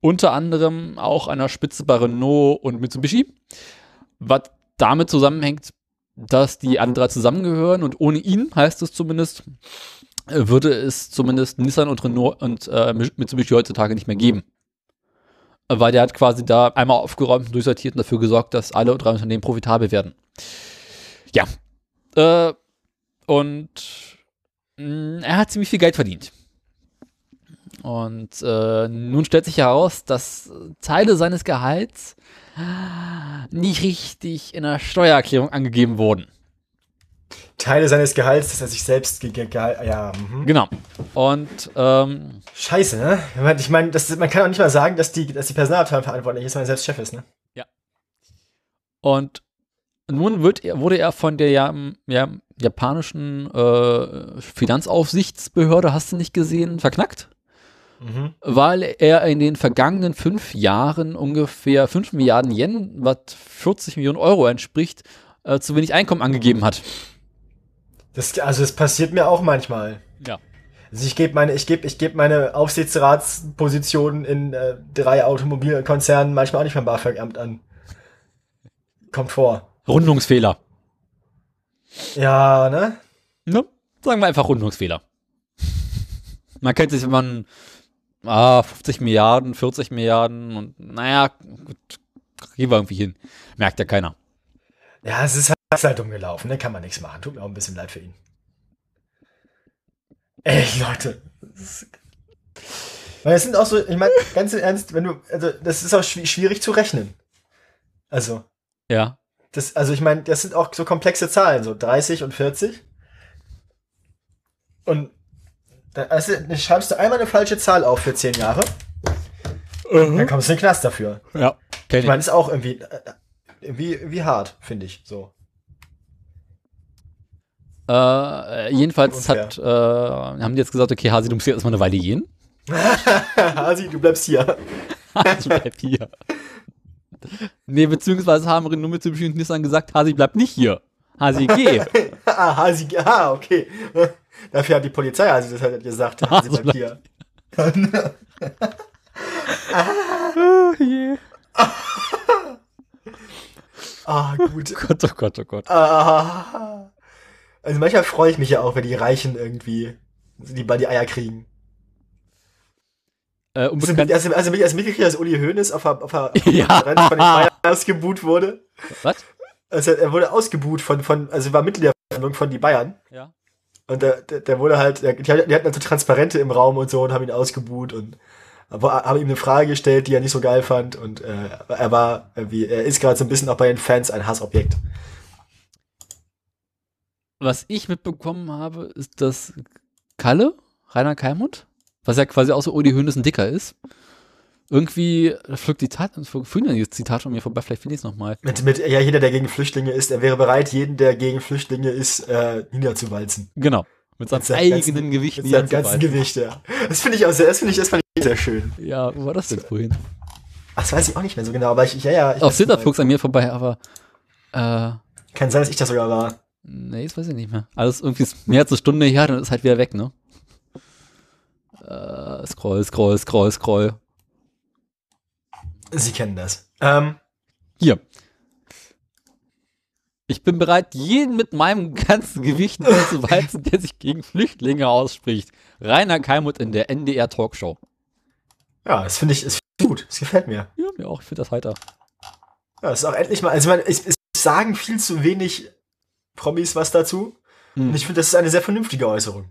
Unter anderem auch der Spitze bei Renault und Mitsubishi. Was damit zusammenhängt, dass die anderen drei zusammengehören und ohne ihn, heißt es zumindest, würde es zumindest Nissan und Renault und äh, Mitsubishi heutzutage nicht mehr geben. Weil der hat quasi da einmal aufgeräumt und durchsortiert und dafür gesorgt, dass alle drei Unternehmen profitabel werden. Ja. Äh, und mh, er hat ziemlich viel Geld verdient. Und äh, nun stellt sich heraus, dass Teile seines Gehalts nicht richtig in der Steuererklärung angegeben wurden. Teile seines Gehalts, dass er sich selbst ge ge ge ja, mhm. Genau. Und ähm, Scheiße, ne? Ich meine, das, man kann auch nicht mal sagen, dass die, dass die Personalabteilung verantwortlich ist, wenn er selbst Chef ist, ne? Und nun wird wurde er von der ja, ja, japanischen äh, Finanzaufsichtsbehörde, hast du nicht gesehen, verknackt, Mhm. weil er in den vergangenen fünf Jahren ungefähr 5 Milliarden Yen, was 40 Millionen Euro entspricht, äh, zu wenig Einkommen angegeben hat. Das, also das passiert mir auch manchmal. Ja. Also ich gebe meine, ich gebe, ich gebe meine Aufsichtsratspositionen in äh, drei Automobilkonzernen manchmal auch nicht beim BAföG-Amt an. Kommt vor. Rundungsfehler. Ja, ne? Ne? Sagen wir einfach Rundungsfehler. Man kennt sich, wenn man ah, 50 Milliarden, 40 Milliarden und naja, gut, gehen wir irgendwie hin. Merkt ja keiner. Ja, es ist halt, es ist halt dumm gelaufen, ne? Kann man nichts machen. Tut mir auch ein bisschen leid für ihn. Ey, Leute. Das Weil es sind auch so, ich meine, ganz im Ernst, wenn du, also das ist auch schwi- schwierig zu rechnen. Also, Ja. das, also ich meine, das sind auch so komplexe Zahlen, so 30 und 40. Und dann, also, dann schreibst du einmal eine falsche Zahl auf für 10 Jahre. Dann kommst du in den Knast dafür. Ja. Ich meine, ist auch irgendwie, äh, irgendwie, irgendwie hart, finde ich, so. Äh, jedenfalls Unfair. hat, äh, haben die jetzt gesagt, okay, Hasi, du musst hier erstmal eine Weile gehen. [laughs] Hasi, du bleibst hier. [laughs] Hasi, bleib hier. Nee, beziehungsweise haben nur mit dem Nissan gesagt, Hasi, bleib nicht hier. Hasi, geh. [laughs] ah, Hasi, ah, okay. Dafür hat die Polizei Hasi das halt gesagt. Hasi Also bleibt hier. oh je. Ah, gut. Gott, oh Gott, oh Gott. Ah. Also manchmal freue ich mich ja auch, wenn die Reichen irgendwie die bei die Eier kriegen. Äh, Also, unbekannt, also, also, als mitgekriegt, dass Uli Hoeneß auf der, auf der [laughs] Ja. Konferenz von den Bayern ausgebuht wurde. was? Also er wurde ausgebuht von, von also war Mitglied der Versammlung von die Bayern. Ja. Und der, der, der wurde halt, der, die, hatten- hatten also Transparente im Raum und so und haben ihn ausgebuht und haben ihm eine Frage gestellt, die er nicht so geil fand und äh, er war irgendwie, er ist gerade so ein bisschen auch bei den Fans ein Hassobjekt. Was ich mitbekommen habe, ist, dass Kalle, Rainer Kalmund, was ja quasi auch so Uli Hoeneß ein Dicker ist, irgendwie, flog die Tat, dieses Zitat von mir vorbei, vielleicht finde ich es nochmal. Mit, mit, ja, jeder, der gegen Flüchtlinge ist, er wäre bereit, jeden, der gegen Flüchtlinge ist, äh, niederzuwalzen. Genau. Mit seinem Mit seinem eigenen ganzen- Gewicht Mit seinem ganzen. Gewicht, ja. Das finde ich auch sehr, das finde ich, ich sehr schön. Ja, wo war das denn vorhin? Ach, das weiß ich auch nicht mehr so genau, aber ich, ja, ja. Ich Auf nicht flog es an mir vorbei, aber äh, Kann sein, dass ich das sogar war. Nee, das weiß ich nicht mehr. Alles irgendwie ist mehr als eine Stunde her, dann ist halt wieder weg, ne? Äh, scroll, scroll, scroll, scroll. Sie kennen das. Ähm, Hier. Ich bin bereit, jeden mit meinem ganzen Gewicht [laughs] niederzuwalzen, der sich gegen Flüchtlinge ausspricht. Rainer Kalmut in der NDR Talkshow. ja, das finde ich, ist gut. Das gefällt mir. Ja, mir auch. Ich finde das heiter. Ja, das ist auch endlich mal, also ich meine, es, es sagen viel zu wenig Promis was dazu. Hm. Und ich finde, das ist eine sehr vernünftige Äußerung.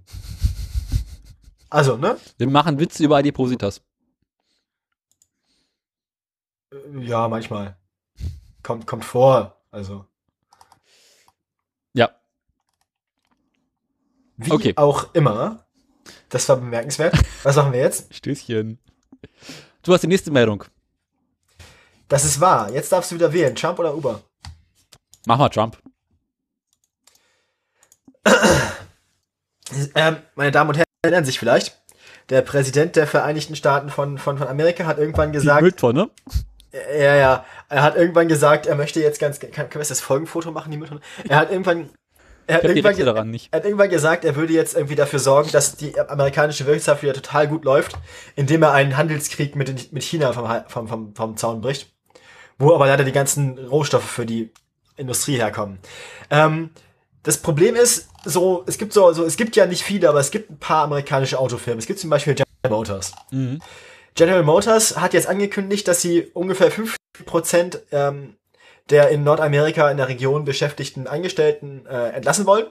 Also, ne? Wir machen Witze über Adipositas. Äh, Ja, manchmal. Kommt, kommt vor. Also. Ja. Wie Okay. auch immer. Das war bemerkenswert. Was machen wir jetzt? [laughs] Stößchen. Du hast die nächste Meldung. Das ist wahr. Jetzt darfst du wieder wählen. Trump oder Uber? Mach mal Trump. [clears throat] Ähm, meine Damen und Herren erinnern sich vielleicht. Der Präsident der Vereinigten Staaten von, von, von Amerika hat irgendwann Die gesagt, Mülltonne. Ja, ja. Er hat irgendwann gesagt, er möchte jetzt ganz, kann, können wir das Folgenfoto machen, die Mülltonne? Er hat irgendwann, er hat die irgendwann, er hat irgendwann gesagt, er würde jetzt irgendwie dafür sorgen, dass die amerikanische Wirtschaft wieder total gut läuft, indem er einen Handelskrieg mit, mit China vom, vom, vom, vom Zaun bricht. Wo aber leider die ganzen Rohstoffe für die Industrie herkommen. Ähm, das Problem ist, so, es gibt so, so, es gibt ja nicht viele, aber es gibt ein paar amerikanische Autofirmen. Es gibt zum Beispiel General Motors. Mhm. General Motors hat jetzt angekündigt, dass sie ungefähr 50 Prozent ähm, der in Nordamerika in der Region beschäftigten Angestellten äh, entlassen wollen.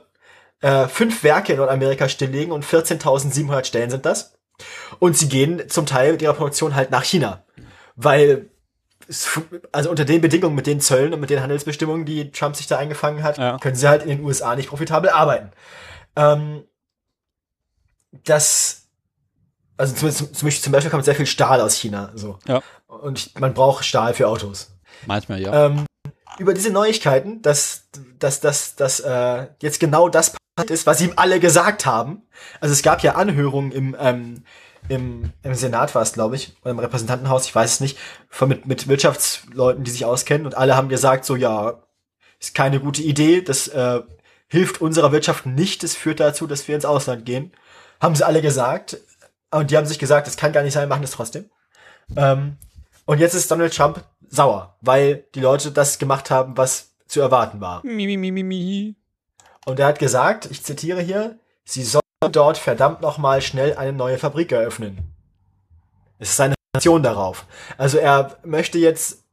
Äh, fünf Werke in Nordamerika stilllegen und 14.700 Stellen sind das. Und sie gehen zum Teil mit ihrer Produktion halt nach China. Weil, also unter den Bedingungen, mit den Zöllen und mit den Handelsbestimmungen, die Trump sich da eingefangen hat, Ja. können sie halt in den USA nicht profitabel arbeiten. Ähm, das, also zum, zum, Beispiel- zum Beispiel kommt sehr viel Stahl aus China, so. Ja. Und man braucht Stahl für Autos. Manchmal, ja. Ähm, über diese Neuigkeiten, dass, dass, dass, dass äh, jetzt genau das passiert ist, was ihm alle gesagt haben. Also es gab ja Anhörungen im, ähm, im, im Senat war es, glaube ich, oder im Repräsentantenhaus, ich weiß es nicht, von mit, mit Wirtschaftsleuten, die sich auskennen und alle haben gesagt, so ja, ist keine gute Idee, das äh, hilft unserer Wirtschaft nicht, das führt dazu, dass wir ins Ausland gehen. Haben sie alle gesagt. Und die haben sich gesagt, das kann gar nicht sein, machen das trotzdem. Ähm, und jetzt ist Donald Trump sauer, weil die Leute das gemacht haben, was zu erwarten war. Mi, mi, mi, mi, mi. Und er hat gesagt, ich zitiere hier, sie sollen dort verdammt nochmal schnell eine neue Fabrik eröffnen. Es ist seine Reaktion darauf. Also er möchte jetzt,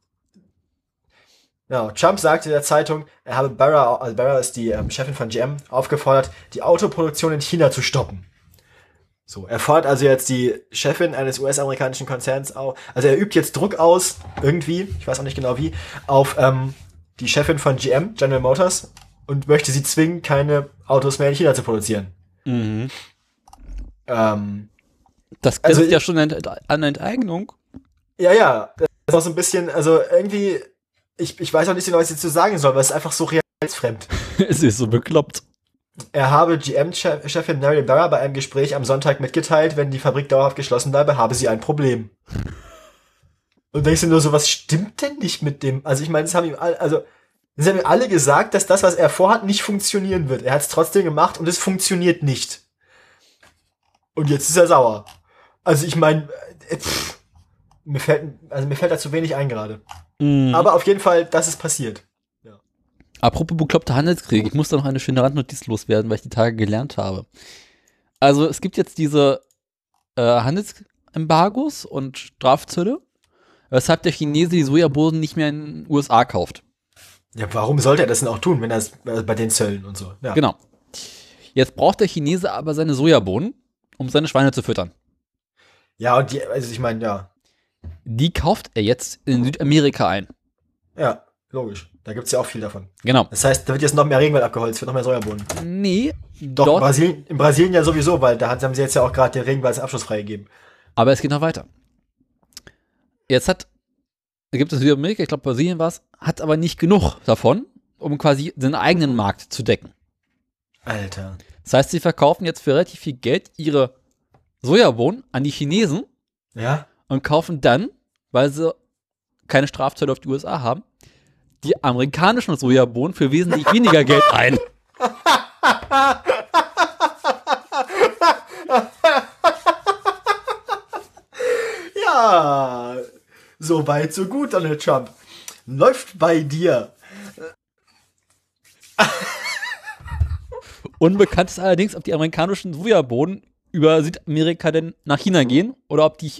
ja, Trump sagte der Zeitung, er habe Barra, also Barra ist die ähm, Chefin von GM, aufgefordert, die Autoproduktion in China zu stoppen. So, er fordert also jetzt die Chefin eines US-amerikanischen Konzerns auf. Also er übt jetzt Druck aus, irgendwie, ich weiß auch nicht genau wie, auf ähm, die Chefin von GM, General Motors, und möchte sie zwingen, keine Autos mehr in China zu produzieren. Mhm. Ähm, Das Also grenzt ja ich- schon an Enteignung. ja, ja, das ist auch so ein bisschen, also irgendwie, ich, ich weiß auch nicht genau, was ich dazu sagen soll, weil es ist einfach so realitätsfremd. [laughs] es ist so bekloppt. Er habe GM-Chefin Marion Barra bei einem Gespräch am Sonntag mitgeteilt, wenn die Fabrik dauerhaft geschlossen bleibe, habe sie ein Problem. Und denkst du nur so, was stimmt denn nicht mit dem? Also ich meine, das haben ihm alle, also das haben alle gesagt, dass das, was er vorhat, nicht funktionieren wird. Er hat es trotzdem gemacht und es funktioniert nicht. Und jetzt ist er sauer. Also ich meine, äh, mir fällt, also mir fällt da zu wenig ein gerade. Mhm. Aber auf jeden Fall, das ist passiert. Apropos bekloppter Handelskrieg, ich muss da noch eine schöne Randnotiz loswerden, weil ich die Tage gelernt habe. Also es gibt jetzt diese äh, Handelsembargos und Strafzölle, weshalb der Chinese die Sojabohnen nicht mehr in den USA kauft. Ja, warum sollte er das denn auch tun, wenn er es äh, bei den Zöllen und so? Ja. Genau. Jetzt braucht der Chinese aber seine Sojabohnen, um seine Schweine zu füttern. Ja, und die, also ich meine, ja. Die kauft er jetzt in Südamerika ein. Ja, logisch. Da gibt's ja auch viel davon. Genau. Das heißt, da wird jetzt noch mehr Regenwald abgeholzt, wird noch mehr Sojabohnen. Nee, Doch, dort, in, Brasilien, in Brasilien ja sowieso, weil da haben sie jetzt ja auch gerade den Regenwald als Abschluss freigegeben. aber es geht noch weiter. Jetzt hat, gibt es Südamerika, ich glaube Brasilien war es, hat aber nicht genug davon, um quasi den eigenen Markt zu decken. Alter. Das heißt, sie verkaufen jetzt für relativ viel Geld ihre Sojabohnen an die Chinesen Ja? und kaufen dann, weil sie keine Strafzölle auf die USA haben, die amerikanischen Sojabohnen für wesentlich [laughs] weniger Geld ein. Ja. So weit, so gut, Donald Trump. Läuft bei dir. Unbekannt ist allerdings, ob die amerikanischen Sojabohnen über Südamerika denn nach China gehen oder ob die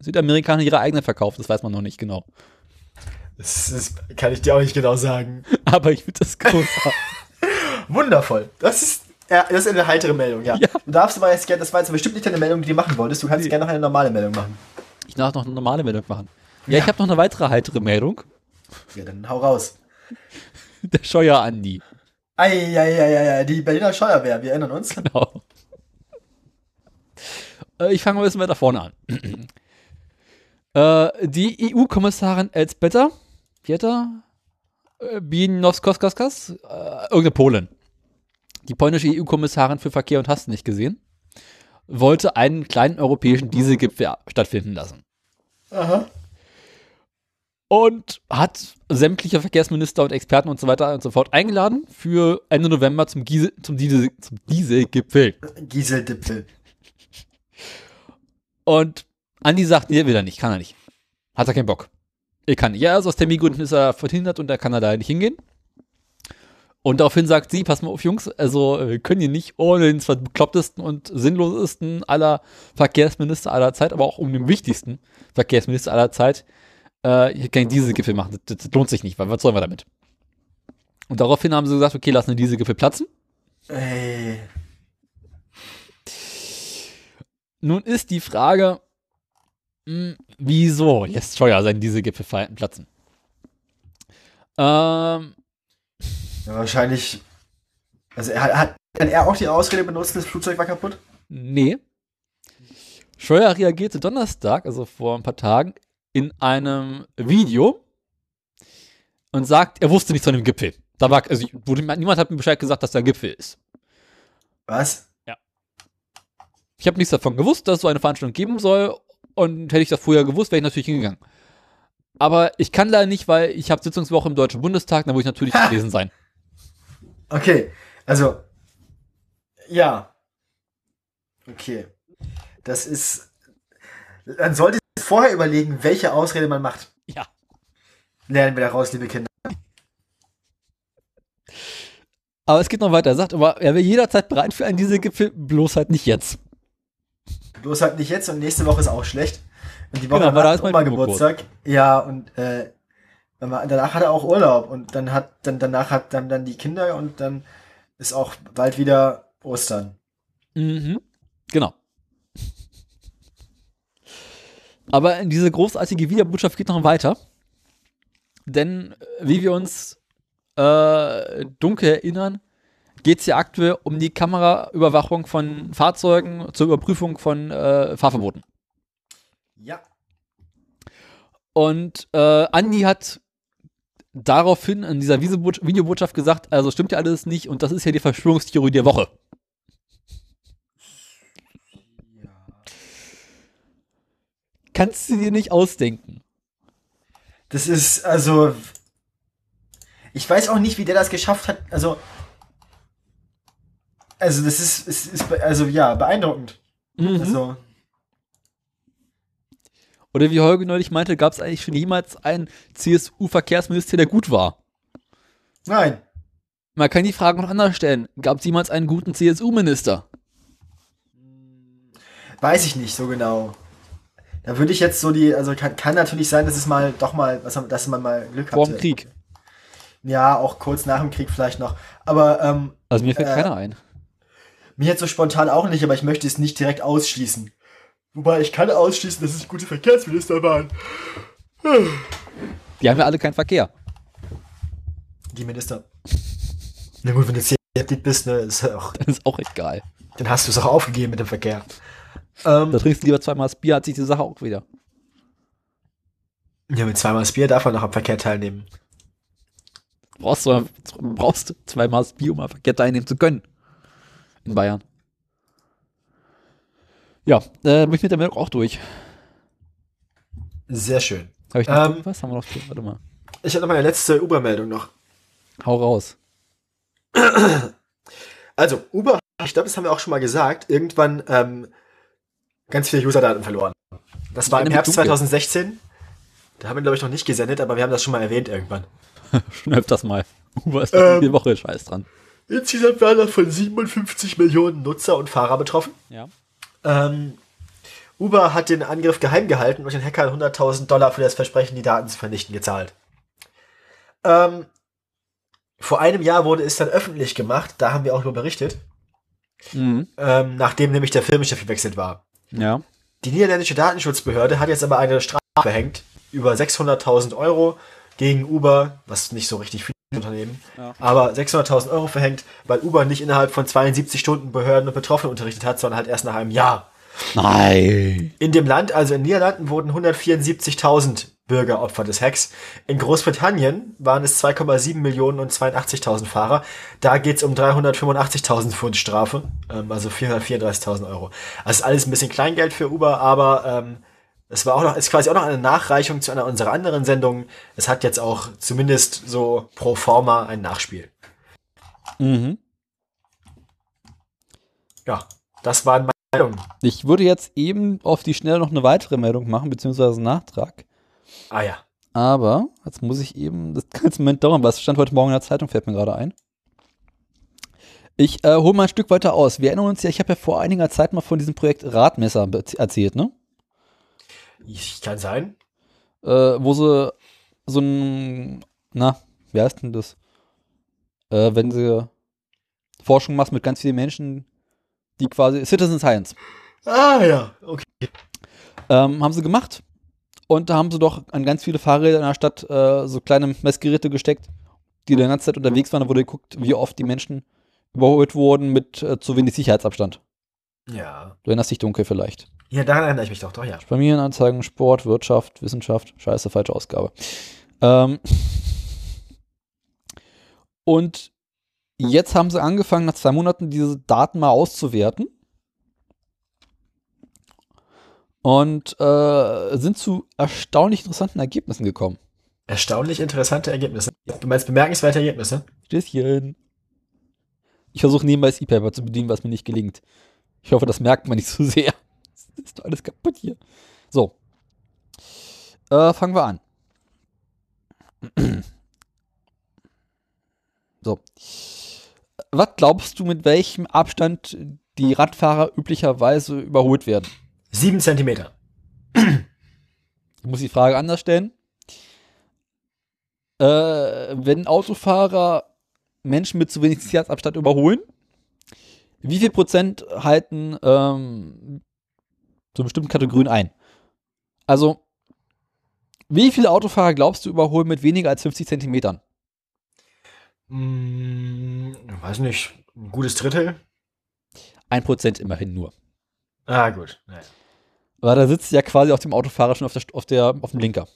Südamerikaner ihre eigenen verkaufen. Das weiß man noch nicht genau. Das, das kann ich dir auch nicht genau sagen. [laughs] Aber ich finde das großartig. [laughs] Wundervoll. Das ist, ja, das ist eine heitere Meldung, ja. Du darfst aber jetzt gerne, das war jetzt bestimmt nicht deine Meldung, die du machen wolltest. Du kannst gerne noch eine normale Meldung machen. ich darf noch eine normale Meldung machen. Ja, ich habe noch eine weitere heitere Meldung. Ja, dann hau raus. [laughs] Der Scheuer Andi. Eieieiei, die Berliner Steuerwehr, wir erinnern uns. Genau. Äh, Ich fange mal ein bisschen weiter vorne an. [clears throat] äh, die EU-Kommissarin Elsbeta, wie hat er? Äh, Bienowskoskas, äh, irgendeine Polin. Die polnische EU-Kommissarin für Verkehr und hast nicht gesehen, wollte einen kleinen europäischen Dieselgipfel stattfinden lassen. Aha. Und hat sämtliche Verkehrsminister und Experten und so weiter und so fort eingeladen für Ende November zum, Giesel, zum, Diesel, zum Dieselgipfel. Gieseldipfel. Und Andi sagt, nee, will er nicht, kann er nicht. Hat er keinen Bock. Er kann nicht. Ja, also aus Termingründen ist er verhindert und da kann er da nicht hingehen. Und daraufhin sagt sie, pass mal auf, Jungs, also wir können hier nicht ohne den zwar beklopptesten und sinnlosesten aller Verkehrsminister aller Zeit, aber auch um den wichtigsten Verkehrsminister aller Zeit, äh, hier keinen Dieselgipfel machen. Das, das lohnt sich nicht, weil was sollen wir damit? Und daraufhin haben sie gesagt, okay, lassen wir Dieselgipfel platzen. Ey. Nun ist die Frage, mh, wieso lässt Scheuer sein Dieselgipfelverhalten platzen? Ähm, Ja, wahrscheinlich. Also er hat, hat kann er auch die Ausrede benutzen, das Flugzeug war kaputt? nee. Scheuer reagierte Donnerstag, also vor ein paar Tagen, in einem Video und sagt, er wusste nichts von dem Gipfel. Da war, also niemand hat mir Bescheid gesagt, dass da ein Gipfel ist. Was? Ich habe nichts davon gewusst, dass es so eine Veranstaltung geben soll. Und hätte ich das vorher gewusst, wäre ich natürlich hingegangen. Aber ich kann leider nicht, weil ich habe Sitzungswoche im Deutschen Bundestag, da muss ich natürlich gewesen sein. Okay, also. Ja. Okay. Das ist. Man sollte vorher überlegen, welche Ausrede man macht. Ja. Lernen wir daraus, liebe Kinder. Aber es geht noch weiter. Er sagt aber, er wäre jederzeit bereit für einen Dieselgipfel, bloß halt nicht jetzt. Bloß halt nicht jetzt und nächste Woche ist auch schlecht. Und die Woche Genau, danach ist mein. Geburtstag. Ja, und äh, danach hat er auch Urlaub und dann hat dann danach hat dann dann die Kinder und dann ist auch bald wieder Ostern. Mhm. Genau. Aber diese großartige Videobotschaft geht noch weiter. Denn äh, wie wir uns äh, dunkel erinnern, geht es ja aktuell um die Kameraüberwachung von Fahrzeugen zur Überprüfung von äh, Fahrverboten. Ja. Und äh, Andi hat daraufhin in dieser Videobotschaft gesagt, also stimmt ja alles nicht und das ist ja die Verschwörungstheorie der Woche. Kannst du dir nicht ausdenken. Das ist, also. Ich weiß auch nicht, wie der das geschafft hat. Also. Also, das ist, ist, ist also ja, beeindruckend. Mhm. Also, Oder wie Holger neulich meinte, gab es eigentlich schon jemals einen CSU-Verkehrsminister, der gut war? nein. Man kann die Frage noch anders stellen. Gab es jemals einen guten CSU-Minister? Weiß ich nicht so genau. Da würde ich jetzt so die, also kann, kann natürlich sein, dass es mal doch mal, dass man mal Glück Vor hatte. dem Krieg. Ja, auch kurz nach dem Krieg vielleicht noch. Aber ähm, Also mir fällt Äh, keiner ein. mir jetzt so spontan auch nicht, aber ich möchte es nicht direkt ausschließen. Wobei ich kann ausschließen, dass es gute Verkehrsminister waren. Die haben ja alle keinen Verkehr. Die Minister. Na gut, wenn du jetzt hier bist, ne, ist ja auch, Das ist auch egal. dann hast du es auch aufgegeben mit dem Verkehr. Ähm, Da trinkst du lieber zweimal das Bier, hat sich die Sache auch wieder. ja, mit zweimal das Bier darf man noch am Verkehr teilnehmen. Brauchst du brauchst zweimal das Bier, um am Verkehr teilnehmen zu können. In Bayern. Ja, äh, bin ich mit der Meldung auch durch. Sehr schön. Habe ich noch Ähm, irgendwas? Haben wir noch? Warte mal. Ich habe noch meine letzte Uber-Meldung noch. Hau raus. Also, Uber, ich glaube, das haben wir auch schon mal gesagt, irgendwann ähm, ganz viele Userdaten verloren. Das war im Herbst mit Dunkel. 2016. Da haben wir, glaube ich, noch nicht gesendet, aber wir haben das schon mal erwähnt irgendwann. [laughs] Schon öfters mal. [laughs] Uber ist Ähm. jede Woche scheiß dran. Insgesamt waren davon 57 Millionen Nutzer und Fahrer betroffen. Ja. Ähm, Uber hat den Angriff geheim gehalten und den Hackern 100.000 Dollar für das Versprechen, die Daten zu vernichten, gezahlt. Ähm, vor einem Jahr wurde es dann öffentlich gemacht, da haben wir auch darüber berichtet, Mhm. ähm, nachdem nämlich der Filmchef gewechselt war. Ja. Die niederländische Datenschutzbehörde hat jetzt aber eine Strafe verhängt, über 600.000 Euro gegen Uber, was nicht so richtig viel Unternehmen, Ja. aber 600.000 Euro verhängt, weil Uber nicht innerhalb von 72 Stunden Behörden und Betroffene unterrichtet hat, sondern halt erst nach einem Jahr. Nein. In dem Land, also in Niederlanden, wurden 174.000 Bürger Opfer des Hacks. In Großbritannien waren es 2,7 Millionen und 82.000 Fahrer. Da geht's um 385.000 Pfund Strafe, ähm, also 434.000 Euro. Also ist alles ein bisschen Kleingeld für Uber, aber ähm, es war auch noch, ist quasi auch noch eine Nachreichung zu einer unserer anderen Sendungen. Es hat jetzt auch zumindest so pro forma ein Nachspiel. Mhm. Ja, das waren meine Meinungen. Ich würde jetzt eben auf die Schnelle noch eine weitere Meldung machen, beziehungsweise einen Nachtrag. Ah ja. Aber, jetzt muss ich eben, das kann jetzt einen Moment dauern, weil es stand heute Morgen in der Zeitung, fällt mir gerade ein. Ich äh, hole mal ein Stück weiter aus. Wir erinnern uns ja, ich habe ja vor einiger Zeit mal von diesem Projekt Radmesser erzählt, ne? Ich kann sein. Äh, wo sie so ein, na, wie heißt denn das? Äh, wenn sie Forschung machst mit ganz vielen Menschen, die quasi, Citizen Science, Ah ja, okay. ähm, haben sie gemacht. Und da haben sie doch an ganz viele Fahrräder in der Stadt äh, so kleine Messgeräte gesteckt, die die ganze Zeit unterwegs waren. Da wurde geguckt, wie oft die Menschen überholt wurden mit äh, zu wenig Sicherheitsabstand. Ja. Du erinnerst dich dunkel vielleicht. Ja, daran erinnere ich mich doch, doch, ja. Familienanzeigen, Sport, Wirtschaft, Wissenschaft. Scheiße, falsche Ausgabe. Ähm und jetzt haben sie angefangen, nach zwei Monaten diese Daten mal auszuwerten. Und äh, sind zu erstaunlich interessanten Ergebnissen gekommen. Erstaunlich interessante Ergebnisse. Du meinst bemerkenswerte Ergebnisse? Stößchen. Ich versuche nebenbei das E-Paper zu bedienen, was mir nicht gelingt. Ich hoffe, das merkt man nicht zu sehr. [laughs] Das ist doch alles kaputt hier. So. Äh, fangen wir an. [clears throat] So. Was glaubst du, mit welchem Abstand die Radfahrer üblicherweise überholt werden? Sieben Zentimeter. Ich muss die Frage anders stellen. Äh, wenn Autofahrer Menschen mit zu wenig Sicherheitsabstand überholen, wie viel Prozent halten ähm, so bestimmten Kategorien ein? Also, wie viele Autofahrer glaubst du überholen mit weniger als 50 Zentimetern? Hm, weiß nicht, ein gutes Drittel? Ein Prozent immerhin nur. Ah, gut. Naja. Weil da sitzt ja quasi auf dem Autofahrer schon auf, der, auf, der, auf dem Blinker.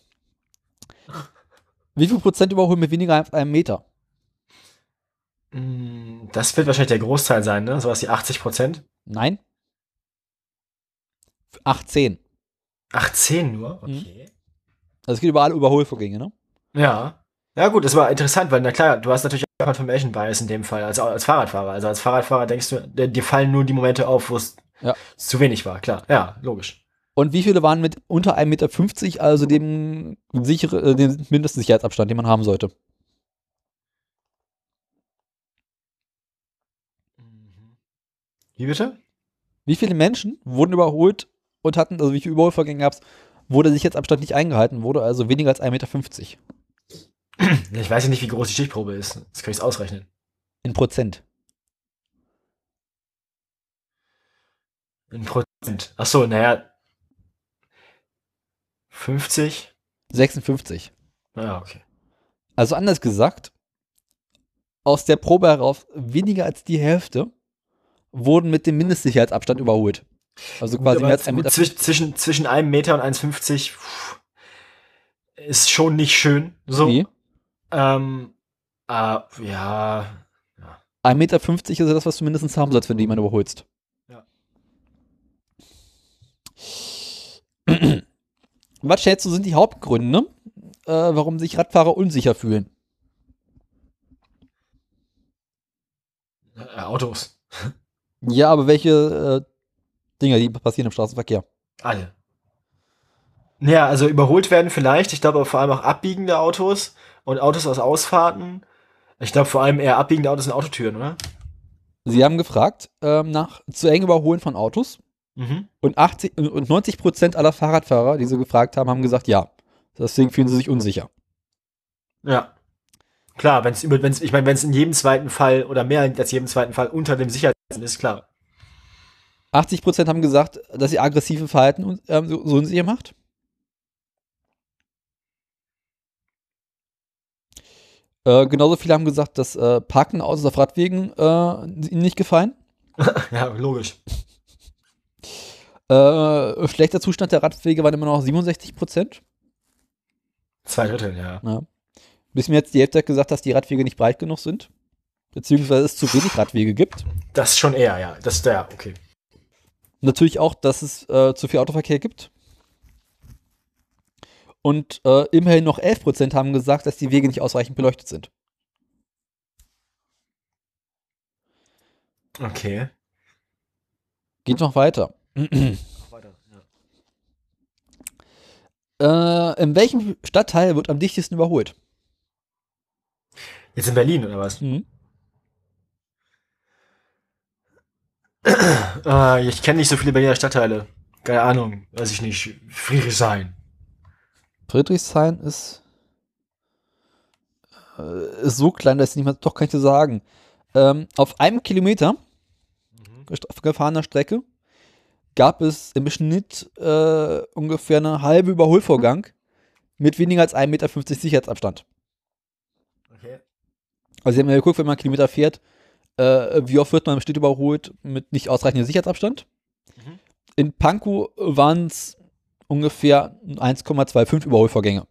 Wie viel Prozent überholen mit weniger als einem Meter? Hm, Das wird wahrscheinlich der Großteil sein, ne? Sowas wie 80 Prozent? Nein? 18. 18 nur? Okay. Also es geht über alle Überholvorgänge, ne? Ja. Ja, gut, das war interessant, weil, na klar, du hast natürlich auch Confirmation Bias in dem Fall, als, als Fahrradfahrer. Also als Fahrradfahrer denkst du, dir dir fallen nur die Momente auf, wo es Ja. zu wenig war, klar. Ja, logisch. Und wie viele waren mit unter 1,50 Meter, also dem, sichere, äh, dem Mindestsicherheitsabstand, den man haben sollte? Wie bitte? Wie viele Menschen wurden überholt und hatten, also wie viele Überholvorgänge gab es, wo der Sicherheitsabstand nicht eingehalten wurde, also weniger als 1,50 Meter Ich weiß ja nicht, wie groß die Stichprobe ist. Das kann ich ausrechnen. in Prozent. In Prozent. Ach so, naja. 50? 56. Ja, okay. Also anders gesagt, aus der Probe heraus weniger als die Hälfte wurden mit dem Mindestsicherheitsabstand überholt. Also quasi mehr als ein Meter. zwischen, zwischen, zwischen einem Meter und 1,50 pff, ist schon nicht schön. So. Nee. Ähm, äh, ja. 1,50 Meter ist ja das, was du mindestens haben sollst, wenn du jemanden überholst. Ja. Was schätzt du, sind die Hauptgründe, äh, warum sich Radfahrer unsicher fühlen? Äh, Autos. Ja, aber welche äh, Dinge, die passieren im Straßenverkehr? Alle. Naja, also überholt werden vielleicht. Ich glaube aber vor allem auch abbiegende Autos und Autos aus Ausfahrten. Ich glaube vor allem eher abbiegende Autos und Autotüren, oder? Sie haben gefragt ähm, nach zu eng Überholen von Autos Mhm. und, 80, und 90 Prozent aller Fahrradfahrer, die sie gefragt haben, haben gesagt ja. Deswegen fühlen sie sich unsicher. Ja. Klar, wenn es über, wenn's, ich meine, wenn es in jedem zweiten Fall oder mehr als jedem zweiten Fall unter dem Sicherheitsniveau ist, klar. 80 Prozent haben gesagt, dass ihr aggressive Verhalten ähm, so, so unsicher macht. Äh, genauso viele haben gesagt, dass äh, Parken Autos auf Radwegen äh, ihnen nicht gefallen. [laughs] ja, logisch. Äh, schlechter Zustand der Radwege waren immer noch 67 Prozent. Zwei Drittel, ja. Ja. Bis mir jetzt die Hälfte gesagt, dass die Radwege nicht breit genug sind. Beziehungsweise es zu wenig Radwege gibt. Das schon eher, ja. Das ist der, okay. Natürlich auch, dass es äh, zu viel Autoverkehr gibt. Und äh, immerhin noch 11% haben gesagt, dass die Wege nicht ausreichend beleuchtet sind. Okay. Geht noch weiter. Weiter, ja. Äh, in welchem Stadtteil wird am dichtesten überholt? Jetzt in Berlin, oder was? Mhm. Äh, ich kenne nicht so viele Berliner Stadtteile. Keine Ahnung, weiß ich nicht. Friedrichshain. Friedrichshain ist, äh, ist so klein, dass ich nicht mehr, doch kann ich dir sagen. Ähm, auf einem Kilometer gest- gefahrener Strecke gab es im Schnitt äh, ungefähr eine halbe Überholvorgang mit weniger als 1,50 Meter Sicherheitsabstand. Okay. Also sie haben ja geguckt, wenn man einen Kilometer fährt, äh, wie oft wird man im Schnitt überholt mit nicht ausreichendem Sicherheitsabstand. Mhm. In Pankow waren es ungefähr 1,25 Überholvorgänge.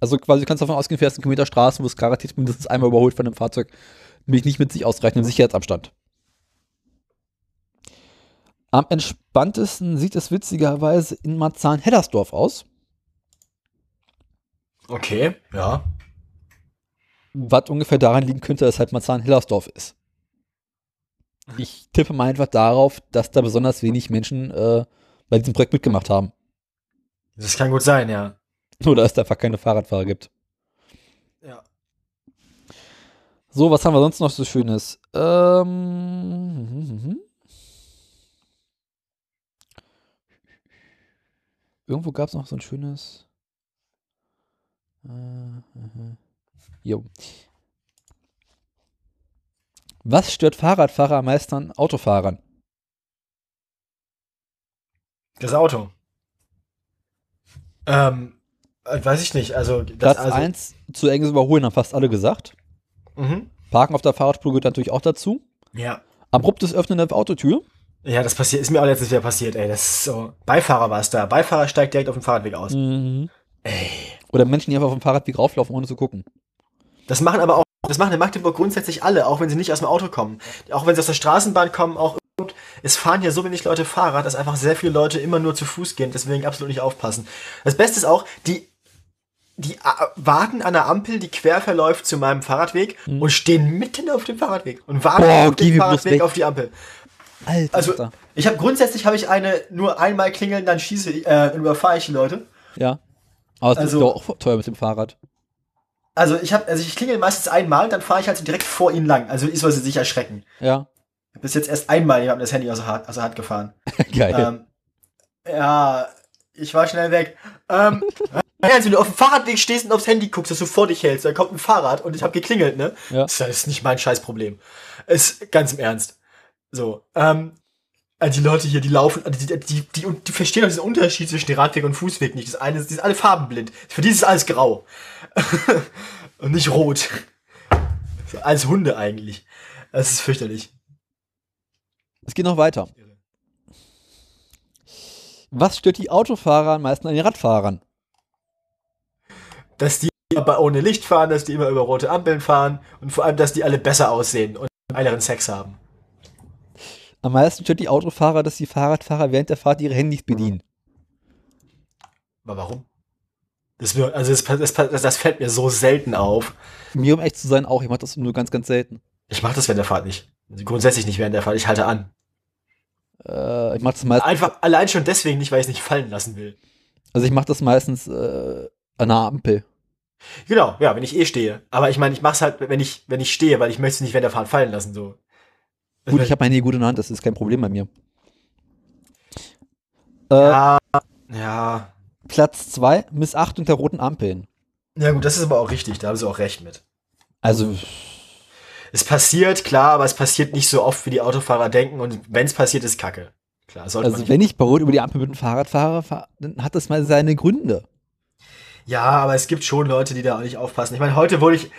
Also quasi du kannst davon ausgehen, fährst einen Kilometer Straße, wo es garantiert mindestens einmal überholt von einem Fahrzeug, nämlich nicht mit sich ausreichendem Sicherheitsabstand. Am entspanntesten sieht es witzigerweise in Marzahn-Heddersdorf aus. Okay, ja. was ungefähr daran liegen könnte, dass halt Marzahn-Hellersdorf ist. Ich tippe mal einfach darauf, dass da besonders wenig Menschen äh, bei diesem Projekt mitgemacht haben. Das kann gut sein, ja. Oder es da einfach keine Fahrradfahrer gibt. Ja. So, was haben wir sonst noch so Schönes? Ähm, mhm, mhm. Irgendwo gab es noch so ein schönes. Äh. Jo. Was stört Fahrradfahrer am meisten an Autofahrern? Das Auto. Ähm, äh, weiß ich nicht. Also, das, Platz also, 1, zu enges Überholen, haben fast alle gesagt. Mhm. Parken auf der Fahrradspur gehört natürlich auch dazu. Ja. Abruptes Öffnen der Autotür. Ja, das passiert, ist mir auch letztens wieder passiert, ey. Das ist so. Beifahrer war es da. Beifahrer steigt direkt auf dem Fahrradweg aus. Mhm. Oder Menschen, die einfach auf dem Fahrradweg rauflaufen, ohne zu gucken. Das machen aber auch, das machen in Magdeburg grundsätzlich alle, auch wenn sie nicht aus dem Auto kommen. Auch wenn sie aus der Straßenbahn kommen, auch es fahren hier so wenig Leute Fahrrad, dass einfach sehr viele Leute immer nur zu Fuß gehen, deswegen absolut nicht aufpassen. Das Beste ist auch, die, die äh, warten an der Ampel, die quer verläuft zu meinem Fahrradweg und stehen mitten auf dem Fahrradweg und warten Mhm. Boah, auf bloß Fahrradweg weg. auf die Ampel. Alter. Also, ich habe grundsätzlich habe ich eine nur einmal klingeln, dann schieße ich, äh, überfahre ich die Leute. Ja. Aber es Also- ist doch auch teuer mit dem Fahrrad. Also ich habe, also ich klingel meistens einmal, dann fahre ich halt so direkt vor ihnen lang. Also ist, weil sie sich erschrecken. Ja. Ich bis jetzt erst einmal jemandem das Handy aus der Hand, aus der Hand gefahren. [laughs] Geil. Ähm, ja, ich war schnell weg. Ähm, [laughs] wenn du auf dem Fahrradweg stehst und aufs Handy guckst, dass du vor dich hältst, dann kommt ein Fahrrad und ich habe geklingelt, ne? Ja. Das ist nicht mein Scheißproblem. Ist ganz im Ernst. So, ähm, also die Leute hier, die laufen, die, die, die, die, die verstehen auch diesen Unterschied zwischen Radweg und Fußweg nicht. Das eine, die sind alle farbenblind. Für die ist alles grau. [laughs] und nicht rot. Als Hunde eigentlich. Das ist fürchterlich. Es geht noch weiter. Was stört die Autofahrer am meisten an den Radfahrern? dass die aber ohne Licht fahren, dass die immer über rote Ampeln fahren und vor allem, dass die alle besser aussehen und geileren Sex haben. Am meisten stört die Autofahrer, dass die Fahrradfahrer während der Fahrt ihre Handys bedienen. Aber warum? Das, also das, das, das, fällt mir so selten auf. Mir, um echt zu sein, auch. Ich mache das nur ganz, ganz selten. Ich mache das während der Fahrt nicht. Also grundsätzlich nicht während der Fahrt. Ich halte an. Äh, ich mache das meistens. Einfach allein schon deswegen nicht, weil ich es nicht fallen lassen will. Also ich mache das meistens äh, an der Ampel. Genau, ja, wenn ich eh stehe. Aber ich meine, ich mache es halt, wenn ich, wenn ich stehe, weil ich möchte es nicht während der Fahrt fallen lassen. So. Gut, ich habe mein Handy gut in der Hand, das ist kein Problem bei mir. Äh, Ja, ja. Platz 2, Missachtung der roten Ampeln. Ja gut, das ist aber auch richtig. Da haben sie auch recht mit. Also, Es passiert, klar, aber es passiert nicht so oft, wie die Autofahrer denken. Und wenn es passiert, ist Kacke. Klar, also wenn ich bei Rot über die Ampel mit dem Fahrrad fahre, fahr, dann hat das mal seine Gründe. Ja, aber es gibt schon Leute, die da auch nicht aufpassen. Ich meine, heute wurde ich,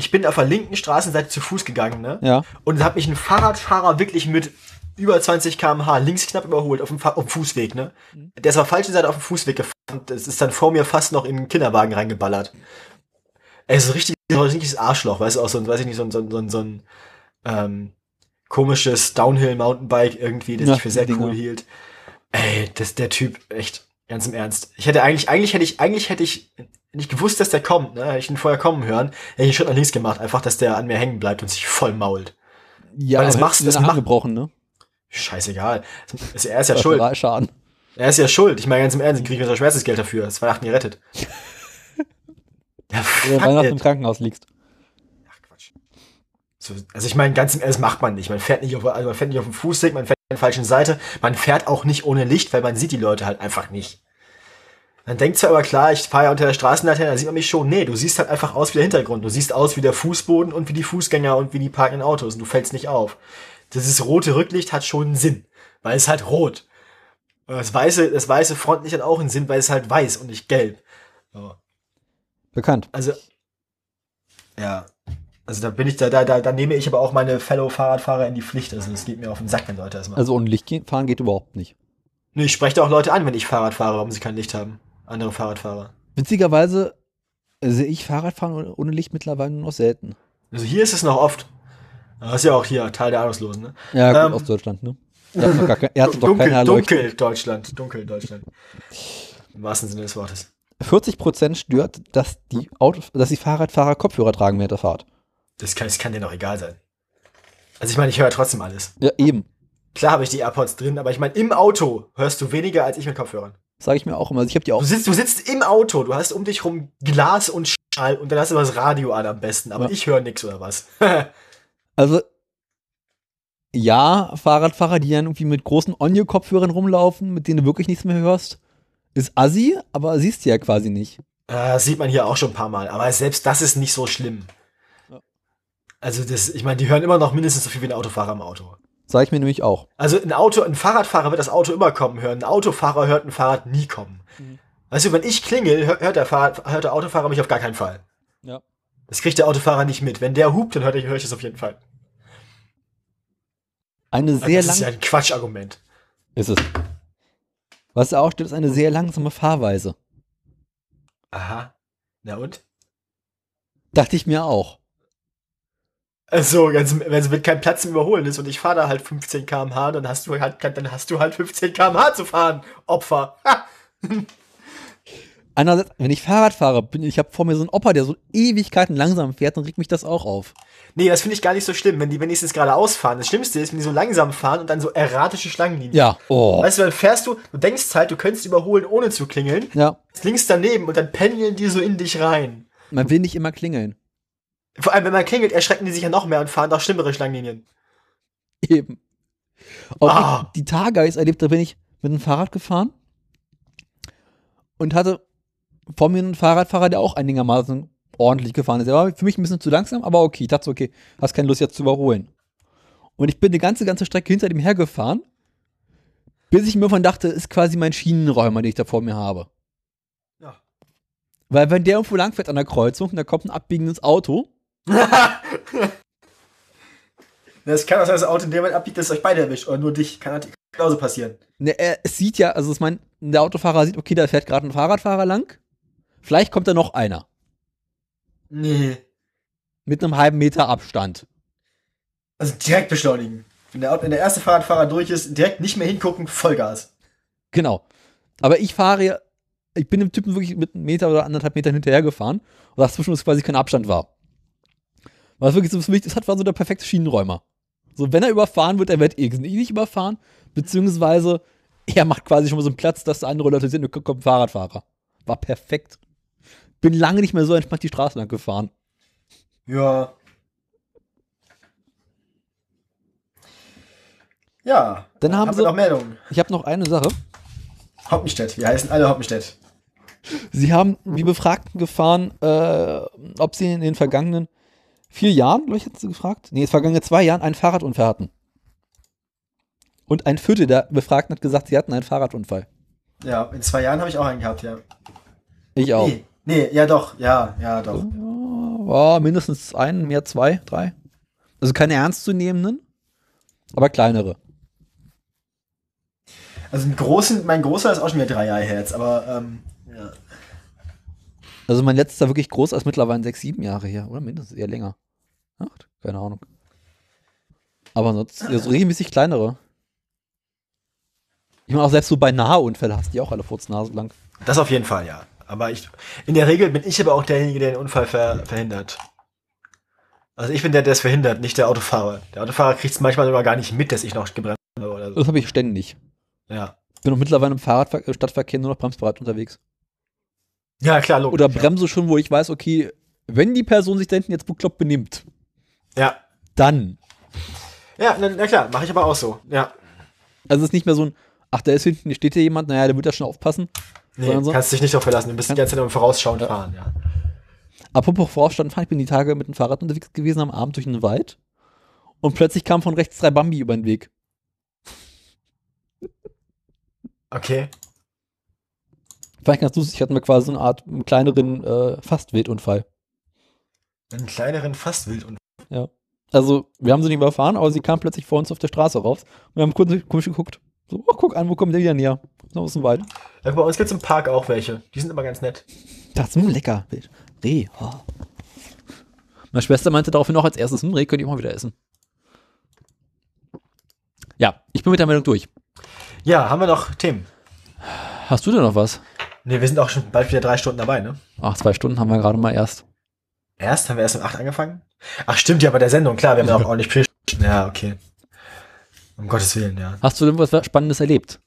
ich bin auf der linken Straßenseite zu Fuß gegangen, ne? Ja. Und da hat mich ein Fahrradfahrer wirklich mit über 20 km/h links knapp überholt auf dem, auf dem Fußweg, ne? Der ist auf der falschen Seite auf dem Fußweg gefahren. Das ist dann vor mir fast noch in den Kinderwagen reingeballert. Er ist so richtig, so ein richtiges Arschloch, weißt du, auch so ein, weiß ich nicht, so ein, so ein, so ein, so ein ähm, komisches Downhill-Mountainbike irgendwie, das Ja, ich für sehr Dinger. cool hielt. Ey, das der Typ, echt, ganz im Ernst. Ich hätte eigentlich, eigentlich hätte ich, eigentlich hätte ich nicht gewusst, dass der kommt, ne? Hätte ich ihn vorher kommen hören, hätte ich einen Schritt nach links gemacht, einfach, dass der an mir hängen bleibt und sich voll mault. Ja, Weil das machst- du das macht- gebrochen, ne? Scheißegal. Das- Er ist ja schuld. Schaden. Er ist ja schuld. Ich meine, ganz im Ernst, ich kriege mir so Schmerzensgeld dafür. Das Weihnachten gerettet. ja, Wenn Weihnachten it. im Krankenhaus liegst. So, also ich meine, ganz im Ernst, macht man nicht. Man fährt nicht auf, also man fährt nicht auf dem Fußweg, man fährt der falschen Seite. Man fährt auch nicht ohne Licht, weil man sieht die Leute halt einfach nicht. Man denkt zwar aber klar, ich fahre ja unter der Straßenlaterne, da sieht man mich schon. Nee, du siehst halt einfach aus wie der Hintergrund. Du siehst aus wie der Fußboden und wie die Fußgänger und wie die parkenden Autos und du fällst nicht auf. Dieses rote Rücklicht hat schon einen Sinn, weil es halt rot. Und das weiße, das weiße Frontlicht hat auch einen Sinn, weil es halt weiß und nicht gelb. So. Bekannt. Also, ja. Also da bin ich, da, da, da, nehme ich aber auch meine Fellow-Fahrradfahrer in die Pflicht. Also es geht mir auf den Sack, wenn Leute das machen. Also ohne Licht gehen, fahren geht überhaupt nicht. nee, ich spreche da auch Leute an, wenn ich Fahrrad fahre, warum sie kein Licht haben. Andere Fahrradfahrer. Witzigerweise sehe ich Fahrradfahren ohne- Licht mittlerweile nur noch selten. Also hier ist es noch oft. Das ist ja auch hier Teil der Ahnungslosen, ne? Ja, gut, Ähm, aus Deutschland, ne? Er hat doch, kein, er hat dunkel, keine Erleuchtung. dunkel Deutschland. Dunkel Deutschland. Im wahrsten Sinne des Wortes. 40% stört, dass die, Auto, dass die Fahrradfahrer Kopfhörer tragen während der Fahrt. Das kann, das kann dir doch egal sein. Also ich meine, ich höre trotzdem alles. Ja, eben. Klar habe ich die AirPods drin, aber ich meine, im Auto hörst du weniger als ich mit Kopfhörern. Sage ich mir auch immer. Also ich habe die auch. Du sitzt, du sitzt im Auto, du hast um dich rum Glas und Schall und dann hast du das Radio an am besten, aber Ja. ich höre nix oder was. [laughs] Also, ja, Fahrradfahrer, die dann irgendwie mit großen Onyo-Kopfhörern rumlaufen, mit denen du wirklich nichts mehr hörst, ist assi, aber siehst du ja quasi nicht. Äh, sieht man hier auch schon ein paar Mal, aber selbst das ist nicht so schlimm. Also das, ich meine, die hören immer noch mindestens so viel wie ein Autofahrer im Auto. Sag ich mir nämlich auch. Also ein Auto, ein Fahrradfahrer wird das Auto immer kommen hören. Ein Autofahrer hört ein Fahrrad nie kommen. Also wenn ich klingel, hört der, Fahr hört der Autofahrer mich auf gar keinen Fall. Ja. Das kriegt der Autofahrer nicht mit. Wenn der hupt, dann hört ich, höre ich das auf jeden Fall. Eine Also sehr das ist ja ein Quatschargument. ist es. Was da auch steht, ist eine sehr langsame Fahrweise. Aha. Na und? Dachte ich mir auch. Also, wenn es mit keinem Platz zum Überholen ist und ich fahre da halt 15 km/h, dann hast du halt, dann hast du halt 15 km/h zu fahren, Opfer. Ha! Einerseits, wenn ich Fahrrad fahre, bin ich habe vor mir so einen Opa, der so Ewigkeiten langsam fährt, dann regt mich das auch auf. Nee, das finde ich gar nicht so schlimm, wenn die wenigstens geradeaus fahren. Das Schlimmste ist, wenn die so langsam fahren und dann so erratische Schlangenlinien. Ja, oh. Weißt du, dann fährst du, du denkst halt, du könntest überholen, ohne zu klingeln. Ja, Links daneben und dann pendeln die so in dich rein. man will nicht immer klingeln. Vor allem, wenn man klingelt, erschrecken die sich ja noch mehr und fahren noch schlimmere Schlangenlinien. Eben. Auch Ah. die, die Tage, ich erlebt, da bin ich mit dem Fahrrad gefahren und hatte vor mir einen Fahrradfahrer, der auch einigermaßen ordentlich gefahren ist. Er war für mich ein bisschen zu langsam, aber okay. Ich dachte so, okay, hast keine Lust jetzt zu überholen. Und ich bin die ganze, ganze Strecke hinter ihm hergefahren, bis ich mir von dachte, ist quasi mein Schienenräumer, den ich da vor mir habe. Ja. Weil wenn der irgendwo langfährt an der Kreuzung und da kommt ein abbiegendes Auto, [laughs] Das kann auch sein, dass das Auto in dem Moment abbiegt, dass es euch beide erwischt. Oder nur dich. Kann natürlich genauso passieren. Ne, er, es sieht ja, also ich meine, der Autofahrer sieht, okay, da fährt gerade ein Fahrradfahrer lang. Vielleicht kommt da noch einer. Nee. Mit einem halben Meter Abstand. Also direkt beschleunigen. Wenn der, Auto- wenn der erste Fahrradfahrer durch ist, direkt nicht mehr hingucken, Vollgas. Genau. Aber ich fahre, ja- ich bin dem Typen wirklich mit einem Meter oder anderthalb Metern hinterher gefahren und dazwischen ist quasi kein Abstand war. Was wirklich so für mich, das hat war so der perfekte Schienenräumer. So, wenn er überfahren wird, er wird irgendwie nicht überfahren, beziehungsweise er macht quasi schon mal so einen Platz, dass da andere Leute sind und kommt ein Fahrradfahrer. War perfekt. Bin lange nicht mehr so entspannt die Straße lang gefahren. Ja. Ja. Dann haben wir sie- noch Meldungen. Ich habe noch eine Sache. Hoppenstedt. Wir heißen alle Hoppenstedt. Sie haben die Befragten gefahren, äh, ob sie in den vergangenen vier Jahren, glaube ich, hat sie gefragt, nee, in den vergangenen zwei Jahren einen Fahrradunfall hatten. Und ein Viertel der Befragten hat gesagt, sie hatten einen Fahrradunfall. Ja, in zwei Jahren habe ich auch einen gehabt, ja. Ich auch. Nee, nee, ja doch, ja, ja doch. Ja, mindestens einen, mehr zwei, drei. Also keine ernstzunehmenden, aber kleinere. Also einen großen, mein großer ist auch schon wieder drei Jahre her jetzt, aber ähm. Also mein letzter wirklich groß ist mittlerweile sechs, sieben Jahre her, oder mindestens eher länger. Acht? Keine Ahnung. Aber sonst ja, so regelmäßig kleinere. Ich meine auch selbst so bei Nahunfällen hast du die auch alle Furznase lang. Das auf jeden Fall, ja. Aber ich, in der Regel bin ich aber auch derjenige, der den Unfall ver, verhindert. Also ich bin der, der es verhindert, nicht der Autofahrer. Der Autofahrer kriegt es manchmal sogar gar nicht mit, dass ich noch gebremst habe oder so. Das habe ich ständig. Ja. Bin auch mittlerweile im Fahrradver äh, Stadtverkehr nur noch bremsbereit unterwegs. Ja, klar, logisch. Oder bremse schon, wo ich weiß, okay, wenn die Person sich da hinten jetzt bekloppt benimmt, Ja. dann. Ja, na, na klar, mache ich aber auch so. Ja. Also es ist nicht mehr so ein, ach, da ist hinten, hier steht hier jemand, naja, der wird da schon aufpassen. Nee, so- kannst dich nicht darauf verlassen. Du bist die ganze Zeit im Vorausschauend fahren, ja. Apropos Vorausstand fahren, ich bin die Tage mit dem Fahrrad unterwegs gewesen am Abend durch den Wald und plötzlich kamen von rechts drei Bambi über den Weg. Okay. Fand ich ganz lustig, hatten wir quasi so eine Art einen kleineren äh, Fast-Wildunfall. Einen kleineren Fastwild und Ja. Also, wir haben sie nicht überfahren, aber sie kam plötzlich vor uns auf der Straße raus. Und wir haben kurz komisch geguckt. So, oh, guck an, wo kommt der wieder näher? So aus dem Wald. ja, bei uns gibt's im Park auch welche. Die sind immer ganz nett. Das ist hm, lecker. Wild. Reh. Oh. Meine Schwester meinte daraufhin auch als erstes, hm, Reh könnt ihr mal wieder essen. Ja, ich bin mit der Meldung durch. Ja, haben wir noch Themen? Hast du denn noch was? Ne, wir sind auch schon bald wieder drei Stunden dabei, ne? Ach, zwei Stunden haben wir gerade mal erst. Erst? Haben wir erst um acht angefangen? Ach, stimmt ja, bei der Sendung, klar, wir haben ja auch [laughs] ordentlich Pre Ja, okay. Um Gottes Willen, ja. Hast du denn was Spannendes erlebt?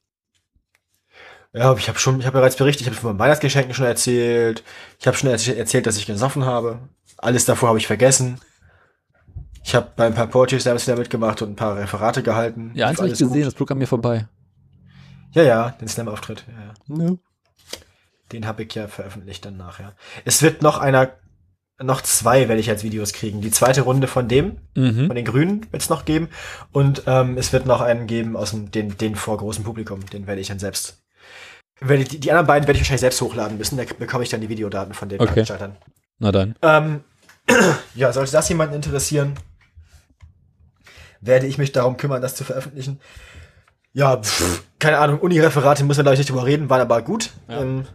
Ja, ich habe schon, ich habe bereits berichtet, ich habe von meinen Weihnachtsgeschenken schon erzählt. Ich habe schon erz- erzählt, dass ich gesoffen habe. Alles davor habe ich vergessen. Ich habe bei ein paar Poetry Slams wieder mitgemacht und ein paar Referate gehalten. Ja, eins habe ich gesehen, gut. das flog an mir vorbei. Ja, ja, den Slam-Auftritt. Ja, ja. Ja. Den habe ich ja veröffentlicht dann nachher. Es wird noch einer, noch zwei werde ich als Videos kriegen. Die zweite Runde von dem, Mhm. von den Grünen wird es noch geben. Und ähm, es wird noch einen geben aus dem, den, den vor großem Publikum. Den werde ich dann selbst ich- Die, die anderen beiden werde ich wahrscheinlich selbst hochladen müssen. Da bekomme ich dann die Videodaten von den Okay. Veranstaltern. Na dann. Ähm, [clears throat] ja, sollte das jemanden interessieren, werde ich mich darum kümmern, das zu veröffentlichen. Ja, pff, keine Ahnung, Uni-Referate müssen wir gleich nicht drüber reden, waren aber gut. Ähm,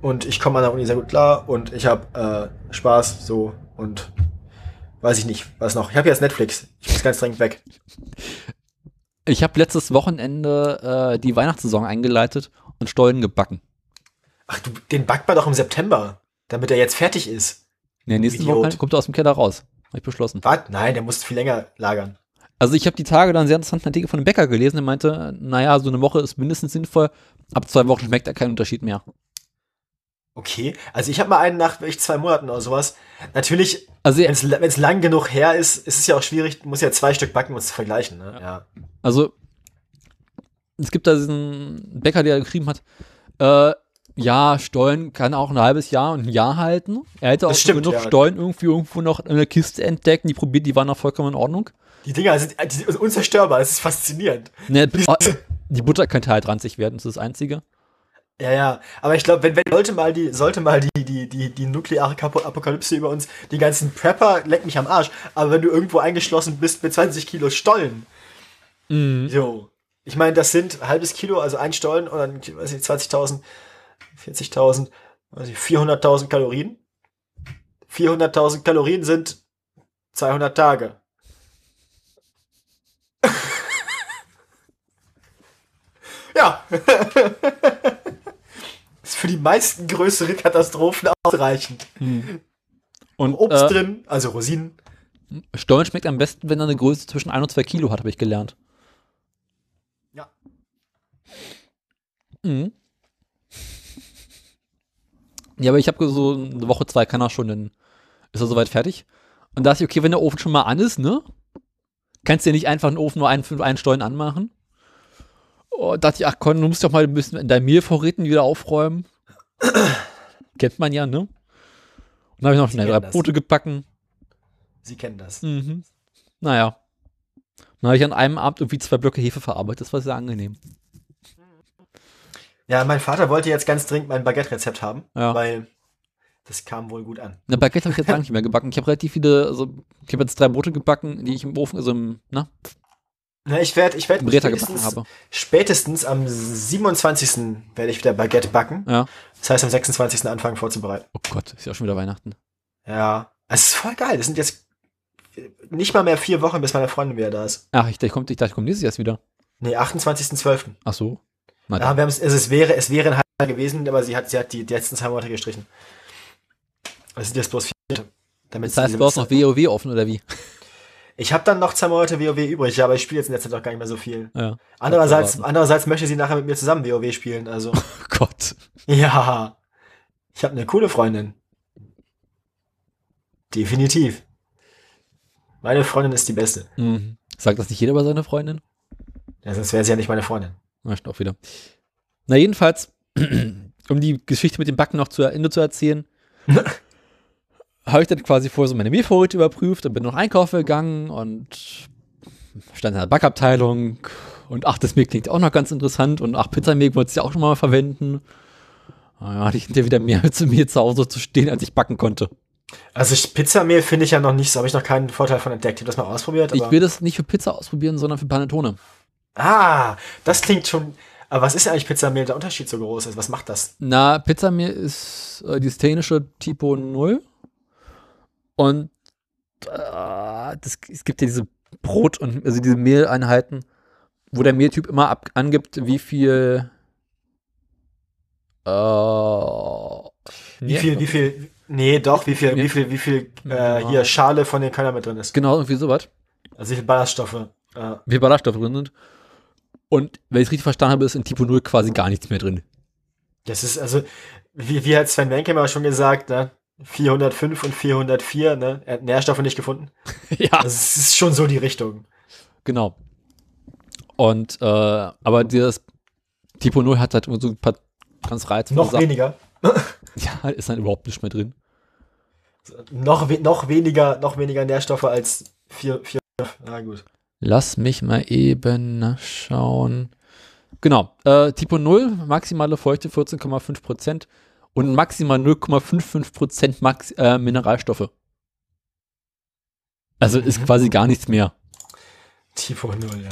und ich komme an der Uni sehr gut klar und ich habe äh, Spaß so und weiß ich nicht, was noch. Ich habe jetzt Netflix. Ich muss ganz dringend weg. Ich habe letztes Wochenende äh, die Weihnachtssaison eingeleitet und Stollen gebacken. Ach, du, den backt man doch im September, damit er jetzt fertig ist. Nee, nächsten. Wochenende kommt er aus dem Keller raus. Hab ich beschlossen. Was? Nein, der muss viel länger lagern. Also ich habe die Tage dann einen sehr interessanten Artikel von einem Bäcker gelesen, der meinte, naja, so eine Woche ist mindestens sinnvoll. Ab zwei Wochen schmeckt er keinen Unterschied mehr. Okay, also ich habe mal einen nach wirklich zwei Monaten oder sowas. Natürlich, Also, wenn es lang genug her ist, ist es ja auch schwierig, muss ja zwei Stück backen, um es zu vergleichen. Ne? Ja. also es gibt da diesen Bäcker, der geschrieben hat, äh, ja, Stollen kann auch ein halbes Jahr und ein Jahr halten. Er hätte auch stimmt, genug ja. Stollen irgendwie irgendwo noch in der Kiste entdeckt. Die probiert, die waren noch vollkommen in Ordnung. Die Dinger sind, die sind unzerstörbar, das ist faszinierend. Ne, die Butter könnte halt ranzig werden, das ist das Einzige. Ja, ja, aber ich glaube, wenn, wenn sollte mal die, sollte mal die, die, die, die nukleare Apokalypse über uns, die ganzen Prepper, leck mich am Arsch, aber wenn du irgendwo eingeschlossen bist mit 20 Kilo Stollen, Mhm. so, ich meine, das sind halbes Kilo, also ein Stollen und dann, weiß ich, 20.000, 40.000, weiß ich, 400.000 Kalorien. 400.000 Kalorien sind 200 Tage. [laughs] ja. [laughs] ist für die meisten größere Katastrophen ausreichend. Und Obst äh, drin, also Rosinen. Stollen schmeckt am besten, wenn er eine Größe zwischen 1 und 2 Kilo hat, habe ich gelernt. Ja. Mhm. Ja, aber ich habe so eine Woche, zwei kann er schon, dann ist er soweit fertig. Und da dachte ich, okay, wenn der Ofen schon mal an ist, ne? Kannst du ja nicht einfach einen Ofen nur einen, einen Stollen anmachen. Und dachte ich, ach Con, du musst doch mal ein bisschen in deinen Mehlvorräten wieder aufräumen. [clears throat] Kennt man ja, ne? Und dann habe ich noch Sie schnell drei. Brote gebacken. Sie kennen das. Mhm. Naja. Dann habe ich an einem Abend irgendwie zwei Blöcke Hefe verarbeitet. Das war sehr angenehm. Ja, mein Vater wollte jetzt ganz dringend mein Baguette-Rezept haben, Ja. weil das kam wohl gut an. Eine Baguette habe ich jetzt lange nicht mehr gebacken. Ich habe relativ viele, also ich habe jetzt drei Brote gebacken, die ich im Ofen, also im, na, Na, ich werde ich werd spätestens, spätestens am 27. werde ich wieder Baguette backen. Ja. Das heißt, am 26. anfangen vorzubereiten. Oh Gott, ist ja auch schon wieder Weihnachten. Ja. Es ist voll geil. Das sind jetzt nicht mal mehr vier Wochen, bis meine Freundin wieder da ist. Ach, ich, ich, komm, ich dachte, ich komme nächstes Jahr wieder. Nee, 28.12. Ach so. Na, Ja, wir also es wäre, es wäre ein halber gewesen, aber sie hat, sie hat die, die letzten zwei Monate gestrichen. Es sind jetzt bloß vier. Damit das heißt, du hast noch WoW offen, oder wie? Ich habe dann noch zwei Monate WoW übrig, aber ich spiele jetzt in der Zeit auch gar nicht mehr so viel. Ja. Andererseits, andererseits möchte sie nachher mit mir zusammen WoW spielen, also. [laughs] Oh Gott. ja. Ich habe eine coole Freundin. Definitiv. Meine Freundin ist die beste. Mhm. Sagt das nicht jeder bei seiner Freundin? Ja, sonst wäre sie ja nicht meine Freundin. Na, stimmt auch wieder. Na, jedenfalls, [clears throat] um die Geschichte mit dem Backen noch zu Ende zu erzählen, [laughs] habe ich dann quasi vorher so meine Mehlvorräte überprüft und bin noch einkaufen gegangen und stand in der Backabteilung und ach, das Mehl klingt auch noch ganz interessant und ach, Pizzamehl wollte ich ja auch schon mal verwenden. Da hatte ich hinterher wieder mehr [laughs] zu mir zu Hause zu stehen, als ich backen konnte. Also ich, Pizzamehl finde ich ja noch nicht so, habe ich noch keinen Vorteil von entdeckt. Ich habe das mal ausprobiert. Ich will das nicht für Pizza ausprobieren, sondern für Panettone. Ah, das klingt schon. Aber was ist eigentlich Pizzamehl der Unterschied so groß? Also was macht das? Na, Pizzamehl ist äh, die italienische Tipo 0. Und äh, das, es gibt ja diese Brot- und also diese Mehleinheiten, wo der Mehltyp immer ab, angibt, wie viel. Äh, Wie viel, wie viel, nee, doch, wie viel, wie viel, wie viel, äh, hier Schale von den Körnern mit drin ist. Genau, irgendwie sowas. Also wie viel Ballaststoffe. Äh, Wie viel Ballaststoffe drin sind. Und wenn ich es richtig verstanden habe, ist in Tipo 0 quasi gar nichts mehr drin. das ist also, wie, wie hat Sven Wenke mal schon gesagt, ne? 405 und 404, ne? Er hat Nährstoffe nicht gefunden. [laughs] ja. Das ist schon so die Richtung. Genau. Und, äh, aber dieses Tipo 0 hat halt so ein paar ganz reizvolle Noch Sachen. weniger. [laughs] Ja, ist dann überhaupt nicht mehr drin. Noch, we noch weniger, noch weniger Nährstoffe als 4, 4, na gut. Lass mich mal eben schauen. Genau. Äh, Tipo 0, maximale Feuchte 14,5% und maximal 0,55% Max äh, Mineralstoffe. Also ist quasi gar nichts mehr. Tipo 0, ja.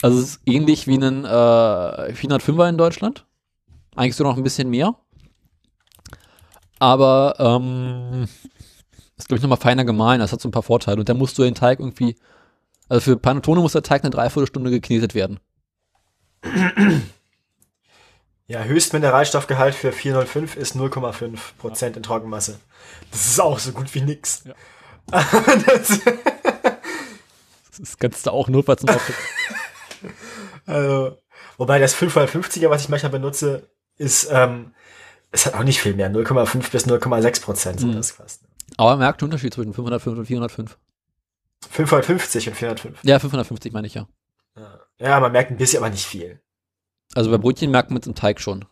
Also es ist ähnlich wie ein äh, 405er in Deutschland. Eigentlich so noch ein bisschen mehr. Aber ähm, ist, glaube ich, nochmal feiner gemahlen. Das hat so ein paar Vorteile. Und dann musst du den Teig irgendwie, also für Panettone muss der Teig eine Dreiviertelstunde geknetet werden. Ja, Höchstmineralstoffgehalt für 405 ist 0,5% in Trockenmasse. Das ist auch so gut wie nix. [laughs] das, Das kannst du auch notfalls noch [laughs] also, wobei das 550er, was ich manchmal benutze, ist, ähm, es hat auch nicht viel mehr. 0,5 bis 0,6% sind Mhm. das fast. Aber man merkt den Unterschied zwischen 505 und 405. 550 und 405. Ja, 550 meine ich ja. Ja. ja, man merkt ein bisschen, aber nicht viel. Also bei Brötchen merkt man mit dem Teig schon.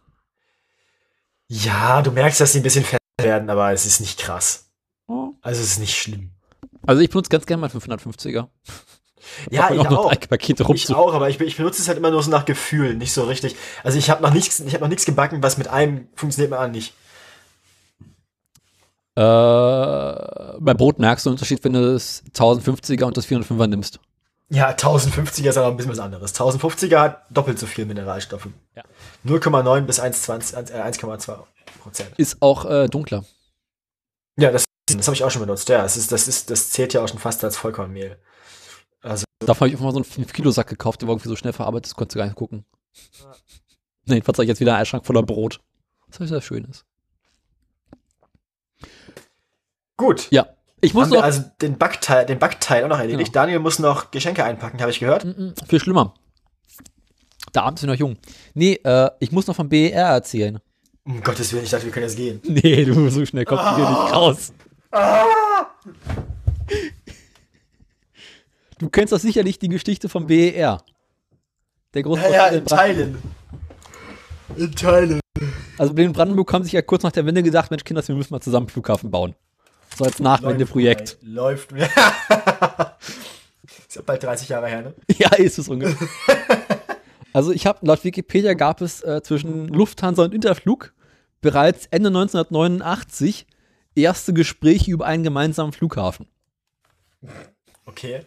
Ja, du merkst, dass sie ein bisschen fett werden, aber es ist nicht krass. Also es ist nicht schlimm. Also ich benutze ganz gerne mal 550er. Ja, ich auch Ich auch, aber ich, ich benutze es halt immer nur so nach Gefühl, nicht so richtig. Also ich habe noch nichts, ich habe noch nichts gebacken, was mit einem funktioniert mit anderen nicht. Äh, bei Brot merkst du den Unterschied, wenn du das 1050er und das 405er nimmst. Ja, 1050er ist aber ein bisschen was anderes. 1050er hat doppelt so viel Mineralstoffe. Ja. 0,9 bis 1,20, äh, 1,2 Prozent. Ist auch äh, dunkler. Ja, das, das habe ich auch schon benutzt. Ja, das, ist, das, ist, das zählt ja auch schon fast als Vollkornmehl. Also, Davon habe ich einfach mal so einen 5-Kilo-Sack gekauft, der war irgendwie so schnell verarbeitet, das konntest du gar nicht gucken. [laughs] Nee, jedenfalls habe ich jetzt wieder einen Eisschrank voller Brot. Was heißt, das schön ist. gut. Ja. Ich muss noch. also den Backteil, den Backteil auch noch erledigt. Daniel muss noch Geschenke einpacken, habe ich gehört. Mm, Viel schlimmer. Der Abend ist noch jung. Nee, äh, ich muss noch vom BER erzählen. Um Gottes Willen, ich dachte, wir können jetzt gehen. [laughs] Nee, du, so schnell kommst du hier nicht raus. Du kennst doch sicherlich die Geschichte vom BER. Der große Ja, ja, in Teilen. In Teilen. Also in Brandenburg haben sich ja kurz nach der Wende gedacht, Mensch, Kinder, wir müssen mal zusammen einen Flughafen bauen. So als Nachwendeprojekt. Läuft. ey, Läuft. [laughs] ist ja bald 30 Jahre her, ne? [laughs] Ja, ist es ungefähr. [laughs] also ich habe laut Wikipedia gab es äh, zwischen Lufthansa und Interflug bereits Ende 1989 erste Gespräche über einen gemeinsamen Flughafen. Okay.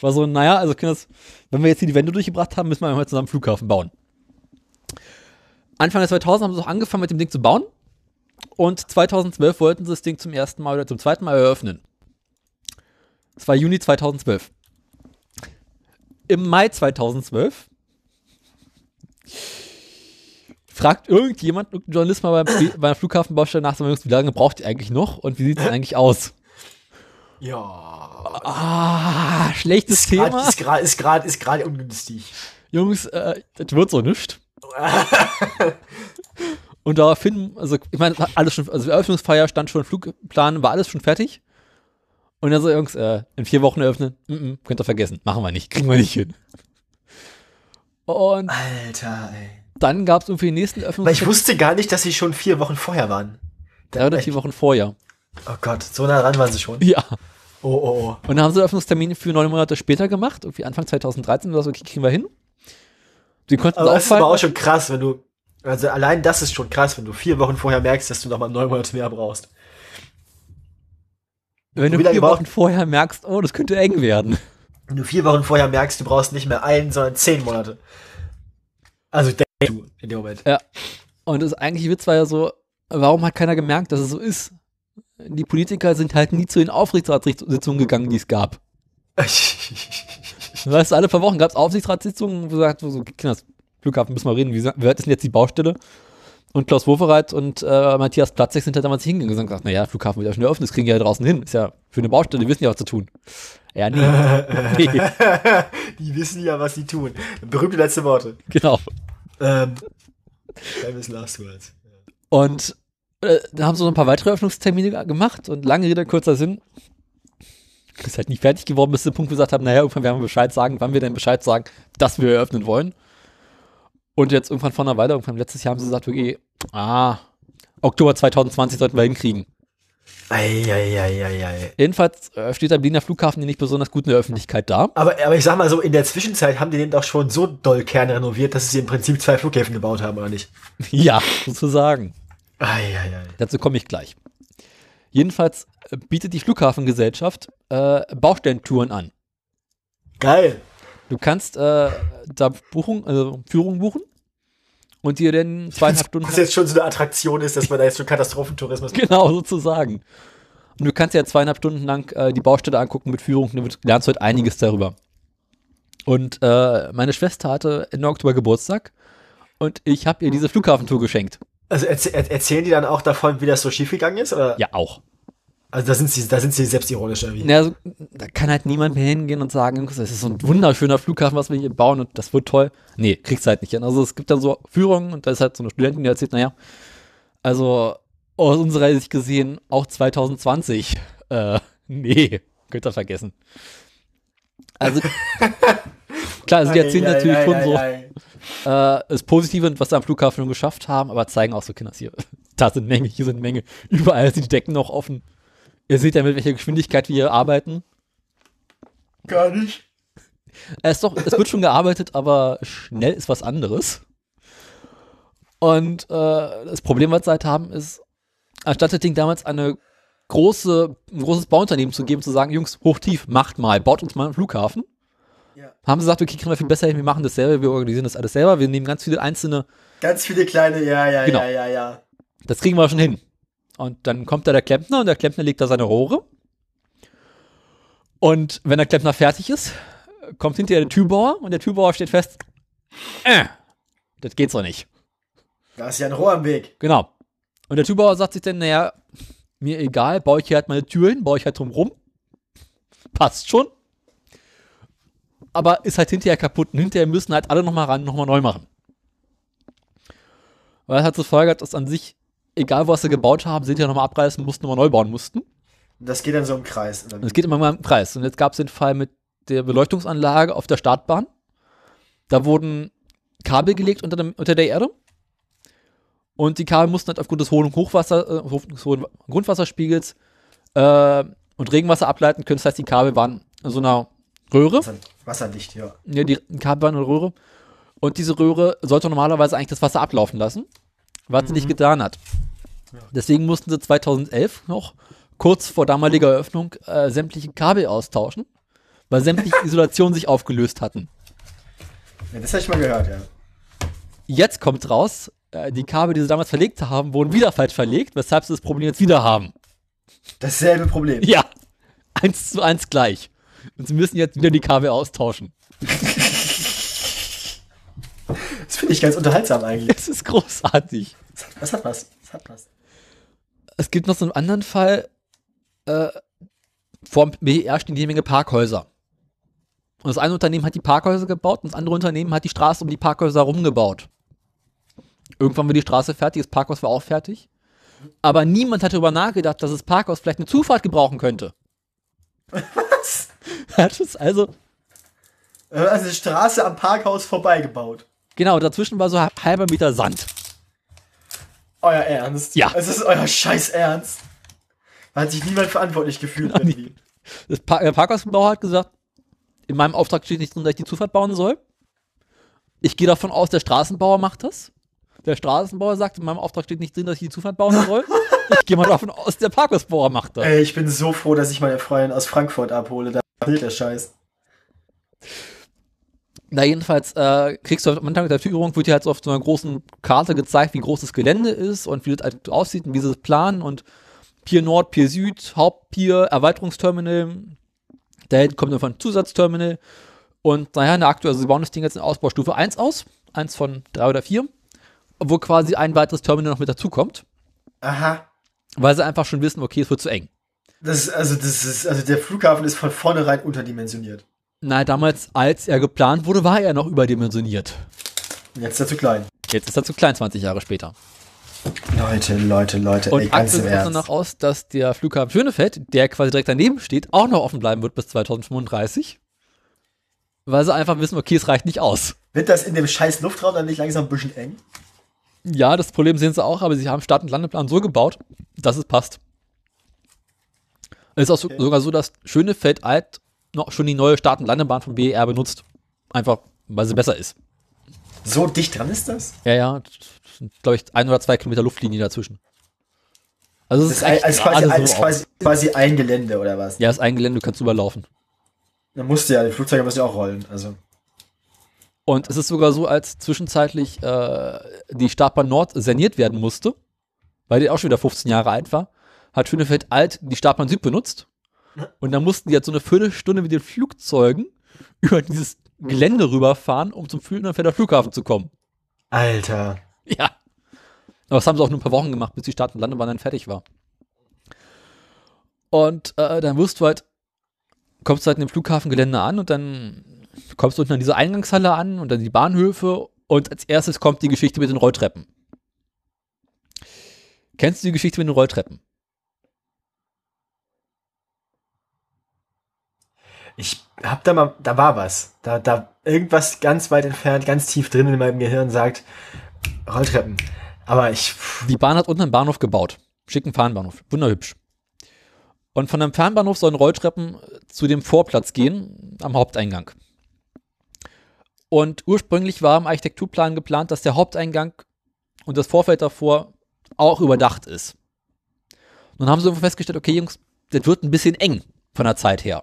War so, naja, also können das, wenn wir jetzt hier die Wende durchgebracht haben, müssen wir mal zusammen einen Flughafen bauen. Anfang der 2000 haben sie auch angefangen mit dem Ding zu bauen. Und 2012 wollten sie das Ding zum ersten Mal oder zum zweiten Mal eröffnen. Das war Juni 2012. Im Mai 2012 fragt irgendjemand, irgendein Journalist mal beim, [coughs] bei einer Flughafenbaustelle nach, wie lange braucht ihr eigentlich noch und wie sieht es eigentlich aus? Ja. Ah, schlechtes Ist grad- Thema. Ist gerade ist grad, ist grad ungünstig. Jungs, äh, das wird so nicht. [laughs] Und daraufhin, also ich meine, alles schon, also die Eröffnungsfeier stand schon, Flugplan war alles schon fertig. Und dann so, Jungs, äh, in vier Wochen eröffnen, mm -mm, könnt ihr vergessen, machen wir nicht, [laughs] kriegen wir nicht hin. Und Alter, ey. dann gab es irgendwie den nächsten Aber ich Eröffnungstermin, wusste gar nicht, dass sie schon vier Wochen vorher waren. drei oder vier Wochen vorher. Oh Gott, so nah dran waren sie schon. Ja. Oh, oh, oh. Und dann haben sie Eröffnungstermine für neun Monate später gemacht, irgendwie Anfang 2013 oder so, okay, kriegen wir hin. Die konnten Aber das ist aber auch schon krass, wenn du, also allein das ist schon krass, wenn du vier Wochen vorher merkst, dass du noch mal neun Monate mehr brauchst. Wenn du vier Wochen vorher merkst, oh, das könnte eng werden. Wenn du vier Wochen vorher merkst, du brauchst nicht mehr einen, sondern zehn Monate. Also denkst du in dem Moment. Ja. Und das eigentliche Witz war ja so, warum hat keiner gemerkt, dass es so ist? Die Politiker sind halt nie zu den Aufsichtsratssitzungen gegangen, die es gab. [laughs] Weißt du, alle paar Wochen gab es Aufsichtsratssitzungen, wo gesagt, wo so, Kinders, Flughafen müssen wir reden, wie, wie weit ist denn jetzt die Baustelle? Und Klaus Wowereit und äh, Matthias Platzek sind halt damals hingegangen und gesagt, naja, Flughafen wird ja schon eröffnet, das kriegen die ja draußen hin. Ist ja für eine Baustelle, die wissen ja, was zu tun. Ja, nee. [laughs] nee. Die wissen ja, was sie tun. Berühmte letzte Worte. Genau. Ähm, famous last words. Und äh, dann haben sie noch ein paar weitere Öffnungstermine ge- gemacht und lange Rede, kurzer Sinn. Ist halt nicht fertig geworden, bis zu dem Punkt, wo wir gesagt haben, naja, irgendwann werden wir Bescheid sagen, wann wir denn Bescheid sagen, dass wir eröffnen wollen. Und jetzt irgendwann vor einer Weile, irgendwann letztes Jahr haben sie gesagt, okay, ah, Oktober 2020 sollten wir hinkriegen. Eieieiei. Jedenfalls äh, steht der Berliner Flughafen hier nicht besonders gut in der Öffentlichkeit da. Aber, aber ich sag mal so, in der Zwischenzeit haben die den doch schon so doll kernrenoviert, dass sie im Prinzip zwei Flughäfen gebaut haben, oder nicht? [laughs] ja, sozusagen. Eieiei. Dazu komme ich gleich. Jedenfalls äh, bietet die Flughafengesellschaft äh, Baustellentouren an. Geil. Du kannst äh, da Buchung, also Führung buchen und dir dann zweieinhalb Stunden. Was jetzt schon so eine Attraktion ist, dass man da jetzt schon Katastrophentourismus [laughs] Genau, sozusagen. Und du kannst ja zweieinhalb Stunden lang äh, die Baustelle angucken mit Führung, du lernst heute einiges darüber. Und äh, meine Schwester hatte Ende Oktober Geburtstag und ich habe ihr diese Flughafentour geschenkt. Also erzäh er- erzählen die dann auch davon, wie das so schiefgegangen ist? Oder? Ja, auch. Also da sind sie, da sind sie selbstironisch irgendwie. Na, also, da kann halt niemand mehr hingehen und sagen, das ist so ein wunderschöner Flughafen, was wir hier bauen und das wird toll. Nee, kriegst halt nicht hin. Also es gibt dann so Führungen und da ist halt so eine Studentin, die erzählt, naja, also aus unserer Sicht gesehen, auch 2020, äh, [laughs] nee, könnt ihr vergessen. Also, [laughs] klar, also die erzählen Ei, natürlich ei, schon ei, so äh, das Positive, was sie am Flughafen schon geschafft haben, aber zeigen auch so, Kinder, hier, [laughs] da sind Menge, hier sind Menge. Überall sind die Decken noch offen. Ihr seht ja, mit welcher Geschwindigkeit wir hier arbeiten. Gar nicht. Es, ist doch, es wird schon gearbeitet, aber schnell ist was anderes. Und äh, das Problem, was sie halt haben, ist, anstatt das Ding damals eine große, ein großes Bauunternehmen zu geben, zu sagen, Jungs, hochtief, macht mal, baut uns mal einen Flughafen, Ja. haben sie gesagt, okay, kriegen wir viel besser hin, wir machen das selber, wir organisieren das alles selber, wir nehmen ganz viele einzelne, Ganz viele kleine, ja, ja, Genau. ja, ja, ja. das kriegen wir schon hin. Und dann kommt da der Klempner und der Klempner legt da seine Rohre. Und wenn der Klempner fertig ist, kommt hinterher der Türbauer und der Türbauer steht fest, äh, das geht so nicht. Da ist ja ein Rohr am Weg. Genau. Und der Türbauer sagt sich dann, naja, mir egal, baue ich hier halt meine Tür hin, baue ich halt drum rum. Passt schon. Aber ist halt hinterher kaputt und hinterher müssen halt alle nochmal ran, nochmal neu machen. Weil es hat zur Folge, dass an sich, egal was sie gebaut haben, sind ja nochmal abreißen mussten, nochmal neu bauen mussten. Das geht dann so im Kreis. Es geht immer mal im Kreis. Und jetzt gab es den Fall mit der Beleuchtungsanlage auf der Startbahn. Da wurden Kabel gelegt unter, dem, unter der Erde. Und die Kabel mussten halt aufgrund des hohen Hochwasser, äh, des hohen Grundwasserspiegels äh, und Regenwasser ableiten können. Das heißt, die Kabel waren in so einer Röhre. Wasser, wasserdicht, ja. Ja, die Kabel waren in einer Röhre. Und diese Röhre sollte normalerweise eigentlich das Wasser ablaufen lassen, was sie nicht getan hat. Deswegen mussten sie 2011 noch kurz vor damaliger Eröffnung äh, sämtliche Kabel austauschen, weil sämtliche [laughs] Isolationen sich aufgelöst hatten. ja. Das habe ich mal gehört, ja. Jetzt kommt raus, äh, die Kabel, die sie damals verlegt haben, wurden wieder falsch verlegt, weshalb sie das Problem jetzt wieder haben. Dasselbe Problem. Ja, eins zu eins gleich. Und sie müssen jetzt wieder die Kabel austauschen. [laughs] Das finde ich ganz unterhaltsam eigentlich. Es ist großartig. Das hat was. Das hat was. Es gibt noch so einen anderen Fall, äh, vor dem BER stehen jede Menge Parkhäuser. Und das eine Unternehmen hat die Parkhäuser gebaut und das andere Unternehmen hat die Straße um die Parkhäuser rumgebaut. Irgendwann war die Straße fertig, das Parkhaus war auch fertig. Aber niemand hat darüber nachgedacht, dass das Parkhaus vielleicht eine Zufahrt gebrauchen könnte. Was? [laughs] Hat es also, Äh, Also eine Straße am Parkhaus vorbeigebaut. Genau, dazwischen war so ein halber Meter Sand. Euer Ernst? Ja. Es ist euer scheiß Ernst. Da hat sich niemand verantwortlich gefühlt Genau, irgendwie. Das Par der Parkhausbauer hat gesagt, in meinem Auftrag steht nicht drin, dass ich die Zufahrt bauen soll. Ich gehe davon aus, der Straßenbauer macht das. Der Straßenbauer sagt, in meinem Auftrag steht nicht drin, dass ich die Zufahrt bauen soll. Ich gehe mal davon aus, der Parkhausbauer macht das. Ey, ich bin so froh, dass ich meine Freundin aus Frankfurt abhole. Da fehlt der Scheiß. Na, jedenfalls äh, kriegst du am Anfang der Führung, wird dir halt so auf so einer großen Karte gezeigt, wie groß das Gelände ist und wie das halt aussieht und wie sie das planen und Pier Nord, Pier Süd, Hauptpier, Erweiterungsterminal, da hinten kommt noch ein Zusatzterminal und naja, in der aktuell, also sie bauen das Ding jetzt in Ausbaustufe 1 aus, eins von drei oder vier, wo quasi ein weiteres Terminal noch mit dazukommt, Aha. weil sie einfach schon wissen, okay, es wird zu eng. Das ist, also, das ist, also der Flughafen ist von vornherein unterdimensioniert. Na, damals, als er geplant wurde, war er noch überdimensioniert. Jetzt ist er zu klein. Jetzt ist er zu klein, 20 Jahre später. Leute, Leute, Leute, Und ey, im sieht Ernst. danach aus, dass der Flughafen Schönefeld, der quasi direkt daneben steht, auch noch offen bleiben wird bis 2035. Weil sie einfach wissen, okay, es reicht nicht aus. Wird das in dem scheiß Luftraum dann nicht langsam ein bisschen eng? Ja, das Problem sehen sie auch, aber sie haben Start- und Landeplan so gebaut, dass es passt. Es ist auch so, sogar so, dass Schönefeld Alt noch schon die neue Start- und Landebahn vom BER benutzt. Einfach, weil sie besser ist. So dicht dran ist das? Ja, ja, glaube ich, ein oder zwei Kilometer Luftlinie dazwischen. Also es Das ist, ist, also quasi, so ist quasi, quasi ein Gelände oder was? Ja, ist ein Gelände, du kannst überlaufen. Dann musst du ja, die Flugzeuge müssen ja auch rollen. Also. Und es ist sogar so, als zwischenzeitlich äh, die Startbahn Nord saniert werden musste, weil die auch schon wieder 15 Jahre alt war, hat Schönefeld Alt die Startbahn Süd benutzt. Und dann mussten die jetzt so eine Viertelstunde mit den Flugzeugen über dieses Gelände rüberfahren, um zum Schönefelder Flughafen zu kommen. Alter. Ja. Aber das haben sie auch nur ein paar Wochen gemacht, bis die Start- und Landebahn dann fertig war. Und äh, dann wirst du halt, kommst du halt in dem Flughafengelände an und dann kommst du unten an diese Eingangshalle an und dann die Bahnhöfe und als erstes kommt die Geschichte mit den Rolltreppen. Kennst du die Geschichte mit den Rolltreppen? Ich hab da mal, da war was. Da, da irgendwas ganz weit entfernt, ganz tief drin in meinem Gehirn sagt, Rolltreppen. Aber ich, Die Bahn hat unten einen Bahnhof gebaut. Schicken Fernbahnhof. Wunderhübsch. Und von dem Fernbahnhof sollen Rolltreppen zu dem Vorplatz gehen, am Haupteingang. Und ursprünglich war im Architekturplan geplant, dass der Haupteingang und das Vorfeld davor auch überdacht ist. Dann haben sie festgestellt, okay, Jungs, das wird ein bisschen eng von der Zeit her.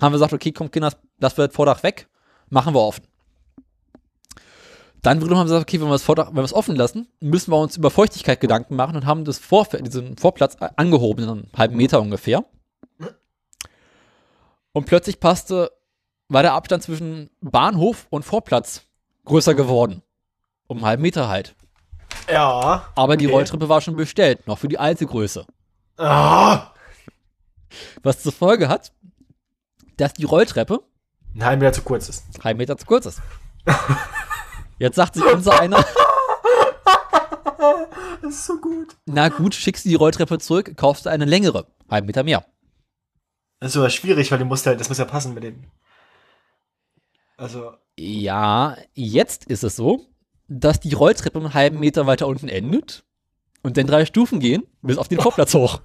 Haben wir gesagt, okay, komm, Kinder, das wird Vordach weg, machen wir offen. Dann wiederum haben sie gesagt, okay, wenn wir das Vordach, wenn wir es offen lassen, müssen wir uns über Feuchtigkeit Gedanken machen und haben das Vorfeld, diesen Vorplatz angehoben, einen halben Meter ungefähr. Und plötzlich passte, war der Abstand zwischen Bahnhof und Vorplatz größer geworden. Um einen halben Meter halt. ja. Aber die Okay. Rolltreppe war schon bestellt, noch für die alte Größe. Ah, Was zur Folge hat, dass die Rolltreppe ein halben Meter zu kurz ist. halben Meter zu kurz ist. Jetzt sagt sich unser einer, Das [laughs] ist so gut. na gut, schickst du die Rolltreppe zurück, kaufst du eine längere, halben Meter mehr. Das ist aber schwierig, weil du musst halt, das muss ja passen mit dem. Also, Ja, jetzt ist es so, dass die Rolltreppe einen halben Meter weiter unten endet und dann drei Stufen gehen bis auf den Vorplatz hoch.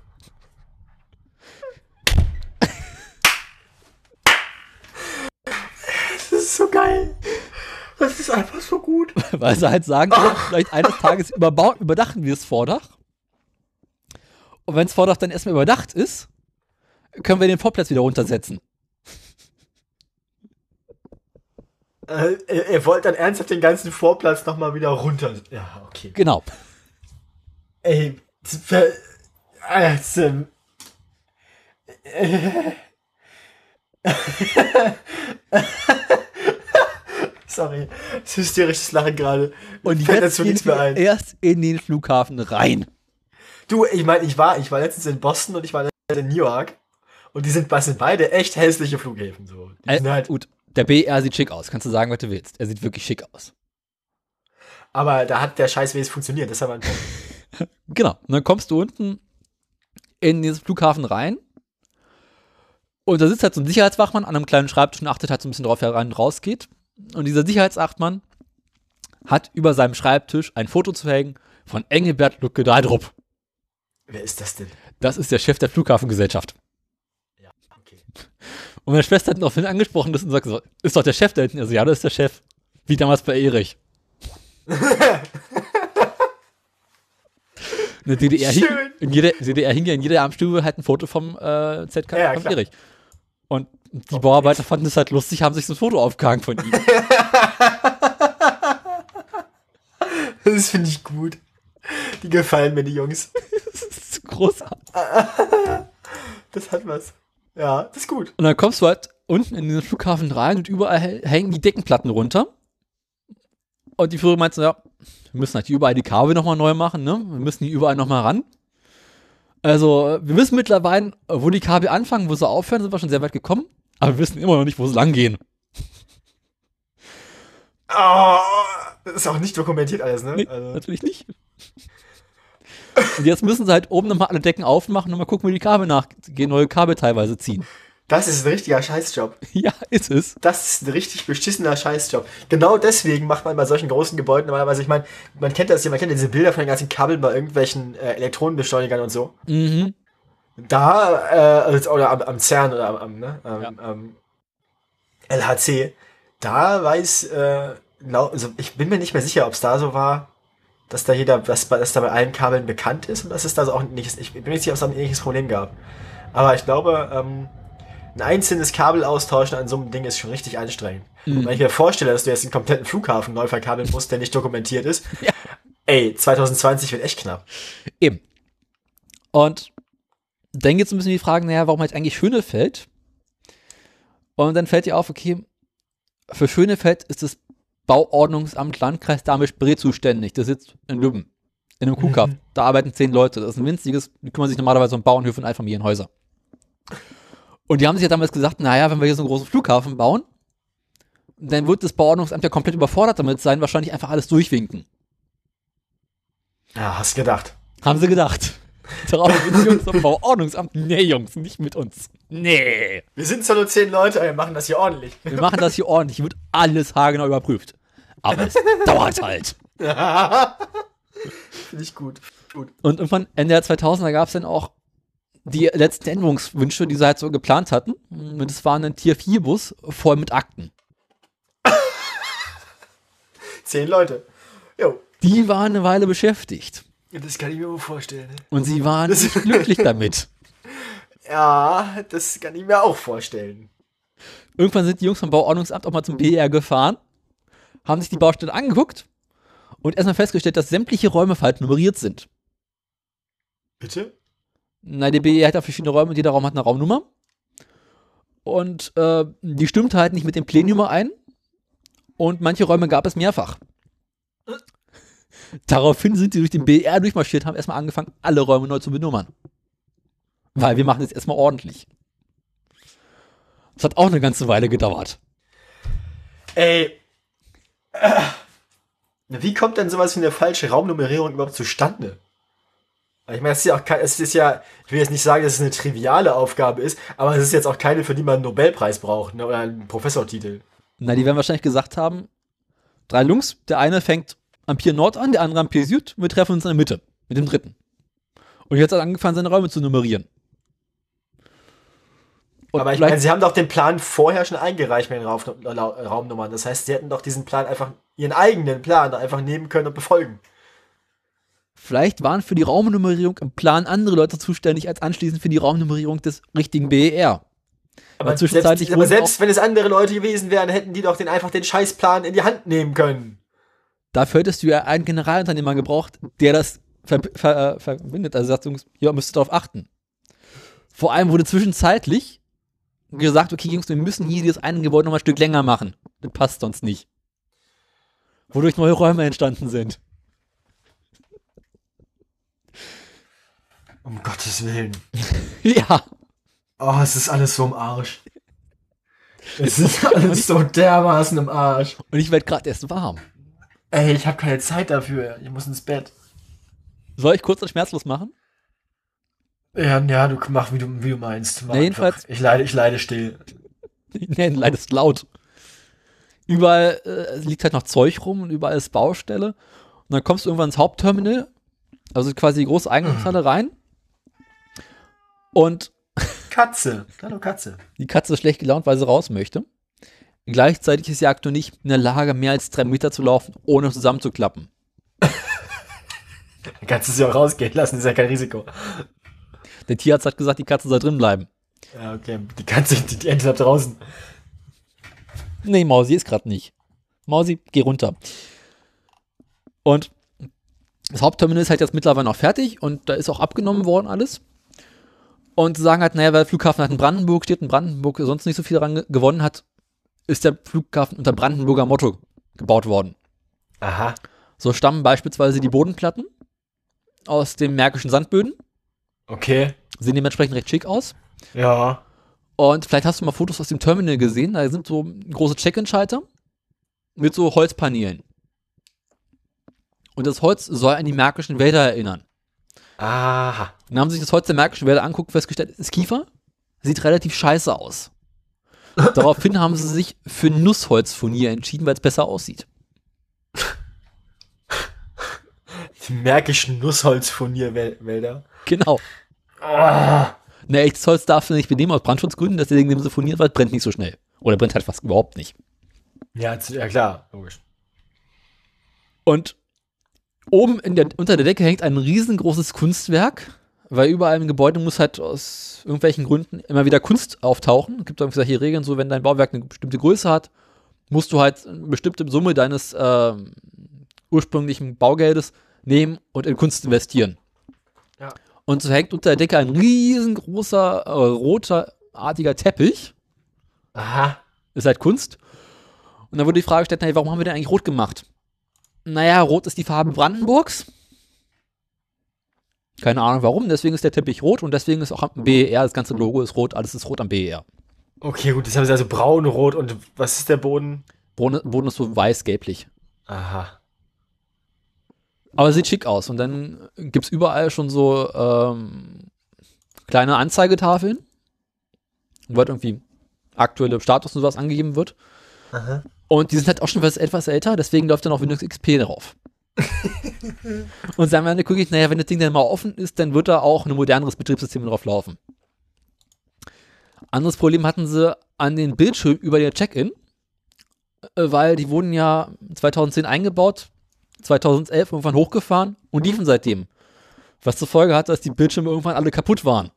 das ist so geil. Das ist einfach so gut. [laughs] Weil sie halt sagen, können, [laughs] vielleicht eines Tages überbau- überdachten wir das Vordach. Und wenn das Vordach dann erstmal überdacht ist, können wir den Vorplatz wieder runtersetzen. Äh, ihr, ihr wollt dann ernsthaft den ganzen Vorplatz nochmal wieder runter. Ja, okay. Genau. Ey, ver- äh, äh, [laughs] Sorry, das ist hysterisches Lachen gerade. Und fällt jetzt gehen nichts mehr ein. erst in den Flughafen rein. Du, ich meine, ich war, ich war letztens in Boston und ich war letztens in New York. Und die sind, das sind beide echt hässliche Flughäfen. So. Die sind halt, gut, der BR sieht schick aus. Kannst du sagen, was du willst. Er sieht wirklich schick aus. aber da hat der Scheißwesen funktioniert. Das ist aber ein Punkt. Genau. Und dann kommst du unten in diesen Flughafen rein. Und da sitzt halt so ein Sicherheitswachmann an einem kleinen Schreibtisch und achtet halt so ein bisschen drauf, wer rein und raus geht. Und dieser Sicherheitswachmann hat über seinem Schreibtisch ein Foto zu hängen von Engelbert Lucke Dahdrup. Wer ist das denn? Das ist der Chef der Flughafengesellschaft. Ja, okay. Und meine Schwester hat ihn daraufhin angesprochen und sagt so, ist doch der Chef da hinten. Also, ja, das ist der Chef. Wie damals bei Erich. [laughs] In der DDR, hing, Schön. in jeder, DDR hing ja in jeder Armstube halt ein Foto vom äh, ZK ja, von klar. Erich. Und die Bauarbeiter fanden es halt lustig, haben sich so ein Foto aufgehangen von ihm. [laughs] Das finde ich gut. Die gefallen mir, die Jungs. [laughs] das ist großartig. [laughs] Das hat was. Ja, das ist gut. Und dann kommst du halt unten in den Flughafen rein und überall hä- hängen die Deckenplatten runter. Und die Führer meinten, so, ja, wir müssen halt überall die Kabel nochmal neu machen, ne? Wir müssen hier überall nochmal ran. Also, wir wissen mittlerweile, wo die Kabel anfangen, wo sie aufhören, sind wir schon sehr weit gekommen. Aber wir wissen immer noch nicht, wo sie lang gehen. Oh, das ist auch nicht dokumentiert alles, ne? Nee, Also, natürlich nicht. Und jetzt müssen sie halt oben nochmal alle Decken aufmachen und mal gucken, wie die Kabel nachgehen, neue Kabel teilweise ziehen. Das ist ein richtiger Scheißjob. [laughs] Ja, ist es. Das ist ein richtig beschissener Scheißjob. Genau deswegen macht man bei solchen großen Gebäuden normalerweise, ich meine, man kennt das ja, man kennt diese Bilder von den ganzen Kabeln bei irgendwelchen äh, Elektronenbeschleunigern und so. Mhm. Da, äh, also- oder am, am CERN oder am, am, ne, am, am LHC, da weiß, äh, also ich bin mir nicht mehr sicher, ob es da so war, dass da jeder, dass, dass da bei allen Kabeln bekannt ist und dass es da so auch nicht, ich bin mir nicht sicher, ob es da ein ähnliches Problem gab. Aber ich glaube, ähm, ein einzelnes Kabel austauschen an so einem Ding ist schon richtig anstrengend. Mhm. Und wenn ich mir vorstelle, dass du jetzt einen kompletten Flughafen neu verkabeln musst, der nicht dokumentiert ist, ey, 2020 wird echt knapp. Eben. Und dann geht es ein bisschen die Frage, naja, warum halt eigentlich Schönefeld? Und dann fällt dir auf, okay, für Schönefeld ist das Bauordnungsamt Landkreis Dahme-Spree zuständig. Das sitzt in Lübben, in einem Kuhkauf. [laughs] Da arbeiten zehn Leute. Das ist ein winziges, die kümmern sich normalerweise um Bauernhöfe und Einfamilienhäuser. Und die haben sich ja damals gesagt, naja, wenn wir hier so einen großen Flughafen bauen, dann wird das Bauordnungsamt ja komplett überfordert damit sein, wahrscheinlich einfach alles durchwinken. Ja, hast gedacht. Haben sie gedacht. Darauf Jungs vom Bauordnungsamt. Nee, Jungs, nicht mit uns. Nee. Wir sind zwar nur zehn Leute, aber wir machen das hier ordentlich. Wir machen das hier ordentlich. Wird alles haargenau überprüft. Aber es [laughs] dauert halt. [laughs] Finde ich gut. Gut. Und irgendwann Ende der 2000er gab es dann auch die letzten Änderungswünsche, die sie halt so geplant hatten. Und es war ein Tier 4 Bus voll mit Akten. [laughs] Zehn Leute. Jo. Die waren eine Weile beschäftigt. Das kann ich mir wohl vorstellen. Und sie waren Das- nicht glücklich damit. [laughs] Ja, das kann ich mir auch vorstellen. Irgendwann sind die Jungs vom Bauordnungsamt auch mal zum BR gefahren, haben sich die Baustelle angeguckt und erstmal festgestellt, dass sämtliche Räume falsch nummeriert sind. Bitte? Na, der BR hat ja verschiedene Räume und jeder Raum hat eine Raumnummer. Und äh, die stimmte halt nicht mit dem Plänen überein. Und manche Räume gab es mehrfach. Daraufhin sind sie durch den BR durchmarschiert, haben erstmal angefangen, alle Räume neu zu benummern. Weil wir machen jetzt erstmal ordentlich. Das hat auch eine ganze Weile gedauert. Ey. Äh. Wie kommt denn sowas wie eine falsche Raumnummerierung überhaupt zustande? Ich meine, es ist ja auch kein, es ist ja, ich will jetzt nicht sagen, dass es eine triviale Aufgabe ist, aber es ist jetzt auch keine, für die man einen Nobelpreis braucht, ne, oder einen Professortitel. Na, die werden wahrscheinlich gesagt haben, drei Jungs, der eine fängt am Pier Nord an, der andere am Pier Süd, wir treffen uns in der Mitte, mit dem dritten. Und jetzt hat er angefangen, seine Räume zu nummerieren. Und aber ich meine, sie haben doch den Plan vorher schon eingereicht mit den Raumnummern. Das heißt, sie hätten doch diesen Plan einfach, ihren eigenen Plan da einfach nehmen können und befolgen. Vielleicht waren für die Raumnummerierung im Plan andere Leute zuständig als anschließend für die Raumnummerierung des richtigen BER. Aber selbst, aber selbst wenn es andere Leute gewesen wären, hätten die doch den einfach den Scheißplan in die Hand nehmen können. Dafür hättest du ja einen Generalunternehmer gebraucht, der das ver ver äh, verbindet. Also sagt, Jungs, ihr müsst darauf achten. Vor allem wurde zwischenzeitlich gesagt, okay, Jungs, wir müssen hier dieses eine Gebäude noch mal ein Stück länger machen. Das passt sonst nicht. Wodurch neue Räume entstanden sind. Um Gottes Willen. [laughs] ja. Oh, es ist alles so im Arsch. Es ist [laughs] alles so dermaßen im Arsch. Und ich werde gerade erst warm. Ey, ich habe keine Zeit dafür. Ich muss ins Bett. Soll ich kurz und schmerzlos machen? Ja, ja, du mach, wie du, wie du meinst. Mach Na, jedenfalls- einfach. Ich leide, ich leide still. [laughs] Nee, du leidest laut. Überall äh, liegt halt noch Zeug rum und überall ist Baustelle. Und dann kommst du irgendwann ins Hauptterminal, also quasi die große Eingangshalle rein. Und Katze. Hallo Katze. die Katze ist schlecht gelaunt, weil sie raus möchte. Gleichzeitig ist die Akte nicht in der Lage, mehr als drei Meter zu laufen, ohne zusammenzuklappen. Dann kannst du sie auch rausgehen lassen, ist ja kein Risiko. Der Tierarzt hat gesagt, die Katze soll drin bleiben. Ja, okay. Die Katze, die, die Ente da draußen. Nee, Mausi ist gerade nicht. Mausi, geh runter. Und das Hauptterminal ist halt jetzt mittlerweile noch fertig und da ist auch abgenommen worden alles. Und sie sagen halt, naja, weil der Flughafen halt in Brandenburg steht und Brandenburg sonst nicht so viel daran ge- gewonnen hat, ist der Flughafen unter Brandenburger Motto gebaut worden. Aha. So stammen beispielsweise die Bodenplatten aus den märkischen Sandböden. Okay. Sehen dementsprechend recht schick aus. Ja. Und vielleicht hast du mal Fotos aus dem Terminal gesehen. Da sind so große Check-in-Schalter mit so Holzpaneelen. Und das Holz soll an die märkischen Wälder erinnern. Aha. Dann haben sie sich das Holz der märkischen Wälder anguckt, festgestellt, ist Kiefer. Sieht relativ scheiße aus. Daraufhin [laughs] haben sie sich für Nussholzfurnier entschieden, weil es besser aussieht. Die märkischen Nussholzfurnierwälder. Genau. Ah. Na, echtes Holz darfst du nicht benehmen aus Brandschutzgründen, deswegen dem Siphonieren, weil es brennt nicht so schnell. Oder brennt halt fast überhaupt nicht. Ja, ja klar, logisch. Und oben der, unter der Decke hängt ein riesengroßes Kunstwerk, weil überall im Gebäude muss halt aus irgendwelchen Gründen immer wieder Kunst auftauchen. Es gibt irgendwie solche Regeln, so wenn dein Bauwerk eine bestimmte Größe hat, musst du halt eine bestimmte Summe deines ähm, ursprünglichen Baugeldes nehmen und in Kunst investieren. Ja. Und so hängt unter der Decke ein riesengroßer äh, roter artiger Teppich. Aha. Ist halt Kunst. Und dann wurde die Frage gestellt, naja, warum haben wir denn eigentlich rot gemacht? Naja, rot ist die Farbe Brandenburgs. Keine Ahnung warum, deswegen ist der Teppich rot und deswegen ist auch am BER, das ganze Logo ist rot, alles ist rot am BER. Okay, gut, das haben sie also braun, rot und was ist der Boden? Boden, Boden ist so weiß-gelblich. Aha. Aber sieht schick aus. Und dann gibt es überall schon so ähm, kleine Anzeigetafeln, wo halt irgendwie aktuelle Status und sowas angegeben wird. Aha. Und die sind halt auch schon was etwas älter, deswegen läuft dann auch Windows XP drauf. [laughs] und am Ende gucke ich, naja, wenn das Ding dann mal offen ist, dann wird da auch ein moderneres Betriebssystem drauf laufen. Anderes Problem hatten sie an den Bildschirmen über der Check-in, äh, weil die wurden ja 2010 eingebaut, 2011 irgendwann hochgefahren und liefen seitdem. Was zur Folge hat, dass die Bildschirme irgendwann alle kaputt waren.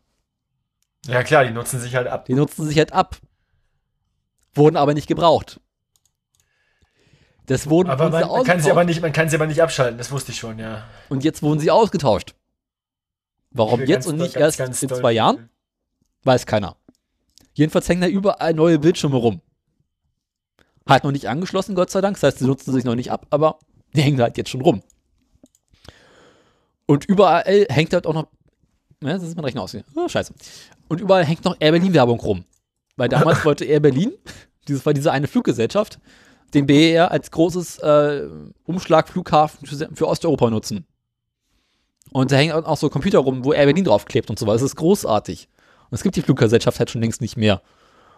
Ja klar, die nutzen sich halt ab. Die nutzen sich halt ab. Wurden aber nicht gebraucht. Das wurden Aber man, man, kann sie aber nicht, man kann sie aber nicht abschalten, das wusste ich schon, ja. Und jetzt wurden sie ausgetauscht. Warum jetzt ganz und nicht ganz, erst ganz in zwei Jahren? Weiß keiner. Jedenfalls hängen da überall neue Bildschirme rum. Halt noch nicht angeschlossen, Gott sei Dank. Das heißt, sie nutzen sich noch nicht ab, aber die hängen da halt jetzt schon rum. Und überall hängt halt auch noch. Ja, das ist mein Rechner aus. Oh, scheiße. Und überall hängt noch Air Berlin-Werbung rum. Weil damals [laughs] wollte Air Berlin, dieses war diese eine Fluggesellschaft, den BER als großes äh, Umschlagflughafen für, für Osteuropa nutzen. Und da hängen auch so Computer rum, wo Air Berlin draufklebt und so weiter. Das ist großartig. Und es gibt die Fluggesellschaft halt schon längst nicht mehr.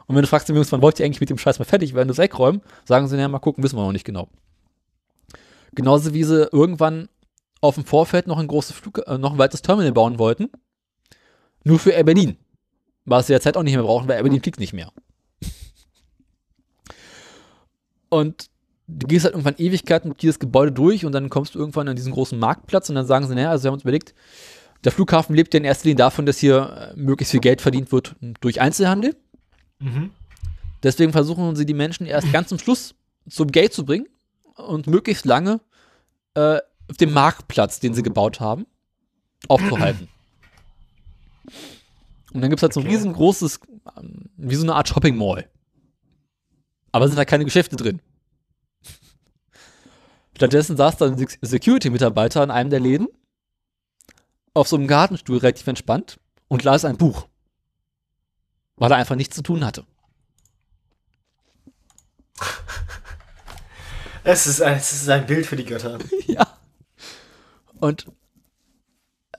Und wenn du fragst, Jungs, wann wollt ihr eigentlich mit dem Scheiß mal fertig werden, das wegräumen, sagen sie, naja, mal gucken, wissen wir noch nicht genau. Genauso wie sie irgendwann auf dem Vorfeld noch ein großes Flug, äh, noch ein weiteres Terminal bauen wollten. Nur für Air Berlin. Was sie derzeit auch nicht mehr brauchen, weil Air Berlin fliegt nicht mehr. Und du gehst halt irgendwann Ewigkeiten durch dieses Gebäude durch und dann kommst du irgendwann an diesen großen Marktplatz und dann sagen sie, naja, also wir haben uns überlegt, der Flughafen lebt ja in erster Linie davon, dass hier äh, möglichst viel Geld verdient wird durch Einzelhandel. Mhm. Deswegen versuchen sie die Menschen erst ganz zum Schluss zum Geld zu bringen und möglichst lange äh, auf dem Marktplatz, den sie gebaut haben, aufzuhalten. Und dann gibt es halt so ein riesengroßes, ähm, wie so eine Art Shopping Mall. Aber sind da keine Geschäfte drin. Stattdessen saß da ein Sec- Security-Mitarbeiter in einem der Läden auf so einem Gartenstuhl relativ entspannt und las ein Buch. Weil er einfach nichts zu tun hatte. [laughs] Es ist, ein, es ist ein Bild für die Götter. [laughs] ja. Und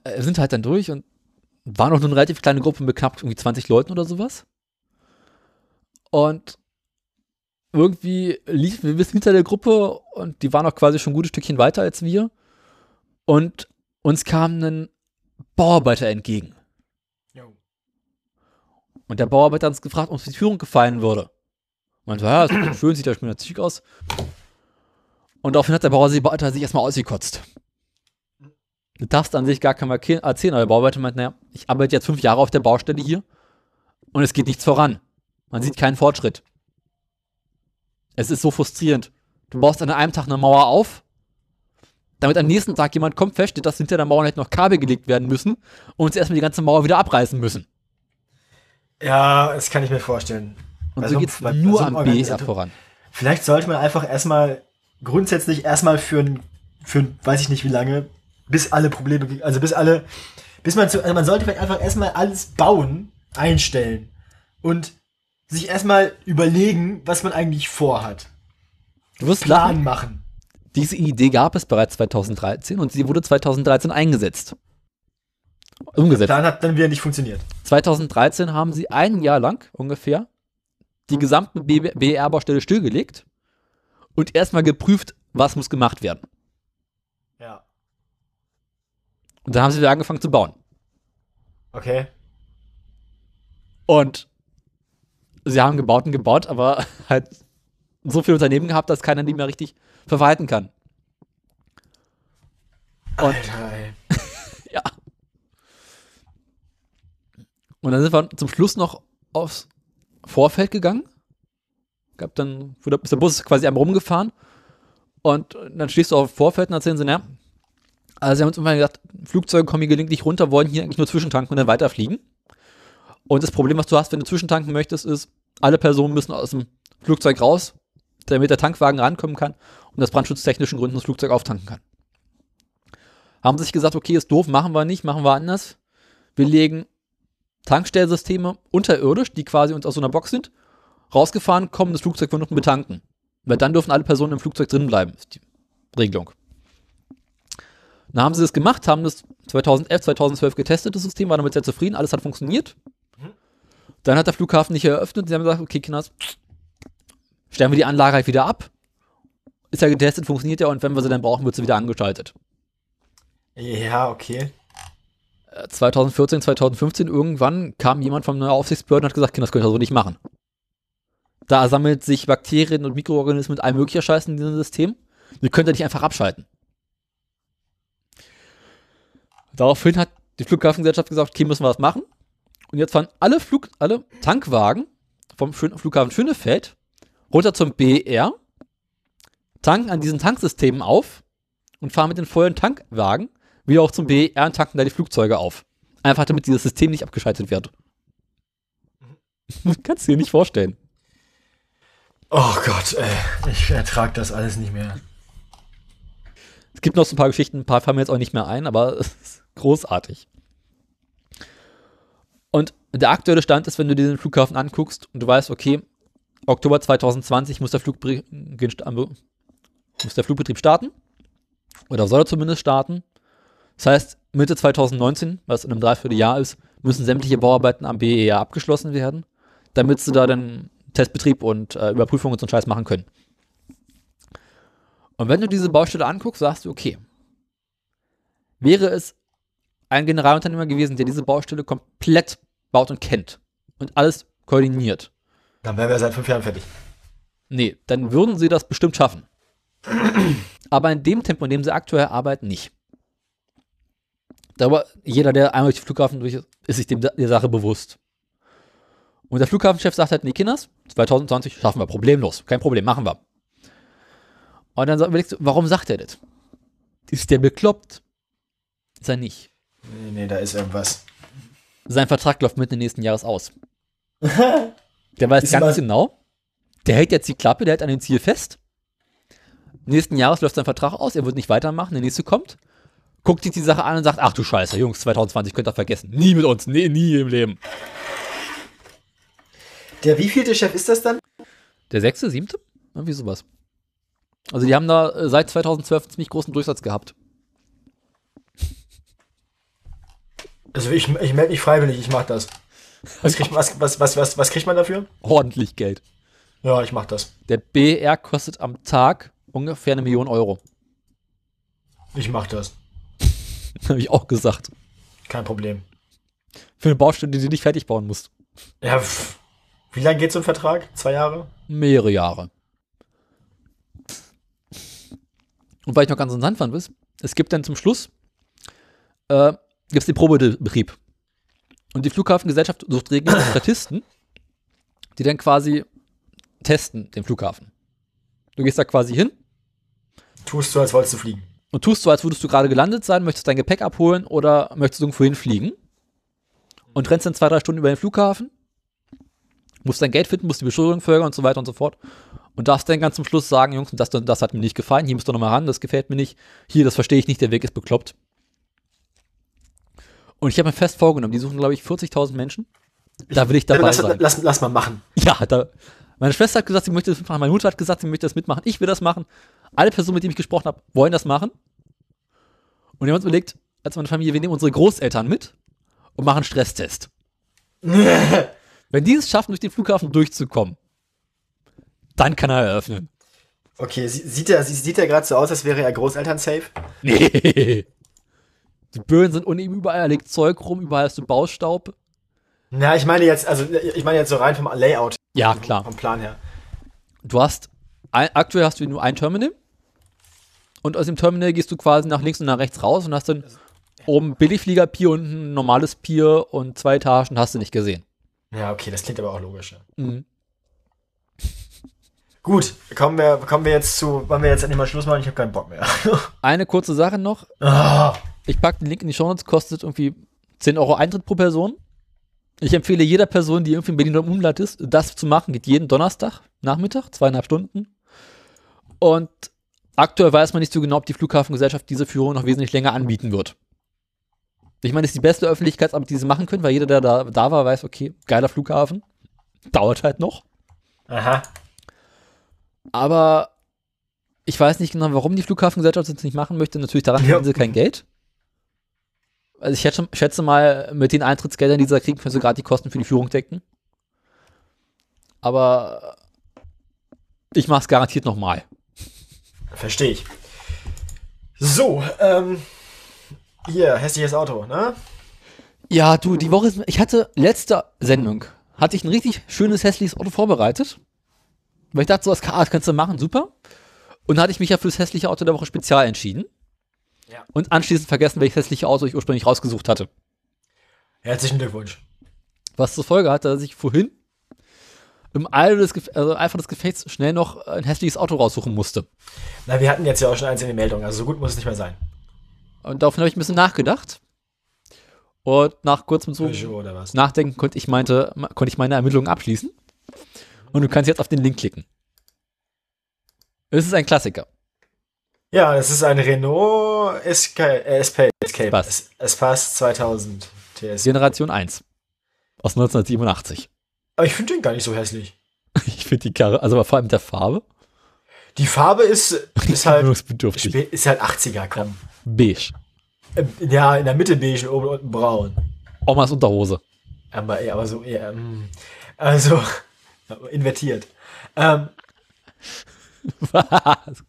äh, sind halt dann durch und war noch nur eine relativ kleine Gruppe mit knapp irgendwie 20 Leuten oder sowas. Und irgendwie liefen wir bis hinter der Gruppe und die waren auch quasi schon ein gutes Stückchen weiter als wir. Und uns kam ein Bauarbeiter entgegen. Jo. Und der Bauarbeiter hat uns gefragt, ob uns die Führung gefallen würde. Und so, ja, ist schön, sieht ja schon schick aus. Und daraufhin hat der Bauarbeiter sich erstmal ausgekotzt. Du darfst an sich gar keinem erzählen, aber der Bauarbeiter meint, naja, ich arbeite jetzt fünf Jahre auf der Baustelle hier und es geht nichts voran. Man sieht keinen Fortschritt. Es ist so frustrierend. Du baust an einem Tag eine Mauer auf, damit am nächsten Tag jemand kommt, feststellt, dass hinter der Mauer halt noch Kabel gelegt werden müssen und uns erstmal die ganze Mauer wieder abreißen müssen. Ja, das kann ich mir vorstellen. Und Bei so geht's bei- bei nur so einem am Organisator- voran. Vielleicht sollte man einfach erstmal grundsätzlich erstmal für ein, für ein, weiß ich nicht wie lange, bis alle Probleme, also bis alle, bis man zu, also man sollte vielleicht einfach erstmal alles bauen, einstellen und sich erstmal überlegen, was man eigentlich vorhat. Du wirst Plan lachen. machen. Diese Idee gab es bereits 2013 und sie wurde 2013 eingesetzt. Umgesetzt. Plan hat dann wieder nicht funktioniert. 2013 haben sie ein Jahr lang ungefähr die gesamte BR-Baustelle stillgelegt und erstmal geprüft, was muss gemacht werden. Ja. Und dann haben sie wieder angefangen zu bauen. Okay. Und sie haben gebaut und gebaut, aber [laughs] halt so viele Unternehmen gehabt, dass keiner die mehr richtig verwalten kann. Und Alter, ey. [laughs] ja. Und dann sind wir zum Schluss noch aufs Vorfeld gegangen. Gab dann, wurde, ist der Bus quasi einmal rumgefahren. Und dann stehst du auf dem Vorfeld und erzählen sie, naja, also sie haben uns irgendwann gesagt, Flugzeuge kommen hier gelegentlich runter, wollen hier eigentlich nur zwischentanken und dann weiterfliegen. Und das Problem, was du hast, wenn du zwischentanken möchtest, ist, alle Personen müssen aus dem Flugzeug raus, damit der Tankwagen rankommen kann und aus brandschutztechnischen Gründen das Flugzeug auftanken kann. Haben sich gesagt, okay, ist doof, machen wir nicht, machen wir anders. Wir legen Tankstellsysteme unterirdisch, die quasi uns aus so einer Box sind, rausgefahren, kommen das Flugzeug von unten betanken. Weil dann dürfen alle Personen im Flugzeug drin bleiben, ist die Regelung. Dann haben sie das gemacht, haben das 2011, 2012 getestet, das System, waren damit sehr zufrieden, alles hat funktioniert. Dann hat der Flughafen nicht eröffnet, sie haben gesagt, okay, Kinders, stellen wir die Anlage halt wieder ab. Ist ja getestet, funktioniert ja und wenn wir sie dann brauchen, wird sie wieder angeschaltet. Ja, okay. Äh, 2014, 2015 irgendwann kam jemand von einer Aufsichtsbehörde und hat gesagt, Kinder, das könnt ihr so nicht machen. Da sammelt sich Bakterien und Mikroorganismen mit allem möglicher Scheiß in diesem System. Die könnt ihr nicht einfach abschalten. Daraufhin hat die Flughafengesellschaft gesagt, okay, müssen wir was machen. Und jetzt fahren alle Flug, alle Tankwagen vom Flughafen Schönefeld runter zum BR, tanken an diesen Tanksystemen auf und fahren mit den vollen Tankwagen wieder auch zum BR und tanken da die Flugzeuge auf. Einfach damit dieses System nicht abgeschaltet wird. [laughs] Kannst du dir nicht vorstellen. Oh Gott, ey. Ich ertrag das alles nicht mehr. Es gibt noch so ein paar Geschichten, ein paar fallen mir jetzt auch nicht mehr ein, aber [laughs] es ist großartig. Und der aktuelle Stand ist, wenn du diesen Flughafen anguckst und du weißt, okay, Oktober 2020 muss der, Flugbetrieb, muss der Flugbetrieb starten. Oder soll er zumindest starten. Das heißt, Mitte 2019, was in einem Dreivierteljahr ist, müssen sämtliche Bauarbeiten am BER abgeschlossen werden, damit sie da dann Testbetrieb und äh, Überprüfung und so einen Scheiß machen können. Und wenn du diese Baustelle anguckst, sagst du, okay, wäre es ein Generalunternehmer gewesen, der diese Baustelle komplett baut und kennt und alles koordiniert. Dann wären wir seit fünf Jahren fertig. Nee, dann würden sie das bestimmt schaffen. Aber in dem Tempo, in dem sie aktuell arbeiten, nicht. Aber jeder, der einmal durch den Flughafen durch ist, ist sich dem, der Sache bewusst. Und der Flughafenchef sagt halt, nee, Kinders, 2020 schaffen wir problemlos. Kein Problem, machen wir. Und dann überlegst du, warum sagt er das? Ist der bekloppt? Ist er nicht. Nee, nee, da ist irgendwas. Sein Vertrag läuft Mitte nächsten Jahres aus. [laughs] Der weiß Ist ganz genau, der hält jetzt die Klappe, der hält an dem Ziel fest. Nächsten Jahres läuft sein Vertrag aus, er wird nicht weitermachen, der nächste kommt, guckt sich die Sache an und sagt, ach du Scheiße, Jungs, 2020 könnt ihr vergessen. Nie mit uns, nee, nie im Leben. Der wievielte Chef ist das dann? Der sechste, siebte? Irgendwie sowas. Also die haben da äh, seit 2012 einen ziemlich großen Durchsatz gehabt. Also ich, ich melde mich freiwillig, ich mach das. Was kriegt, was, was, was, was, was kriegt man dafür? Ordentlich Geld. Ja, ich mach das. Der BR kostet am Tag ungefähr eine Million Euro. Ich mach das. [laughs] Habe ich auch gesagt. Kein Problem. Für eine Baustelle, die du nicht fertig bauen musst. Ja, pff. wie lange geht so ein Vertrag? Zwei Jahre? Mehrere Jahre. Und weil ich noch ganz interessant fand, ist, es gibt dann zum Schluss äh, gibt's den Probebetrieb. Und die Flughafengesellschaft sucht regelmäßig [coughs] Statisten, die dann quasi testen den Flughafen. Du gehst da quasi hin Tust du, als wolltest du fliegen. und tust so, als würdest du gerade gelandet sein, möchtest dein Gepäck abholen oder möchtest irgendwo hinfliegen und rennst dann zwei, drei Stunden über den Flughafen, musst dein Geld finden, musst die Beschuldigung folgen und so weiter und so fort und darfst dann ganz zum Schluss sagen, Jungs, das, das hat mir nicht gefallen, hier musst du nochmal ran, das gefällt mir nicht, hier, das verstehe ich nicht, der Weg ist bekloppt. Und ich habe mir fest vorgenommen, die suchen, glaube ich, 40.000 Menschen. Da will ich dabei lass, sein. lass, lass mal machen. Ja, da, meine Schwester hat gesagt, sie möchte das mitmachen. Meine Mutter hat gesagt, sie möchte das mitmachen. Ich will das machen. Alle Personen, mit denen ich gesprochen habe, wollen das machen. Und wir haben uns überlegt, als meine Familie, wir nehmen unsere Großeltern mit und machen einen Stresstest. [laughs] Wenn die es schaffen, durch den Flughafen durchzukommen, dann kann er eröffnen. Okay, sie- sieht er sie- sieht er gerade so aus, als wäre er Großeltern safe? Nee. Die Böen sind unten überall, da liegt Zeug rum, überall hast du Baustaub. Na, ich meine jetzt, also ich meine jetzt so rein vom Layout, Ja, klar. vom Plan her. Du hast, aktuell hast du nur ein Terminal. Und aus dem Terminal gehst du quasi nach links und nach rechts raus und hast dann oben Billigflieger-Pier und ein normales Pier und zwei Etagen hast du nicht gesehen. Ja, okay, das klingt aber auch logisch. Ja. Mhm. [laughs] Gut, kommen wir, kommen wir jetzt zu, wollen wir jetzt endlich mal Schluss machen? Ich habe keinen Bock mehr. [laughs] Eine kurze Sache noch. Ah, Ich packe den Link in die Show Notes, kostet irgendwie 10 Euro Eintritt pro Person. Ich empfehle jeder Person, die irgendwie in Berlin oder im Umland ist, das zu machen. Geht jeden Donnerstag, Nachmittag, zweieinhalb Stunden. Und aktuell weiß man nicht so genau, ob die Flughafengesellschaft diese Führung noch wesentlich länger anbieten wird. Ich meine, es ist die beste Öffentlichkeitsarbeit, die sie machen können, weil jeder, der da, da war, weiß, okay, geiler Flughafen. Dauert halt noch. Aha. Aber ich weiß nicht genau, warum die Flughafengesellschaft das nicht machen möchte. Natürlich daran Ja. haben sie kein Geld. Also ich schätze, schätze mal, mit den Eintrittsgeldern, die sie da kriegen, können sie gerade die Kosten für die Führung decken. Aber ich mache es garantiert nochmal. Verstehe ich. So, ähm, hier, hässliches Auto, ne? Ja, du, die Woche ist, ich hatte letzte Sendung, hatte ich ein richtig schönes, hässliches Auto vorbereitet. Weil ich dachte, so, das kannst du machen, super. Und dann hatte ich mich ja für das hässliche Auto der Woche spezial entschieden. Ja. Und anschließend vergessen, welches hässliche Auto ich ursprünglich rausgesucht hatte. Herzlichen Glückwunsch. Was zur Folge hatte, dass ich vorhin im Eile des, Gef also des Gefechts schnell noch ein hässliches Auto raussuchen musste. Na, wir hatten jetzt ja auch schon den Meldungen, also so gut muss es nicht mehr sein. Und daraufhin habe ich ein bisschen nachgedacht. Und nach kurzem was? Nachdenken konnte ich, meinte, konnte ich meine Ermittlungen abschließen. Und du kannst jetzt auf den Link klicken. Es ist ein Klassiker. Ja, das ist ein Renault Escape, äh, Escape, Escape. Espace. Es, Espace 2000 TS. Generation 1. Aus 1987. Aber ich finde den gar nicht so hässlich. [laughs] Ich finde die Karre, also vor allem mit der Farbe, Die Farbe ist, ist halt, ist halt 80er, komm. Beige. Ähm, Ja, in der Mitte beige und oben und unten braun. Omas Unterhose. Aber, aber so eher, mm, also, [laughs] invertiert. Ähm, [laughs] Was?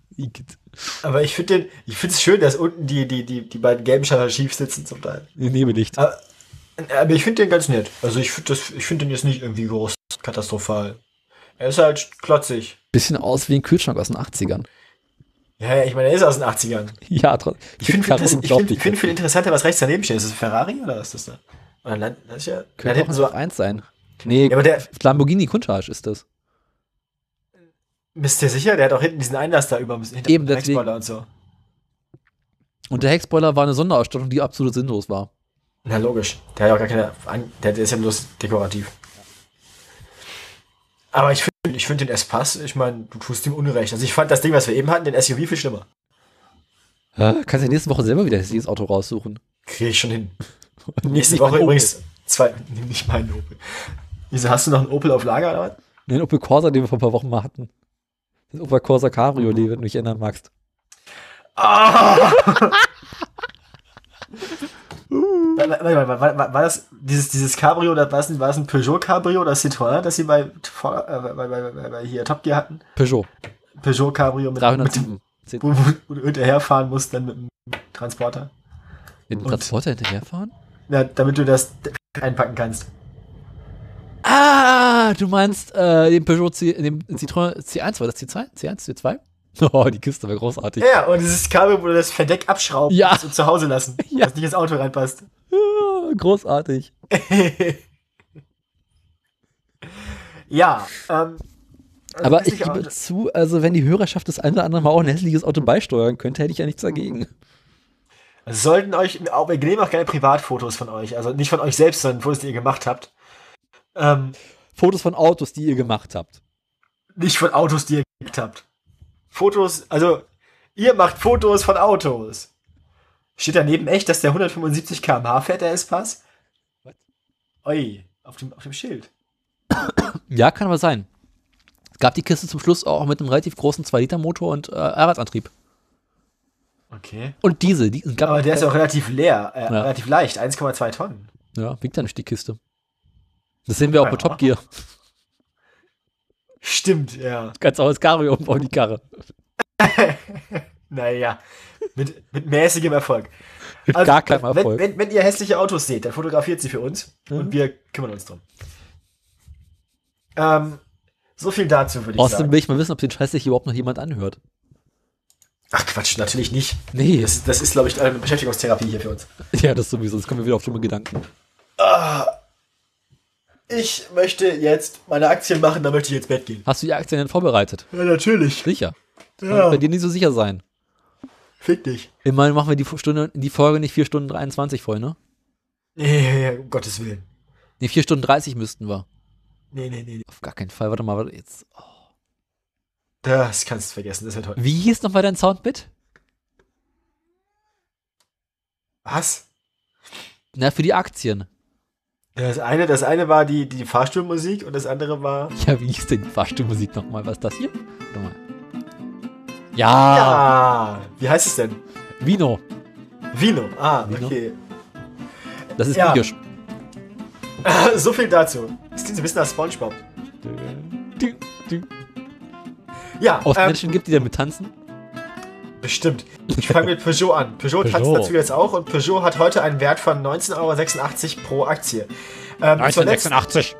Aber ich finde ich es schön, dass unten die, die, die, die beiden gelben Schalter schief sitzen zum Teil. Nebelicht. Aber, aber ich finde den ganz nett. Also ich finde ich finde den jetzt nicht irgendwie groß katastrophal. Er ist halt klotzig. Bisschen aus wie ein Kühlschrank aus den 80ern. Ja, ich meine, er ist aus den 80ern. [laughs] Ja, trotzdem. Ich finde find, ich find, find viel interessanter, was rechts daneben steht. Ist das ein Ferrari oder was ist das da? Das ist ja, Könnte auch so eins sein. Nee, Ja, aber der- Lamborghini Countach ist das. Bist du dir sicher? Der hat auch hinten diesen Einlass da über, hinter Eben, dem. Heckspoiler und so. Und der Heckspoiler war eine Sonderausstattung, die absolut sinnlos war. Na, logisch. Der hat ja auch gar keine, der, der ist ja bloß dekorativ. Aber ich finde, ich finde den Espace, ich meine, du tust ihm Unrecht. Also ich fand das Ding, was wir eben hatten, den SUV viel schlimmer. Hä? Kannst du nächste Woche selber wieder dieses Auto raussuchen. Kriege ich schon hin. [laughs] Nächste Woche übrigens zwei, nimm [laughs] nicht meinen Opel. Wieso, hast du noch einen Opel auf Lager oder was? Den Opel Corsa, den wir vor ein paar Wochen mal hatten. Das Opel Corsa Cabriolet, wenn du dich erinnern magst. Ah! Warte, warte, war das dieses, dieses Cabrio, oder war es ein, war es ein Peugeot Cabrio oder Citroën, das sie bei, äh, bei, bei, bei, bei hier Top Gear hatten? Peugeot. Peugeot Cabrio mit, mit 307. wo, wo, wo du hinterherfahren musst, dann mit dem Transporter. Den Und- Transporter hinterherfahren? Ja, damit du das einpacken kannst. Ah, du meinst äh, den Peugeot C, den Citroën C1, war das C2? C1, C2? Oh, die Kiste war großartig. Ja, und dieses Cabrio, wo du das Verdeck abschrauben Ja. und zu Hause lassen, [laughs] Ja. was nicht ins Auto reinpasst. Ja, großartig. [laughs] ja, ähm. also Aber ich gebe zu, also wenn die Hörerschaft das eine oder andere Mal auch ein hässliches Auto beisteuern könnte, hätte ich ja nichts dagegen. Sollten euch, auch, wir nehmen auch gerne Privatfotos von euch, also nicht von euch selbst, sondern Fotos, die ihr gemacht habt. Ähm, Fotos von Autos, die ihr gemacht habt. nicht von Autos, die ihr geklickt habt. Fotos, also ihr macht Fotos von Autos. Steht daneben echt, dass der 175 km/h fährt, der S-Pass? Was? Oi, auf dem, auf dem Schild. [coughs] Ja, kann aber sein. Es gab die Kiste zum Schluss auch mit einem relativ großen 2-Liter-Motor und äh, Allradantrieb. Okay. Und Diesel. Die, Aber der ist auch relativ leer, äh, Ja. relativ leicht, 1,2 Tonnen. Ja, wiegt ja nicht die Kiste. Das sehen wir auch bei. Top Gear. [laughs] Stimmt, ja. Ganz auch als Cabrio umbauen, die Karre. [laughs] Naja, mit, mit mäßigem Erfolg. Mit gar keinem wenn, Erfolg. wenn, wenn ihr hässliche Autos seht, dann fotografiert sie für uns Mhm. und wir kümmern uns drum. Ähm, so viel dazu, würde ich Außerdem sagen. will ich mal wissen, ob den Scheiß sich überhaupt noch jemand anhört. Ach Quatsch, natürlich nicht. Nee. Das, das ist, glaube ich, eine Beschäftigungstherapie hier für uns. Ja, das sowieso. Jetzt kommen wir wieder auf dumme Gedanken. Ah, ich möchte jetzt meine Aktien machen, dann möchte ich ins Bett gehen. Hast du die Aktien denn vorbereitet? Ja, natürlich. Sicher. Ja. kann bei dir nicht so sicher sein. Fick dich. Immerhin machen wir die Stunde, die Folge nicht 4 Stunden 23 voll, ne? Nee, um Gottes Willen. Nee, 4 Stunden 30 müssten wir. Nee, nee, nee. Auf gar keinen Fall. Warte mal, warte jetzt. Oh. Das kannst du vergessen, das wird heute. Wie hieß nochmal dein Soundbit? Was? Na, für die Aktien. Das eine, das eine war die, die Fahrstuhlmusik und das andere war. Ja, wie hieß denn die Fahrstuhlmusik nochmal? Was ist das hier? Warte mal. Ja, Ja! Wie heißt es denn? Vino. Vino. Ah, Vino. okay. Das ist Ja. Videospiel. [laughs] so viel dazu. Das klingt so ein bisschen nach Spongebob. Ja, Auch ähm, Menschen gibt, die damit tanzen? Bestimmt. Ich fange mit Peugeot an. Peugeot, tanzt Peugeot. dazu jetzt auch und Peugeot hat heute einen Wert von 19,86 Euro pro Aktie. Ähm, zur letzten- 1986.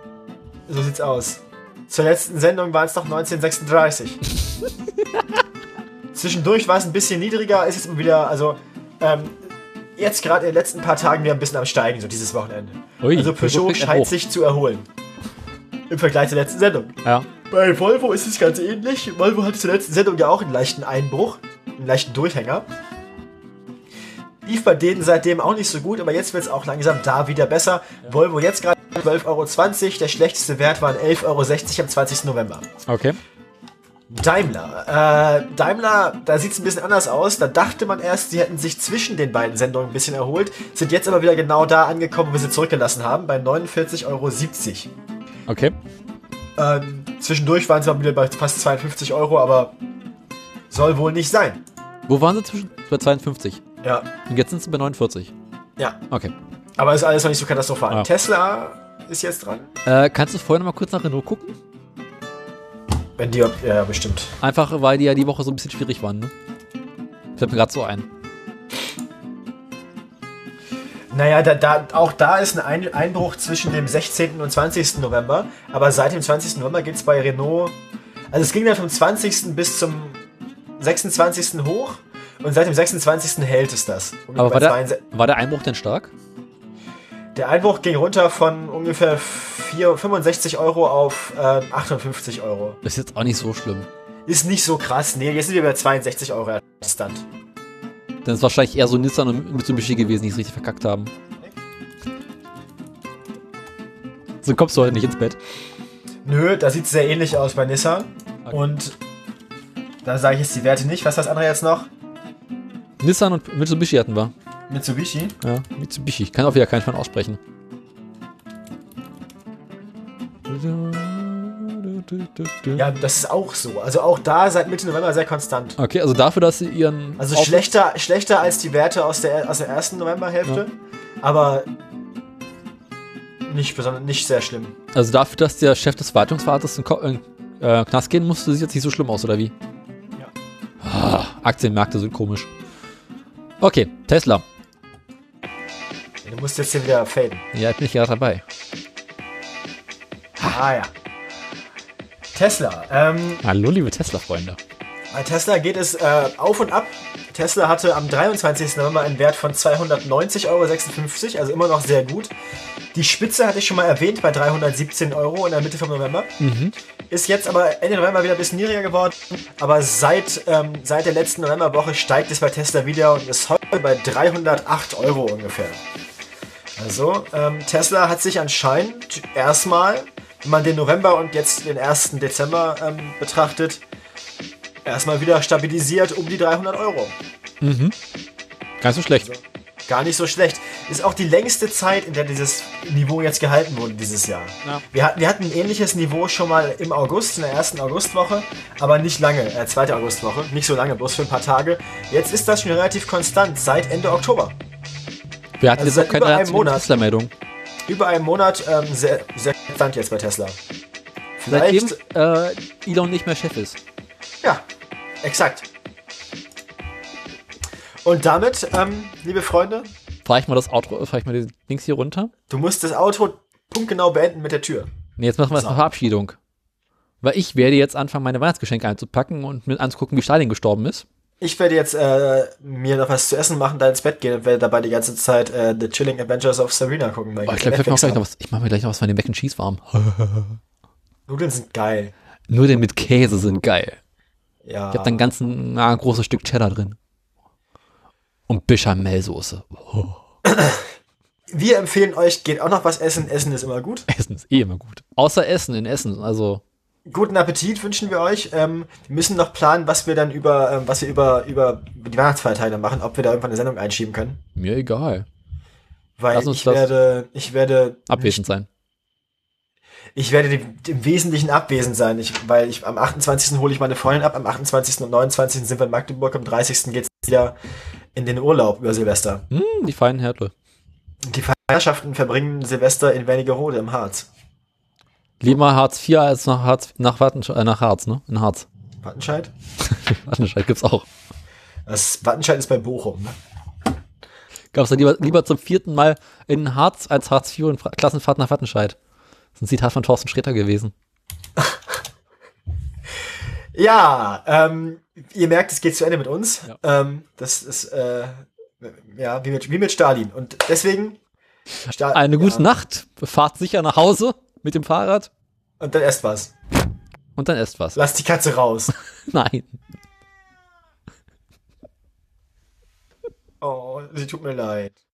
So sieht's aus. Zur letzten Sendung waren es noch 1936. [laughs] Zwischendurch war es ein bisschen niedriger, ist jetzt wieder, also ähm, jetzt gerade in den letzten paar Tagen wieder ein bisschen am Steigen, so dieses Wochenende. Ui, also Peugeot Peugeot scheint sich zu erholen. Im Vergleich zur letzten Sendung. Ja. Bei Volvo ist es ganz ähnlich. Volvo hatte zur letzten Sendung ja auch einen leichten Einbruch, einen leichten Durchhänger. Lief bei denen seitdem auch nicht so gut, aber jetzt wird es auch langsam da wieder besser. Volvo jetzt gerade 12,20 Euro, der schlechteste Wert waren 11,60 Euro am 20. November. Okay. Daimler. Äh, Daimler, da sieht es ein bisschen anders aus. Da dachte man erst, sie hätten sich zwischen den beiden Sendungen ein bisschen erholt, sind jetzt aber wieder genau da angekommen, wo wir sie zurückgelassen haben, bei 49,70 Euro. Okay. Ähm, zwischendurch waren sie mal wieder bei fast 52 Euro, aber soll wohl nicht sein. Wo waren sie zwischen? Bei 52. Ja, Und jetzt sind sie bei 49. ja. Okay. Aber ist alles noch nicht so katastrophal. Ja. Tesla ist jetzt dran. Äh, kannst du vorher noch mal kurz nach Renault gucken? Wenn die, ja, bestimmt. Einfach, weil die ja die Woche so ein bisschen schwierig waren, ne? Fällt mir gerade so ein. Naja, da, da, auch da ist ein Ein Einbruch zwischen dem 16. und 20. November. Aber seit dem 20. November geht es bei Renault. Also es ging dann vom 20. bis zum 26. hoch. Und seit dem 26. hält es das. Und Aber war der, 62 war der Einbruch denn stark? der Einbruch ging runter von ungefähr 4, 65 Euro auf äh, 58 Euro. Ist jetzt auch nicht so schlimm. Ist nicht so krass. Nee, jetzt sind wir bei 62 Euro Stand. Dann ist wahrscheinlich eher so Nissan und Mitsubishi gewesen, die es richtig verkackt haben. So kommst du heute nicht ins Bett. Nö, da sieht es sehr ähnlich aus bei Nissan. Okay. Und da sage ich jetzt die Werte nicht. Was ist das andere jetzt noch? Nissan und Mitsubishi hatten wir. Mitsubishi. Ja, Mitsubishi. Ich kann auch wieder keinen von aussprechen. Ja, das ist auch so. Also auch da seit Mitte November sehr konstant. Okay, also dafür, dass sie ihren. Also Auf- schlechter, schlechter als die Werte aus der, aus der ersten Novemberhälfte. Aber nicht besonders, nicht sehr schlimm. Also dafür, dass der Chef des Wartungsvaters in Ko äh, äh, Knast gehen musste, sieht jetzt nicht so schlimm aus, oder wie? Ah, Aktienmärkte sind komisch. Okay, Tesla. Du musst jetzt hier wieder faden. Ja, ich bin ich ja dabei. Ah ja. Tesla. Ähm, Hallo, liebe Tesla-Freunde. Bei Tesla geht es äh, auf und ab. Tesla hatte am 23. November einen Wert von 290,56 Euro, also immer noch sehr gut. Die Spitze hatte ich schon mal erwähnt bei 317 Euro in der Mitte vom November. Ist jetzt aber Ende November wieder ein bisschen niedriger geworden. Aber seit, ähm, seit der letzten Novemberwoche steigt es bei Tesla wieder und ist heute bei 308 Euro ungefähr. Also, ähm, Tesla hat sich anscheinend erstmal, wenn man den November und jetzt den 1. Dezember ähm, betrachtet, erstmal wieder stabilisiert um die 300 Euro. Mhm. Ganz so schlecht. Gar nicht so schlecht. Ist auch die längste Zeit, in der dieses Niveau jetzt gehalten wurde dieses Jahr. Ja. Wir, hatten, wir hatten ein ähnliches Niveau schon mal im August, in der ersten Augustwoche, aber nicht lange, äh, zweite Augustwoche, nicht so lange, bloß für ein paar Tage. Jetzt ist das schon relativ konstant, seit Ende Oktober. Wir hatten Also jetzt auch keine über einem einzige Monat. Tesla-Meldung. Über einen Monat ähm, sehr, sehr konstant jetzt bei Tesla. Vielleicht, Seitdem äh, Elon nicht mehr Chef ist. Ja, exakt. Und damit, ähm, liebe Freunde, Fahr ich mal das Auto, fahr ich mal die Dings hier runter? du musst das Auto punktgenau beenden mit der Tür. Nee, jetzt machen wir So. erstmal Verabschiedung. Weil ich werde jetzt anfangen, meine Weihnachtsgeschenke einzupacken und mir anzugucken, wie Stalin gestorben ist. Ich werde jetzt äh, mir noch was zu essen machen, da ins Bett gehen und werde dabei die ganze Zeit äh, The Chilling Adventures of Sabrina gucken. Oh, ich glaube, ich, ich mache mir gleich noch was von dem Mac and Cheese warm. [laughs] Nudeln sind geil. Nur den mit Käse sind geil. Ja. Ich habe dann ganz ein na, großes Stück Cheddar drin. Und Bechamelsoße. Oh, Wir empfehlen euch, geht auch noch was essen. Essen ist immer gut. [laughs] Essen ist eh immer gut. Außer Essen in Essen. Also, Guten Appetit wünschen wir euch. Ähm, wir müssen noch planen, was wir dann über, ähm, was wir über, über die Weihnachtsfeiertage machen, ob wir da irgendwann eine Sendung einschieben können. mir egal. Weil Lass uns ich das werde, ich werde, Abwesend sein. ich werde im Wesentlichen abwesend sein. Ich, weil ich am 28. hole ich meine Freundin ab, am 28. und 29. sind wir in Magdeburg, am 30. geht's wieder in den Urlaub über Silvester. Hm, die feinen Härte. Die Feierschaften verbringen Silvester in Wernigerode im Harz. Lieber Hartz IV als nach Harz, nach Wattenscheid, äh, nach Harz, ne? In Harz. Wattenscheid? [laughs] Wattenscheid gibt's auch. Das Wattenscheid ist bei Bochum. Ne? Gab's da lieber, lieber zum vierten Mal in Harz als Hartz IV und Fra- Klassenfahrt nach Wattenscheid. Das ist ein Zitat von Thorsten Sträter gewesen. [laughs] Ja, ähm, ihr merkt, es geht zu Ende mit uns. Ja. Ähm, das ist, äh, ja, wie mit, wie mit Stalin. Und deswegen. Sta Eine gute ja. Nacht. Fahrt sicher nach Hause mit dem Fahrrad Und dann esst was. und dann esst was. Lasst die Katze raus. [laughs] Nein. Oh, sie tut mir leid.